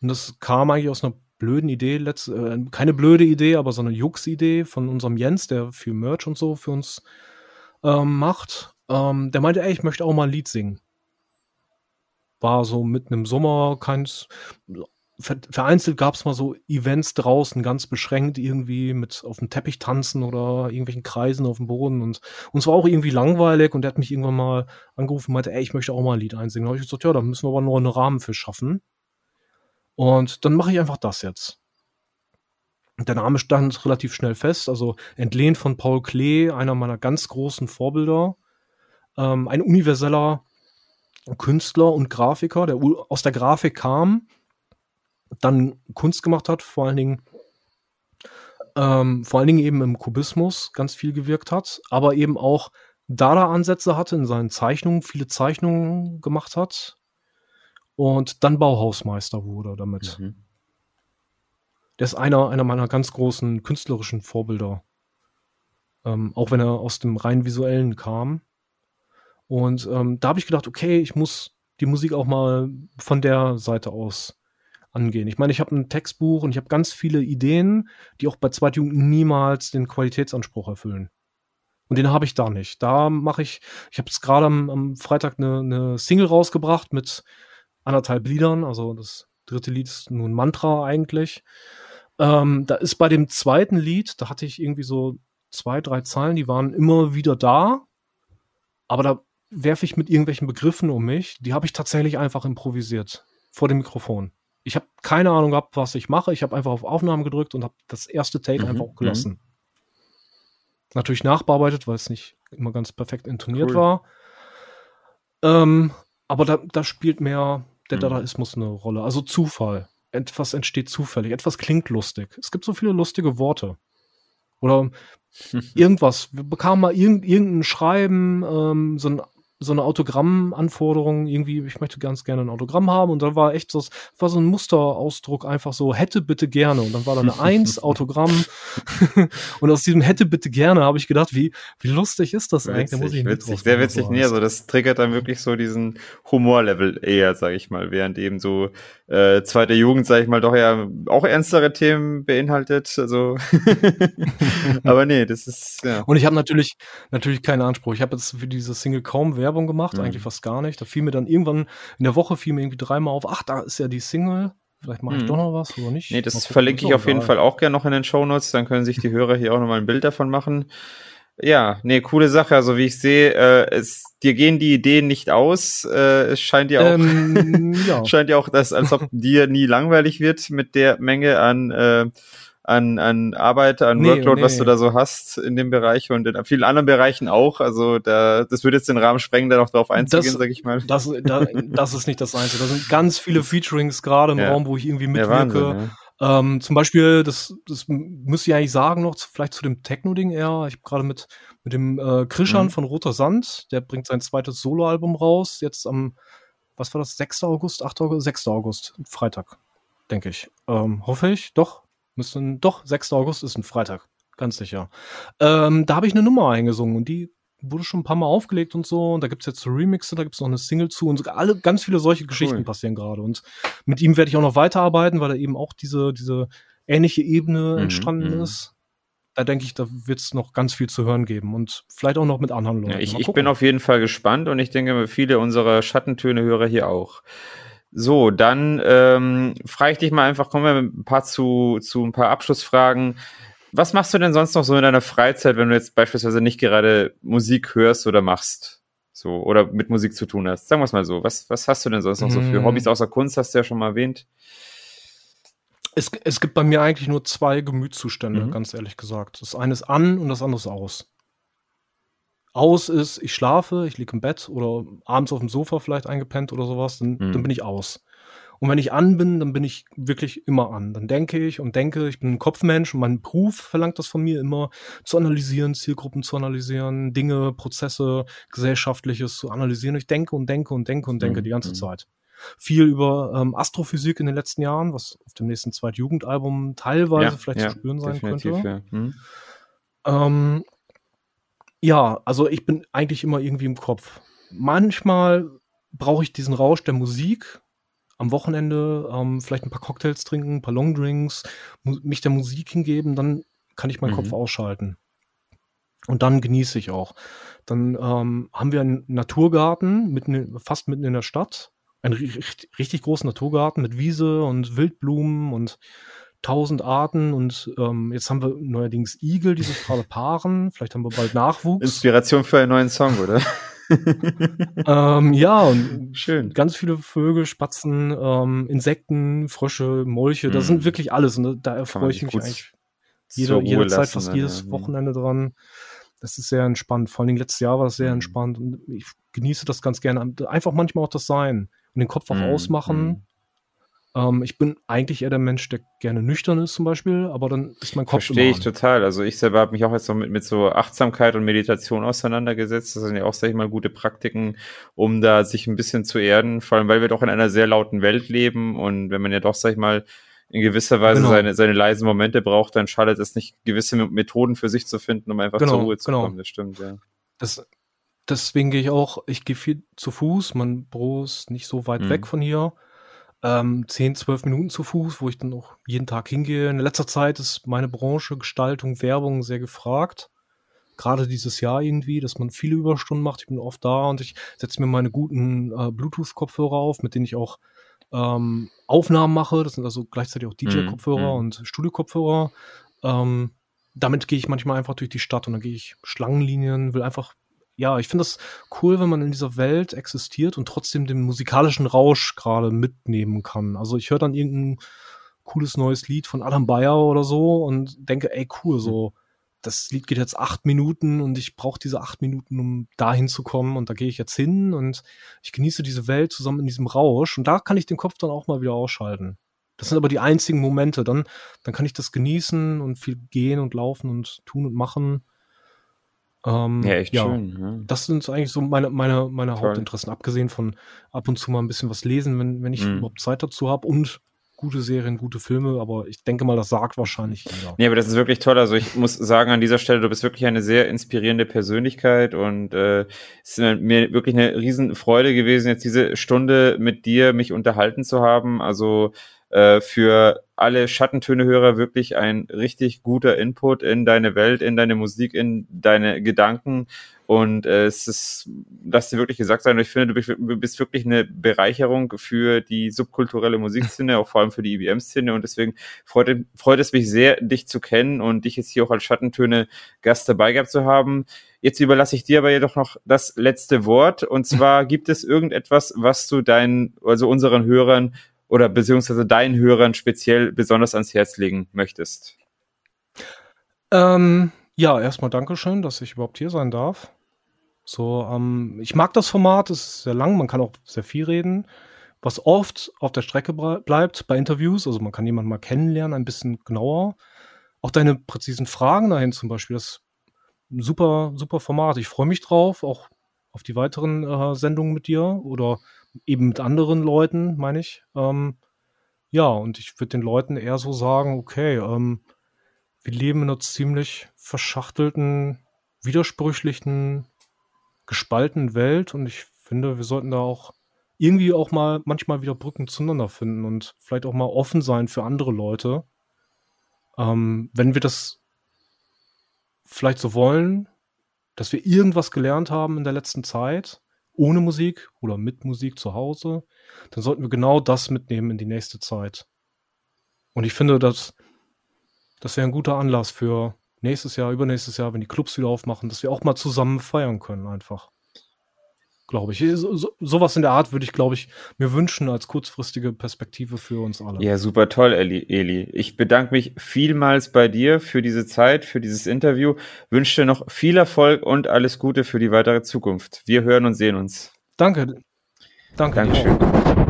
Und das kam eigentlich aus einer blöden Idee, letzt, äh, keine blöde Idee, aber so eine Jux-Idee von unserem Jens, der viel Merch und so für uns ähm, macht. Ähm, der meinte, ey, ich möchte auch mal ein Lied singen. War so mitten im Sommer, keins. Vereinzelt gab es mal so Events draußen, ganz beschränkt, irgendwie mit auf dem Teppich tanzen oder irgendwelchen Kreisen auf dem Boden. Und uns war auch irgendwie langweilig und der hat mich irgendwann mal angerufen und meinte, ey, ich möchte auch mal ein Lied einsingen. Da habe ich gesagt, ja, da müssen wir aber noch einen Rahmen für schaffen. Und dann mache ich einfach das jetzt. Der Name stand relativ schnell fest, also entlehnt von Paul Klee, einer meiner ganz großen Vorbilder. Ähm, ein universeller Künstler und Grafiker, der aus der Grafik kam, dann Kunst gemacht hat, vor allen Dingen ähm, vor allen Dingen eben im Kubismus ganz viel gewirkt hat, aber eben auch Dada-Ansätze hatte in seinen Zeichnungen, viele Zeichnungen gemacht hat, und dann Bauhausmeister wurde damit. Mhm. Der ist einer, einer meiner ganz großen künstlerischen Vorbilder. Ähm, auch wenn er aus dem rein visuellen kam. Und ähm, da habe ich gedacht, okay, ich muss die Musik auch mal von der Seite aus angehen. Ich meine, ich habe ein Textbuch und ich habe ganz viele Ideen, die auch bei Zweitjugend niemals den Qualitätsanspruch erfüllen. Und den habe ich da nicht. Da mache ich, ich habe jetzt gerade am, am, Freitag eine, eine Single rausgebracht mit anderthalb Liedern. Also das dritte Lied ist nur ein Mantra eigentlich. Ähm, da ist bei dem zweiten Lied, da hatte ich irgendwie so zwei, drei Zeilen, die waren immer wieder da. Aber da werfe ich mit irgendwelchen Begriffen um mich. Die habe ich tatsächlich einfach improvisiert vor dem Mikrofon. Ich habe keine Ahnung gehabt, was ich mache. Ich habe einfach auf Aufnahmen gedrückt und habe das erste Take mhm, einfach gelassen. Mhm. Natürlich nachbearbeitet, weil es nicht immer ganz perfekt intoniert cool. war. Ähm, aber da, da spielt mehr der mhm. Dadaismus eine Rolle. Also Zufall. Etwas entsteht zufällig. Etwas klingt lustig. Es gibt so viele lustige Worte. Oder irgendwas. Wir bekamen mal irgendein Schreiben, ähm, so ein so eine Autogrammanforderung, irgendwie, ich möchte ganz gerne ein Autogramm haben. Und da war echt so, war so ein Musterausdruck einfach so, hätte bitte gerne. Und dann war da eine Eins, Autogramm. Und aus diesem hätte bitte gerne habe ich gedacht, wie, wie lustig ist das eigentlich? Witzig, da muss ich witzig, sehr witzig, so nee, also das triggert dann wirklich so diesen Humorlevel eher, sag ich mal, während eben so äh, zweite Jugend, sag ich mal, doch ja auch ernstere Themen beinhaltet, also. Aber nee, das ist, ja. Und ich habe natürlich, natürlich keinen Anspruch. Ich habe jetzt für diese Single kaum Werbung Werbung gemacht, mhm. eigentlich fast gar nicht. Da fiel mir dann irgendwann in der Woche fiel mir irgendwie dreimal auf, ach, da ist ja die Single. Vielleicht mache ich mhm. doch noch was oder nicht. Nee, das verlinke ich auf jeden Fall auch gerne noch in den Show Notes. Dann können sich die Hörer hier auch nochmal ein Bild davon machen. Ja, nee, coole Sache. Also wie ich sehe, äh, es, dir gehen die Ideen nicht aus. Äh, es scheint ja auch, ähm, ja. scheint ja auch, dass, als ob dir nie langweilig wird mit der Menge an äh, an, an Arbeit, an nee, Workload, nee. was du da so hast in dem Bereich und in vielen anderen Bereichen auch. Also da, das würde jetzt den Rahmen sprengen, da noch drauf einzugehen, sag ich mal. Das, da, das ist nicht das Einzige. Da sind ganz viele Featurings gerade im ja. Raum, wo ich irgendwie mitwirke. Ja, Wahnsinn, ja. Ähm, zum Beispiel, das, das müsste ich eigentlich sagen noch, vielleicht zu dem Techno-Ding eher. Ich habe gerade mit, mit dem äh, Krishan mhm. von Roter Sand, der bringt sein zweites Soloalbum raus, jetzt am, was war das, 6. August, 8. August, 6. August, Freitag, denke ich. Ähm, hoffe ich, doch. Müsste doch, 6. August ist ein Freitag, ganz sicher. Ähm, da habe ich eine Nummer eingesungen und die wurde schon ein paar Mal aufgelegt und so. Und da gibt es jetzt Remixe, da gibt es noch eine Single zu und sogar alle ganz viele solche Geschichten cool. passieren gerade. Und mit ihm werde ich auch noch weiterarbeiten, weil da eben auch diese, diese ähnliche Ebene mhm, entstanden mhm. ist. Da denke ich, da wird es noch ganz viel zu hören geben und vielleicht auch noch mit anderen Leuten. Ja, ich, ich bin auf jeden Fall gespannt und ich denke, viele unserer Schattentöne-Hörer hier auch. So, dann ähm, frage ich dich mal einfach, kommen wir ein paar zu, zu ein paar Abschlussfragen. Was machst du denn sonst noch so in deiner Freizeit, wenn du jetzt beispielsweise nicht gerade Musik hörst oder machst? So, oder mit Musik zu tun hast? Sagen wir es mal so. Was, was hast du denn sonst noch so für mm. Hobbys außer Kunst, hast du ja schon mal erwähnt? Es, es gibt bei mir eigentlich nur zwei Gemütszustände, mhm. ganz ehrlich gesagt. Das eine ist an und das andere ist aus aus ist, ich schlafe, ich liege im Bett oder abends auf dem Sofa vielleicht eingepennt oder sowas, dann, mhm. dann bin ich aus. Und wenn ich an bin, dann bin ich wirklich immer an. Dann denke ich und denke, ich bin ein Kopfmensch und mein Beruf verlangt das von mir immer, zu analysieren, Zielgruppen zu analysieren, Dinge, Prozesse, Gesellschaftliches zu analysieren. Ich denke und denke und denke und denke mhm. die ganze mhm. Zeit. Viel über ähm, Astrophysik in den letzten Jahren, was auf dem nächsten Zweitjugendalbum teilweise ja, vielleicht ja, zu spüren sein könnte. Ja. Mhm. Ähm, ja, also ich bin eigentlich immer irgendwie im Kopf. Manchmal brauche ich diesen Rausch der Musik. Am Wochenende ähm, vielleicht ein paar Cocktails trinken, ein paar Longdrinks, mich der Musik hingeben, dann kann ich meinen mhm. Kopf ausschalten. Und dann genieße ich auch. Dann ähm, haben wir einen Naturgarten, mitten, fast mitten in der Stadt. Einen richtig, richtig großen Naturgarten mit Wiese und Wildblumen und tausend Arten und ähm, jetzt haben wir neuerdings Igel, die sich gerade paaren. Vielleicht haben wir bald Nachwuchs. Inspiration für einen neuen Song, oder? ähm, ja, und schön. Ganz viele Vögel, Spatzen, ähm, Insekten, Frösche, Molche, mm. das sind wirklich alles. Und da erfreue ich mich eigentlich jede, jede Zeit, fast jedes ja. Wochenende dran. Das ist sehr entspannt. Vor allem letztes Jahr war das sehr mm. entspannt und ich genieße das ganz gerne. Einfach manchmal auch das Sein und den Kopf auch mm. ausmachen. Ähm, ich bin eigentlich eher der Mensch, der gerne nüchtern ist zum Beispiel, aber dann ist mein Kopf Verstehe ich total. Also ich selber habe mich auch jetzt noch mit, mit so Achtsamkeit und Meditation auseinandergesetzt. Das sind ja auch, sag ich mal, gute Praktiken, um da sich ein bisschen zu erden. Vor allem, weil wir doch in einer sehr lauten Welt leben und wenn man ja doch, sag ich mal, in gewisser Weise genau. seine, seine leisen Momente braucht, dann schadet es nicht, gewisse Methoden für sich zu finden, um einfach genau, zur Ruhe zu genau. kommen. Das stimmt, ja. Das, deswegen gehe ich auch, ich gehe viel zu Fuß. Mein Büro ist nicht so weit mhm. weg von hier ähm, 10, 12 Minuten zu Fuß, wo ich dann auch jeden Tag hingehe. In letzter Zeit ist meine Branche Gestaltung, Werbung sehr gefragt. Gerade dieses Jahr irgendwie, dass man viele Überstunden macht. Ich bin oft da und ich setze mir meine guten äh, Bluetooth-Kopfhörer auf, mit denen ich auch ähm, Aufnahmen mache. Das sind also gleichzeitig auch DJ-Kopfhörer mm, und Studio-Kopfhörer. Ähm, damit gehe ich manchmal einfach durch die Stadt und dann gehe ich Schlangenlinien, will einfach ja, ich finde das cool, wenn man in dieser Welt existiert und trotzdem den musikalischen Rausch gerade mitnehmen kann. Also ich höre dann irgendein cooles neues Lied von Adam Bayer oder so und denke, ey, cool, so, das Lied geht jetzt acht Minuten und ich brauche diese acht Minuten, um da hinzukommen und da gehe ich jetzt hin und ich genieße diese Welt zusammen in diesem Rausch und da kann ich den Kopf dann auch mal wieder ausschalten. Das sind aber die einzigen Momente. Dann, dann kann ich das genießen und viel gehen und laufen und tun und machen. Ähm, ja, echt ja, schön. Ja. Das sind eigentlich so meine, meine, meine Hauptinteressen, abgesehen von ab und zu mal ein bisschen was lesen, wenn, wenn ich mhm. überhaupt Zeit dazu habe und gute Serien, gute Filme, aber ich denke mal, das sagt wahrscheinlich jeder. Nee, aber das ist wirklich toll. Also ich muss sagen, an dieser Stelle, du bist wirklich eine sehr inspirierende Persönlichkeit und äh, es ist mir wirklich eine Riesenfreude gewesen, jetzt diese Stunde mit dir mich unterhalten zu haben. Also äh, für alle Schattentöne-Hörer wirklich ein richtig guter Input in deine Welt, in deine Musik, in deine Gedanken. Und äh, es ist, lass dir wirklich gesagt sein, ich finde, du bist wirklich eine Bereicherung für die subkulturelle Musikszene, auch vor allem für die IBM-Szene. E und deswegen freut, freut es mich sehr, dich zu kennen und dich jetzt hier auch als Schattentöne-Gast dabei gehabt zu haben. Jetzt überlasse ich dir aber jedoch noch das letzte Wort. Und zwar gibt es irgendetwas, was du deinen, also unseren Hörern oder beziehungsweise deinen Hörern speziell besonders ans Herz legen möchtest? Ähm, ja, erstmal Dankeschön, dass ich überhaupt hier sein darf. So, ähm, ich mag das Format, es ist sehr lang, man kann auch sehr viel reden. Was oft auf der Strecke bleibt bei Interviews, also man kann jemanden mal kennenlernen, ein bisschen genauer. Auch deine präzisen Fragen dahin zum Beispiel, das ist ein super, super Format. Ich freue mich drauf, auch auf die weiteren äh, Sendungen mit dir oder eben mit anderen Leuten, meine ich. Ähm, ja, und ich würde den Leuten eher so sagen, okay, ähm, wir leben in einer ziemlich verschachtelten, widersprüchlichen, gespaltenen Welt und ich finde, wir sollten da auch irgendwie auch mal manchmal wieder Brücken zueinander finden und vielleicht auch mal offen sein für andere Leute. Ähm, wenn wir das vielleicht so wollen, dass wir irgendwas gelernt haben in der letzten Zeit, ohne Musik oder mit Musik zu Hause, dann sollten wir genau das mitnehmen in die nächste Zeit. Und ich finde, dass das wäre ein guter Anlass für nächstes Jahr, übernächstes Jahr, wenn die Clubs wieder aufmachen, dass wir auch mal zusammen feiern können, einfach glaube ich. So, so, sowas in der Art würde ich, glaube ich, mir wünschen als kurzfristige Perspektive für uns alle. Ja, super toll, Eli. Eli. Ich bedanke mich vielmals bei dir für diese Zeit, für dieses Interview. Wünsche dir noch viel Erfolg und alles Gute für die weitere Zukunft. Wir hören und sehen uns. Danke. Danke. Dankeschön.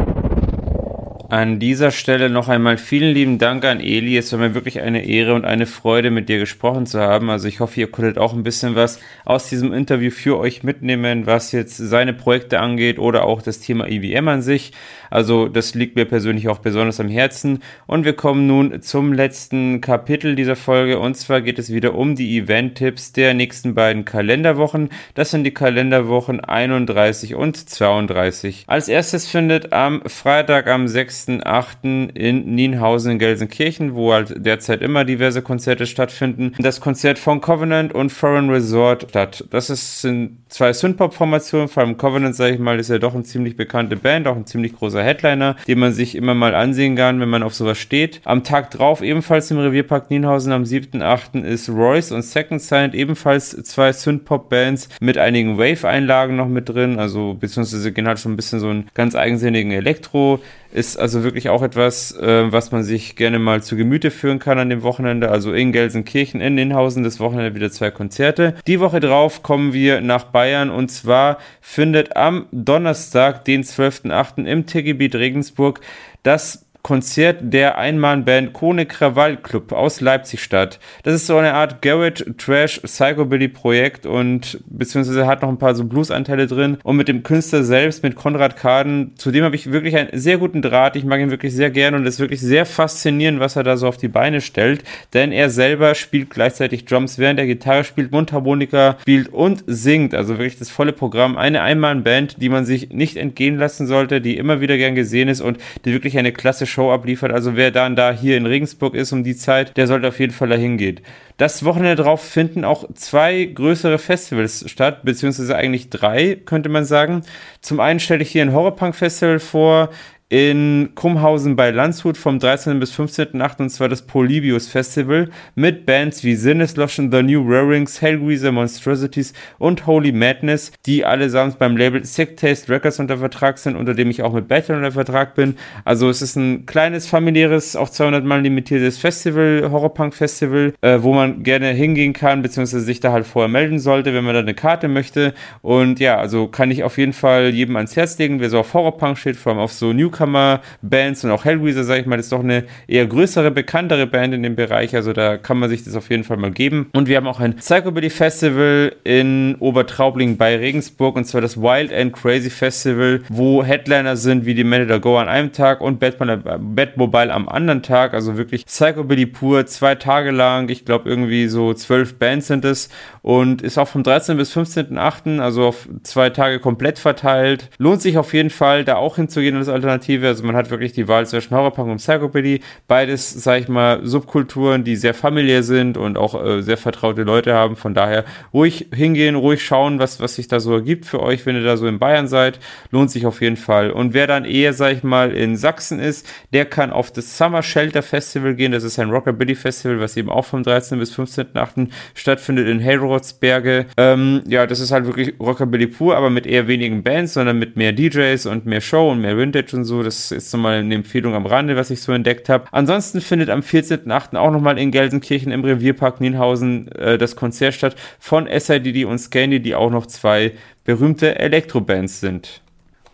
An dieser Stelle noch einmal vielen lieben Dank an Eli. Es war mir wirklich eine Ehre und eine Freude, mit dir gesprochen zu haben. Also ich hoffe, ihr konntet auch ein bisschen was aus diesem Interview für euch mitnehmen, was jetzt seine Projekte angeht oder auch das Thema IWM an sich. Also das liegt mir persönlich auch besonders am Herzen. Und wir kommen nun zum letzten Kapitel dieser Folge. Und zwar geht es wieder um die Event-Tipps der nächsten beiden Kalenderwochen. Das sind die Kalenderwochen 31 und 32. Als erstes findet am Freitag, am 6.8. in Nienhausen in Gelsenkirchen, wo halt derzeit immer diverse Konzerte stattfinden, das Konzert von Covenant und Foreign Resort statt. Das ist, sind zwei Synthpop-Formationen, vor allem Covenant, sage ich mal, ist ja doch eine ziemlich bekannte Band, auch ein ziemlich großer Headliner, den man sich immer mal ansehen kann, wenn man auf sowas steht. Am Tag drauf, ebenfalls im Revierpark Nienhausen am 7.8. ist Royce und Second Sight, ebenfalls zwei Synthpop-Bands mit einigen Wave-Einlagen noch mit drin, also beziehungsweise gehen halt schon ein bisschen so einen ganz eigensinnigen Elektro ist also wirklich auch etwas, äh, was man sich gerne mal zu Gemüte führen kann an dem Wochenende. Also in Gelsenkirchen, in Inhausen, das Wochenende wieder zwei Konzerte. Die Woche drauf kommen wir nach Bayern und zwar findet am Donnerstag, den 12.8. im Tiergebiet Regensburg das Konzert der Einmannband Kone Krawall Club aus Leipzig statt. Das ist so eine Art Garage Trash Psychobilly Projekt und beziehungsweise hat noch ein paar so Blues-Anteile drin und mit dem Künstler selbst, mit Konrad Kaden, zu dem habe ich wirklich einen sehr guten Draht. Ich mag ihn wirklich sehr gern und es ist wirklich sehr faszinierend, was er da so auf die Beine stellt, denn er selber spielt gleichzeitig Drums, während er Gitarre spielt, Mundharmonika spielt und singt. Also wirklich das volle Programm. Eine Einmannband, die man sich nicht entgehen lassen sollte, die immer wieder gern gesehen ist und die wirklich eine klassische Show abliefert. Also wer dann da hier in Regensburg ist um die Zeit, der sollte auf jeden Fall dahin gehen. Das Wochenende drauf finden auch zwei größere Festivals statt, beziehungsweise eigentlich drei, könnte man sagen. Zum einen stelle ich hier ein Horrorpunk Festival vor, in Kumhausen bei Landshut vom 13. bis 15.8. und zwar das Polybius Festival mit Bands wie Sinnesloschen, The New Rarings, Hellgreaser, Monstrosities und Holy Madness, die allesamt beim Label Sick Taste Records unter Vertrag sind, unter dem ich auch mit Battle unter Vertrag bin. Also es ist ein kleines, familiäres, auf 200 Mal limitiertes Festival, Horrorpunk Festival, äh, wo man gerne hingehen kann, beziehungsweise sich da halt vorher melden sollte, wenn man da eine Karte möchte. Und ja, also kann ich auf jeden Fall jedem ans Herz legen, wer so auf Horrorpunk steht, vor allem auf so New Newcomer-Bands und auch Hellraiser, sag ich mal, ist doch eine eher größere, bekanntere Band in dem Bereich. Also da kann man sich das auf jeden Fall mal geben. Und wir haben auch ein Psychobilly Festival in Obertraubling bei Regensburg und zwar das Wild and Crazy Festival, wo Headliner sind wie die Manager Go an einem Tag und Batmobile am anderen Tag. Also wirklich Psychobilly pur, zwei Tage lang. Ich glaube irgendwie so zwölf Bands sind es und ist auch vom 13. bis 15.8., also auf zwei Tage komplett verteilt. Lohnt sich auf jeden Fall, da auch hinzugehen als Alternative Alternative. Also man hat wirklich die Wahl zwischen Horrorpunk und Psychobilly. Beides, sag ich mal, Subkulturen, die sehr familiär sind und auch äh, sehr vertraute Leute haben. Von daher ruhig hingehen, ruhig schauen, was, was sich da so ergibt für euch, wenn ihr da so in Bayern seid. Lohnt sich auf jeden Fall. Und wer dann eher, sag ich mal, in Sachsen ist, der kann auf das Summer Shelter Festival gehen. Das ist ein Rockabilly Festival, was eben auch vom 13. bis 15.8. stattfindet in Hayrodsberge. Ähm, ja, das ist halt wirklich Rockabilly pur, aber mit eher wenigen Bands, sondern mit mehr DJs und mehr Show und mehr Vintage und so. Das ist nochmal eine Empfehlung am Rande, was ich so entdeckt habe. Ansonsten findet am 14.8. auch nochmal in Gelsenkirchen im Revierpark Nienhausen äh, das Konzert statt von SIDD und Scandy, die auch noch zwei berühmte Elektrobands sind.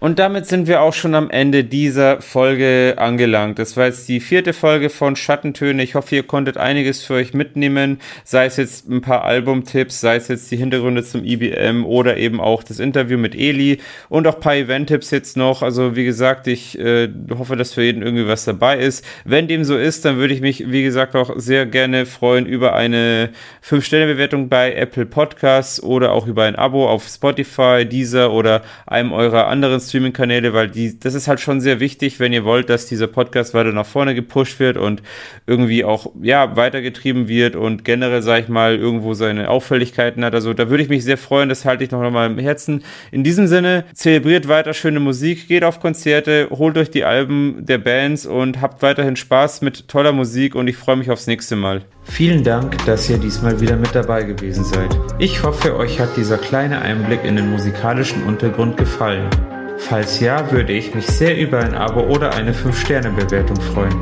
Und damit sind wir auch schon am Ende dieser Folge angelangt. Das war jetzt die vierte Folge von Schattentöne. Ich hoffe, ihr konntet einiges für euch mitnehmen, sei es jetzt ein paar Albumtipps, sei es jetzt die Hintergründe zum IBM oder eben auch das Interview mit Eli und auch ein paar Event-Tipps jetzt noch. Also wie gesagt, ich äh, hoffe, dass für jeden irgendwie was dabei ist. Wenn dem so ist, dann würde ich mich, wie gesagt, auch sehr gerne freuen über eine 5-Sterne-Bewertung bei Apple Podcasts oder auch über ein Abo auf Spotify, Deezer oder einem eurer anderen Streaming-Kanäle, weil die, das ist halt schon sehr wichtig, wenn ihr wollt, dass dieser Podcast weiter nach vorne gepusht wird und irgendwie auch, ja, weitergetrieben wird und generell, sag ich mal, irgendwo seine Auffälligkeiten hat. Also da würde ich mich sehr freuen, das halte ich noch mal im Herzen. In diesem Sinne, zelebriert weiter schöne Musik, geht auf Konzerte, holt euch die Alben der Bands und habt weiterhin Spaß mit toller Musik und ich freue mich aufs nächste Mal. Vielen Dank, dass ihr diesmal wieder mit dabei gewesen seid. Ich hoffe, euch hat dieser kleine Einblick in den musikalischen Untergrund gefallen. Falls ja, würde ich mich sehr über ein Abo oder eine 5-Sterne-Bewertung freuen.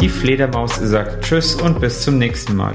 Die Fledermaus sagt Tschüss und bis zum nächsten Mal.